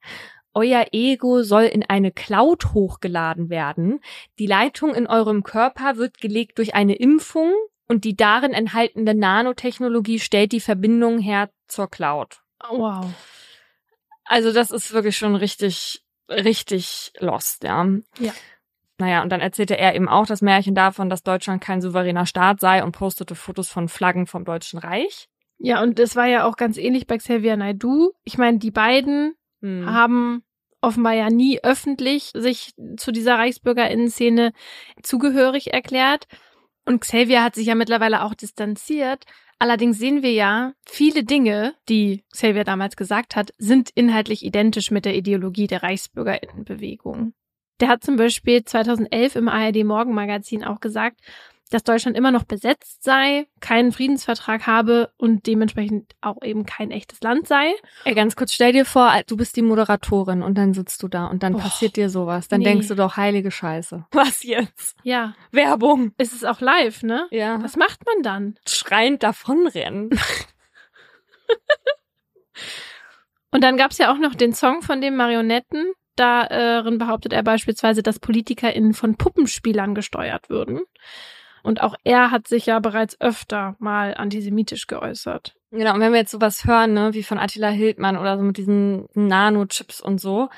euer Ego soll in eine Cloud hochgeladen werden. Die Leitung in eurem Körper wird gelegt durch eine Impfung und die darin enthaltene Nanotechnologie stellt die Verbindung her zur Cloud. Wow. Also das ist wirklich schon richtig, richtig lost, ja. Ja. Naja, und dann erzählte er eben auch das Märchen davon, dass Deutschland kein souveräner Staat sei und postete Fotos von Flaggen vom Deutschen Reich. Ja, und das war ja auch ganz ähnlich bei Xavier Naidu. Ich meine, die beiden hm. haben offenbar ja nie öffentlich sich zu dieser Reichsbürgerinnen-Szene zugehörig erklärt. Und Xavier hat sich ja mittlerweile auch distanziert. Allerdings sehen wir ja, viele Dinge, die Xavier damals gesagt hat, sind inhaltlich identisch mit der Ideologie der Reichsbürgerinnenbewegung. Der hat zum Beispiel 2011 im ARD Morgenmagazin auch gesagt, dass Deutschland immer noch besetzt sei, keinen Friedensvertrag habe und dementsprechend auch eben kein echtes Land sei. Ey, ganz kurz, stell dir vor, du bist die Moderatorin und dann sitzt du da und dann oh, passiert dir sowas. Dann nee. denkst du doch, heilige Scheiße. Was jetzt? Ja. Werbung. Es ist auch live, ne? Ja. Was macht man dann? Schreiend davonrennen. und dann gab's ja auch noch den Song von den Marionetten. Darin behauptet er beispielsweise, dass PolitikerInnen von Puppenspielern gesteuert würden. Und auch er hat sich ja bereits öfter mal antisemitisch geäußert. Genau, und wenn wir jetzt sowas hören, ne, wie von Attila Hildmann oder so mit diesen Nanochips und so,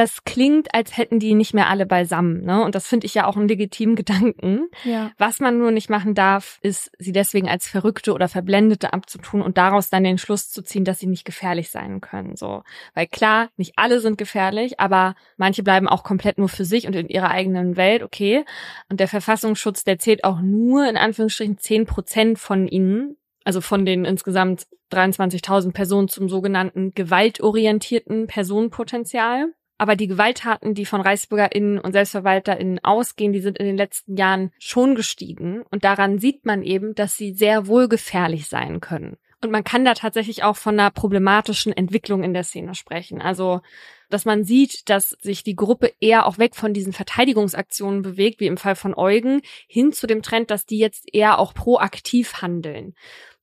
das klingt, als hätten die nicht mehr alle beisammen, ne? Und das finde ich ja auch einen legitimen Gedanken. Ja. Was man nur nicht machen darf, ist, sie deswegen als Verrückte oder Verblendete abzutun und daraus dann den Schluss zu ziehen, dass sie nicht gefährlich sein können, so. Weil klar, nicht alle sind gefährlich, aber manche bleiben auch komplett nur für sich und in ihrer eigenen Welt, okay. Und der Verfassungsschutz, der zählt auch nur in Anführungsstrichen zehn Prozent von ihnen also von den insgesamt 23.000 Personen zum sogenannten gewaltorientierten Personenpotenzial. Aber die Gewalttaten, die von ReichsbürgerInnen und SelbstverwalterInnen ausgehen, die sind in den letzten Jahren schon gestiegen. Und daran sieht man eben, dass sie sehr wohl gefährlich sein können. Und man kann da tatsächlich auch von einer problematischen Entwicklung in der Szene sprechen. Also, dass man sieht, dass sich die Gruppe eher auch weg von diesen Verteidigungsaktionen bewegt, wie im Fall von Eugen, hin zu dem Trend, dass die jetzt eher auch proaktiv handeln.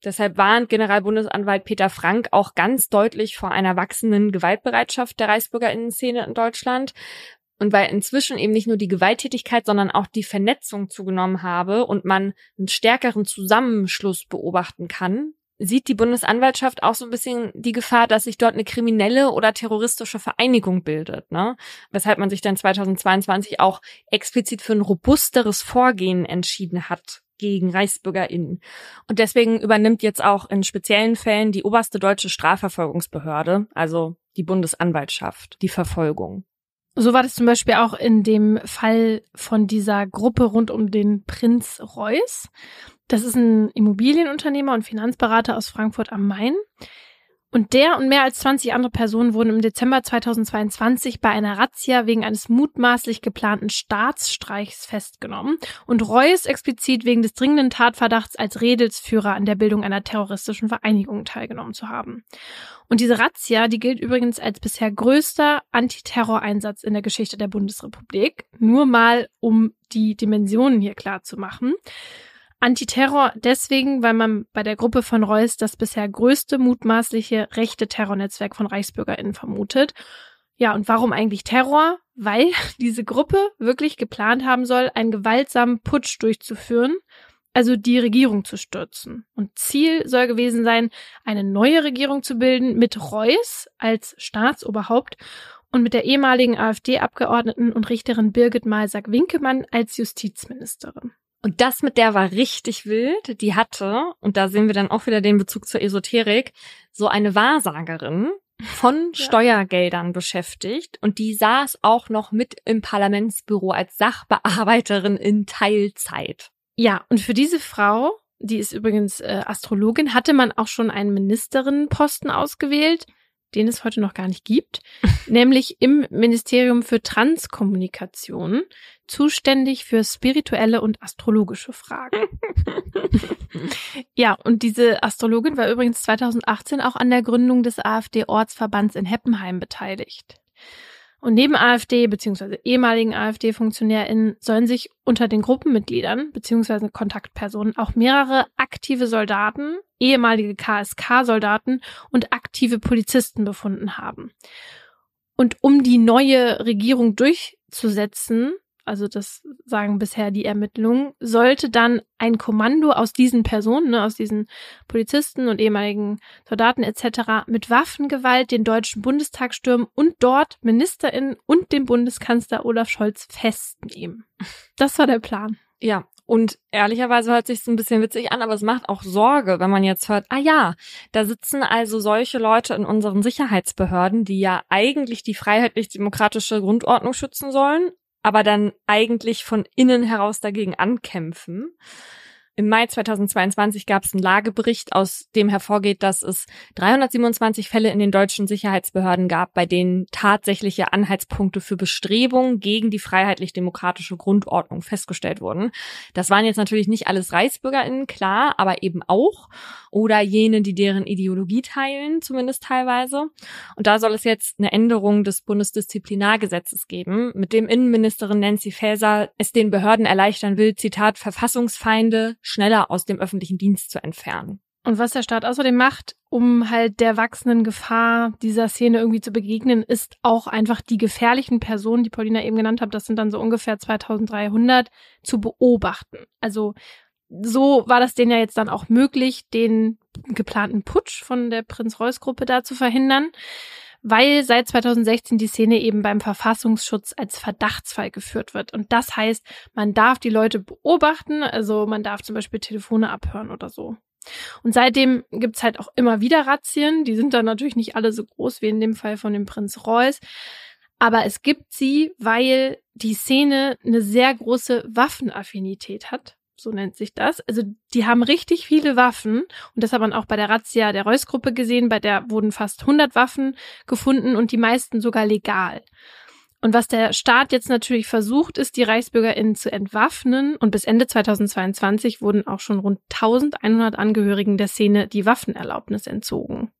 Deshalb warnt Generalbundesanwalt Peter Frank auch ganz deutlich vor einer wachsenden Gewaltbereitschaft der Reichsbürgerinnen-Szene in Deutschland. Und weil inzwischen eben nicht nur die Gewalttätigkeit, sondern auch die Vernetzung zugenommen habe und man einen stärkeren Zusammenschluss beobachten kann, sieht die Bundesanwaltschaft auch so ein bisschen die Gefahr, dass sich dort eine kriminelle oder terroristische Vereinigung bildet, ne? Weshalb man sich dann 2022 auch explizit für ein robusteres Vorgehen entschieden hat gegen ReichsbürgerInnen. Und deswegen übernimmt jetzt auch in speziellen Fällen die oberste deutsche Strafverfolgungsbehörde, also die Bundesanwaltschaft, die Verfolgung. So war das zum Beispiel auch in dem Fall von dieser Gruppe rund um den Prinz Reuß. Das ist ein Immobilienunternehmer und Finanzberater aus Frankfurt am Main. Und der und mehr als 20 andere Personen wurden im Dezember 2022 bei einer Razzia wegen eines mutmaßlich geplanten Staatsstreichs festgenommen und Reuss explizit wegen des dringenden Tatverdachts als Redelsführer an der Bildung einer terroristischen Vereinigung teilgenommen zu haben. Und diese Razzia, die gilt übrigens als bisher größter Antiterroreinsatz in der Geschichte der Bundesrepublik. Nur mal, um die Dimensionen hier klar zu machen. Antiterror deswegen, weil man bei der Gruppe von Reuss das bisher größte mutmaßliche rechte Terrornetzwerk von ReichsbürgerInnen vermutet. Ja, und warum eigentlich Terror? Weil diese Gruppe wirklich geplant haben soll, einen gewaltsamen Putsch durchzuführen, also die Regierung zu stürzen. Und Ziel soll gewesen sein, eine neue Regierung zu bilden mit Reuss als Staatsoberhaupt und mit der ehemaligen AfD-Abgeordneten und Richterin Birgit Malsack-Winkemann als Justizministerin. Und das mit der war richtig wild. Die hatte, und da sehen wir dann auch wieder den Bezug zur Esoterik, so eine Wahrsagerin von ja. Steuergeldern beschäftigt. Und die saß auch noch mit im Parlamentsbüro als Sachbearbeiterin in Teilzeit. Ja, und für diese Frau, die ist übrigens äh, Astrologin, hatte man auch schon einen Ministerinnenposten ausgewählt den es heute noch gar nicht gibt, nämlich im Ministerium für Transkommunikation, zuständig für spirituelle und astrologische Fragen. ja, und diese Astrologin war übrigens 2018 auch an der Gründung des AfD-Ortsverbands in Heppenheim beteiligt. Und neben AfD bzw. ehemaligen AfD-FunktionärInnen sollen sich unter den Gruppenmitgliedern bzw. Kontaktpersonen auch mehrere aktive Soldaten, ehemalige KSK-Soldaten und aktive Polizisten befunden haben. Und um die neue Regierung durchzusetzen, also das sagen bisher die Ermittlungen, sollte dann ein Kommando aus diesen Personen, ne, aus diesen Polizisten und ehemaligen Soldaten etc. mit Waffengewalt den Deutschen Bundestag stürmen und dort Ministerinnen und den Bundeskanzler Olaf Scholz festnehmen. Das war der Plan. Ja, und ehrlicherweise hört sich ein bisschen witzig an, aber es macht auch Sorge, wenn man jetzt hört, ah ja, da sitzen also solche Leute in unseren Sicherheitsbehörden, die ja eigentlich die freiheitlich-demokratische Grundordnung schützen sollen, aber dann eigentlich von innen heraus dagegen ankämpfen. Im Mai 2022 gab es einen Lagebericht, aus dem hervorgeht, dass es 327 Fälle in den deutschen Sicherheitsbehörden gab, bei denen tatsächliche Anhaltspunkte für Bestrebungen gegen die freiheitlich-demokratische Grundordnung festgestellt wurden. Das waren jetzt natürlich nicht alles ReichsbürgerInnen, klar, aber eben auch. Oder jene, die deren Ideologie teilen, zumindest teilweise. Und da soll es jetzt eine Änderung des Bundesdisziplinargesetzes geben, mit dem Innenministerin Nancy Faeser es den Behörden erleichtern will, Zitat, Verfassungsfeinde schneller aus dem öffentlichen Dienst zu entfernen. Und was der Staat außerdem macht, um halt der wachsenden Gefahr dieser Szene irgendwie zu begegnen, ist auch einfach die gefährlichen Personen, die Paulina eben genannt hat, das sind dann so ungefähr 2300, zu beobachten. Also so war das denen ja jetzt dann auch möglich, den geplanten Putsch von der Prinz-Reuß-Gruppe da zu verhindern weil seit 2016 die Szene eben beim Verfassungsschutz als Verdachtsfall geführt wird. Und das heißt, man darf die Leute beobachten, also man darf zum Beispiel Telefone abhören oder so. Und seitdem gibt's halt auch immer wieder Razzien. Die sind dann natürlich nicht alle so groß wie in dem Fall von dem Prinz Reuß. Aber es gibt sie, weil die Szene eine sehr große Waffenaffinität hat so nennt sich das. Also die haben richtig viele Waffen und das hat man auch bei der Razzia der Reus-Gruppe gesehen, bei der wurden fast 100 Waffen gefunden und die meisten sogar legal. Und was der Staat jetzt natürlich versucht, ist, die ReichsbürgerInnen zu entwaffnen. Und bis Ende 2022 wurden auch schon rund 1100 Angehörigen der Szene die Waffenerlaubnis entzogen.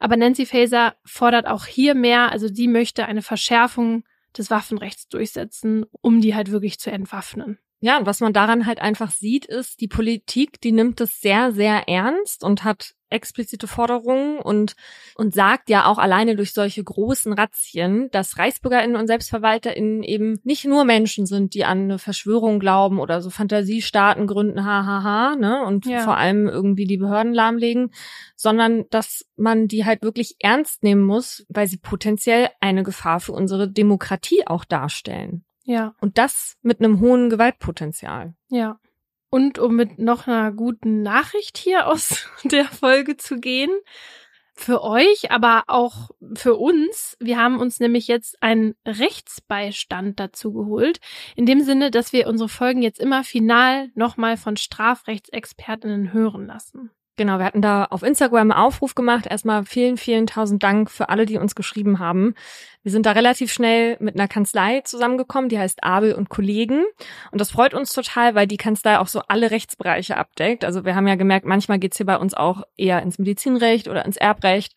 Aber Nancy Faeser fordert auch hier mehr, also sie möchte eine Verschärfung des Waffenrechts durchsetzen, um die halt wirklich zu entwaffnen. Ja, und was man daran halt einfach sieht, ist, die Politik, die nimmt es sehr, sehr ernst und hat explizite Forderungen und, und sagt ja auch alleine durch solche großen Razzien, dass ReichsbürgerInnen und SelbstverwalterInnen eben nicht nur Menschen sind, die an eine Verschwörung glauben oder so Fantasiestaaten gründen, hahaha, ne, und ja. vor allem irgendwie die Behörden lahmlegen, sondern dass man die halt wirklich ernst nehmen muss, weil sie potenziell eine Gefahr für unsere Demokratie auch darstellen. Ja. Und das mit einem hohen Gewaltpotenzial. Ja. Und um mit noch einer guten Nachricht hier aus der Folge zu gehen, für euch, aber auch für uns. Wir haben uns nämlich jetzt einen Rechtsbeistand dazu geholt. In dem Sinne, dass wir unsere Folgen jetzt immer final nochmal von Strafrechtsexpertinnen hören lassen. Genau, wir hatten da auf Instagram einen Aufruf gemacht. Erstmal vielen, vielen tausend Dank für alle, die uns geschrieben haben. Wir sind da relativ schnell mit einer Kanzlei zusammengekommen, die heißt Abel und Kollegen. Und das freut uns total, weil die Kanzlei auch so alle Rechtsbereiche abdeckt. Also wir haben ja gemerkt, manchmal geht's hier bei uns auch eher ins Medizinrecht oder ins Erbrecht.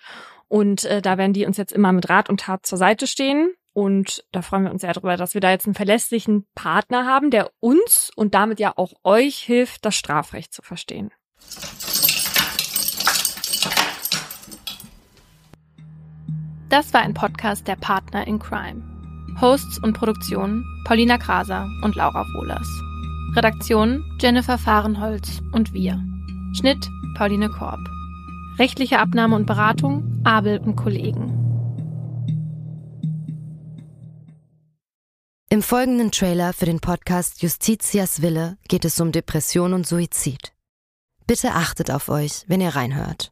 Und äh, da werden die uns jetzt immer mit Rat und Tat zur Seite stehen. Und da freuen wir uns sehr darüber, dass wir da jetzt einen verlässlichen Partner haben, der uns und damit ja auch euch hilft, das Strafrecht zu verstehen. Das war ein Podcast der Partner in Crime. Hosts und Produktion Paulina Kraser und Laura Wohlers. Redaktion Jennifer Fahrenholz und wir. Schnitt Pauline Korb. Rechtliche Abnahme und Beratung Abel und Kollegen. Im folgenden Trailer für den Podcast Justitias Wille geht es um Depression und Suizid. Bitte achtet auf euch, wenn ihr reinhört.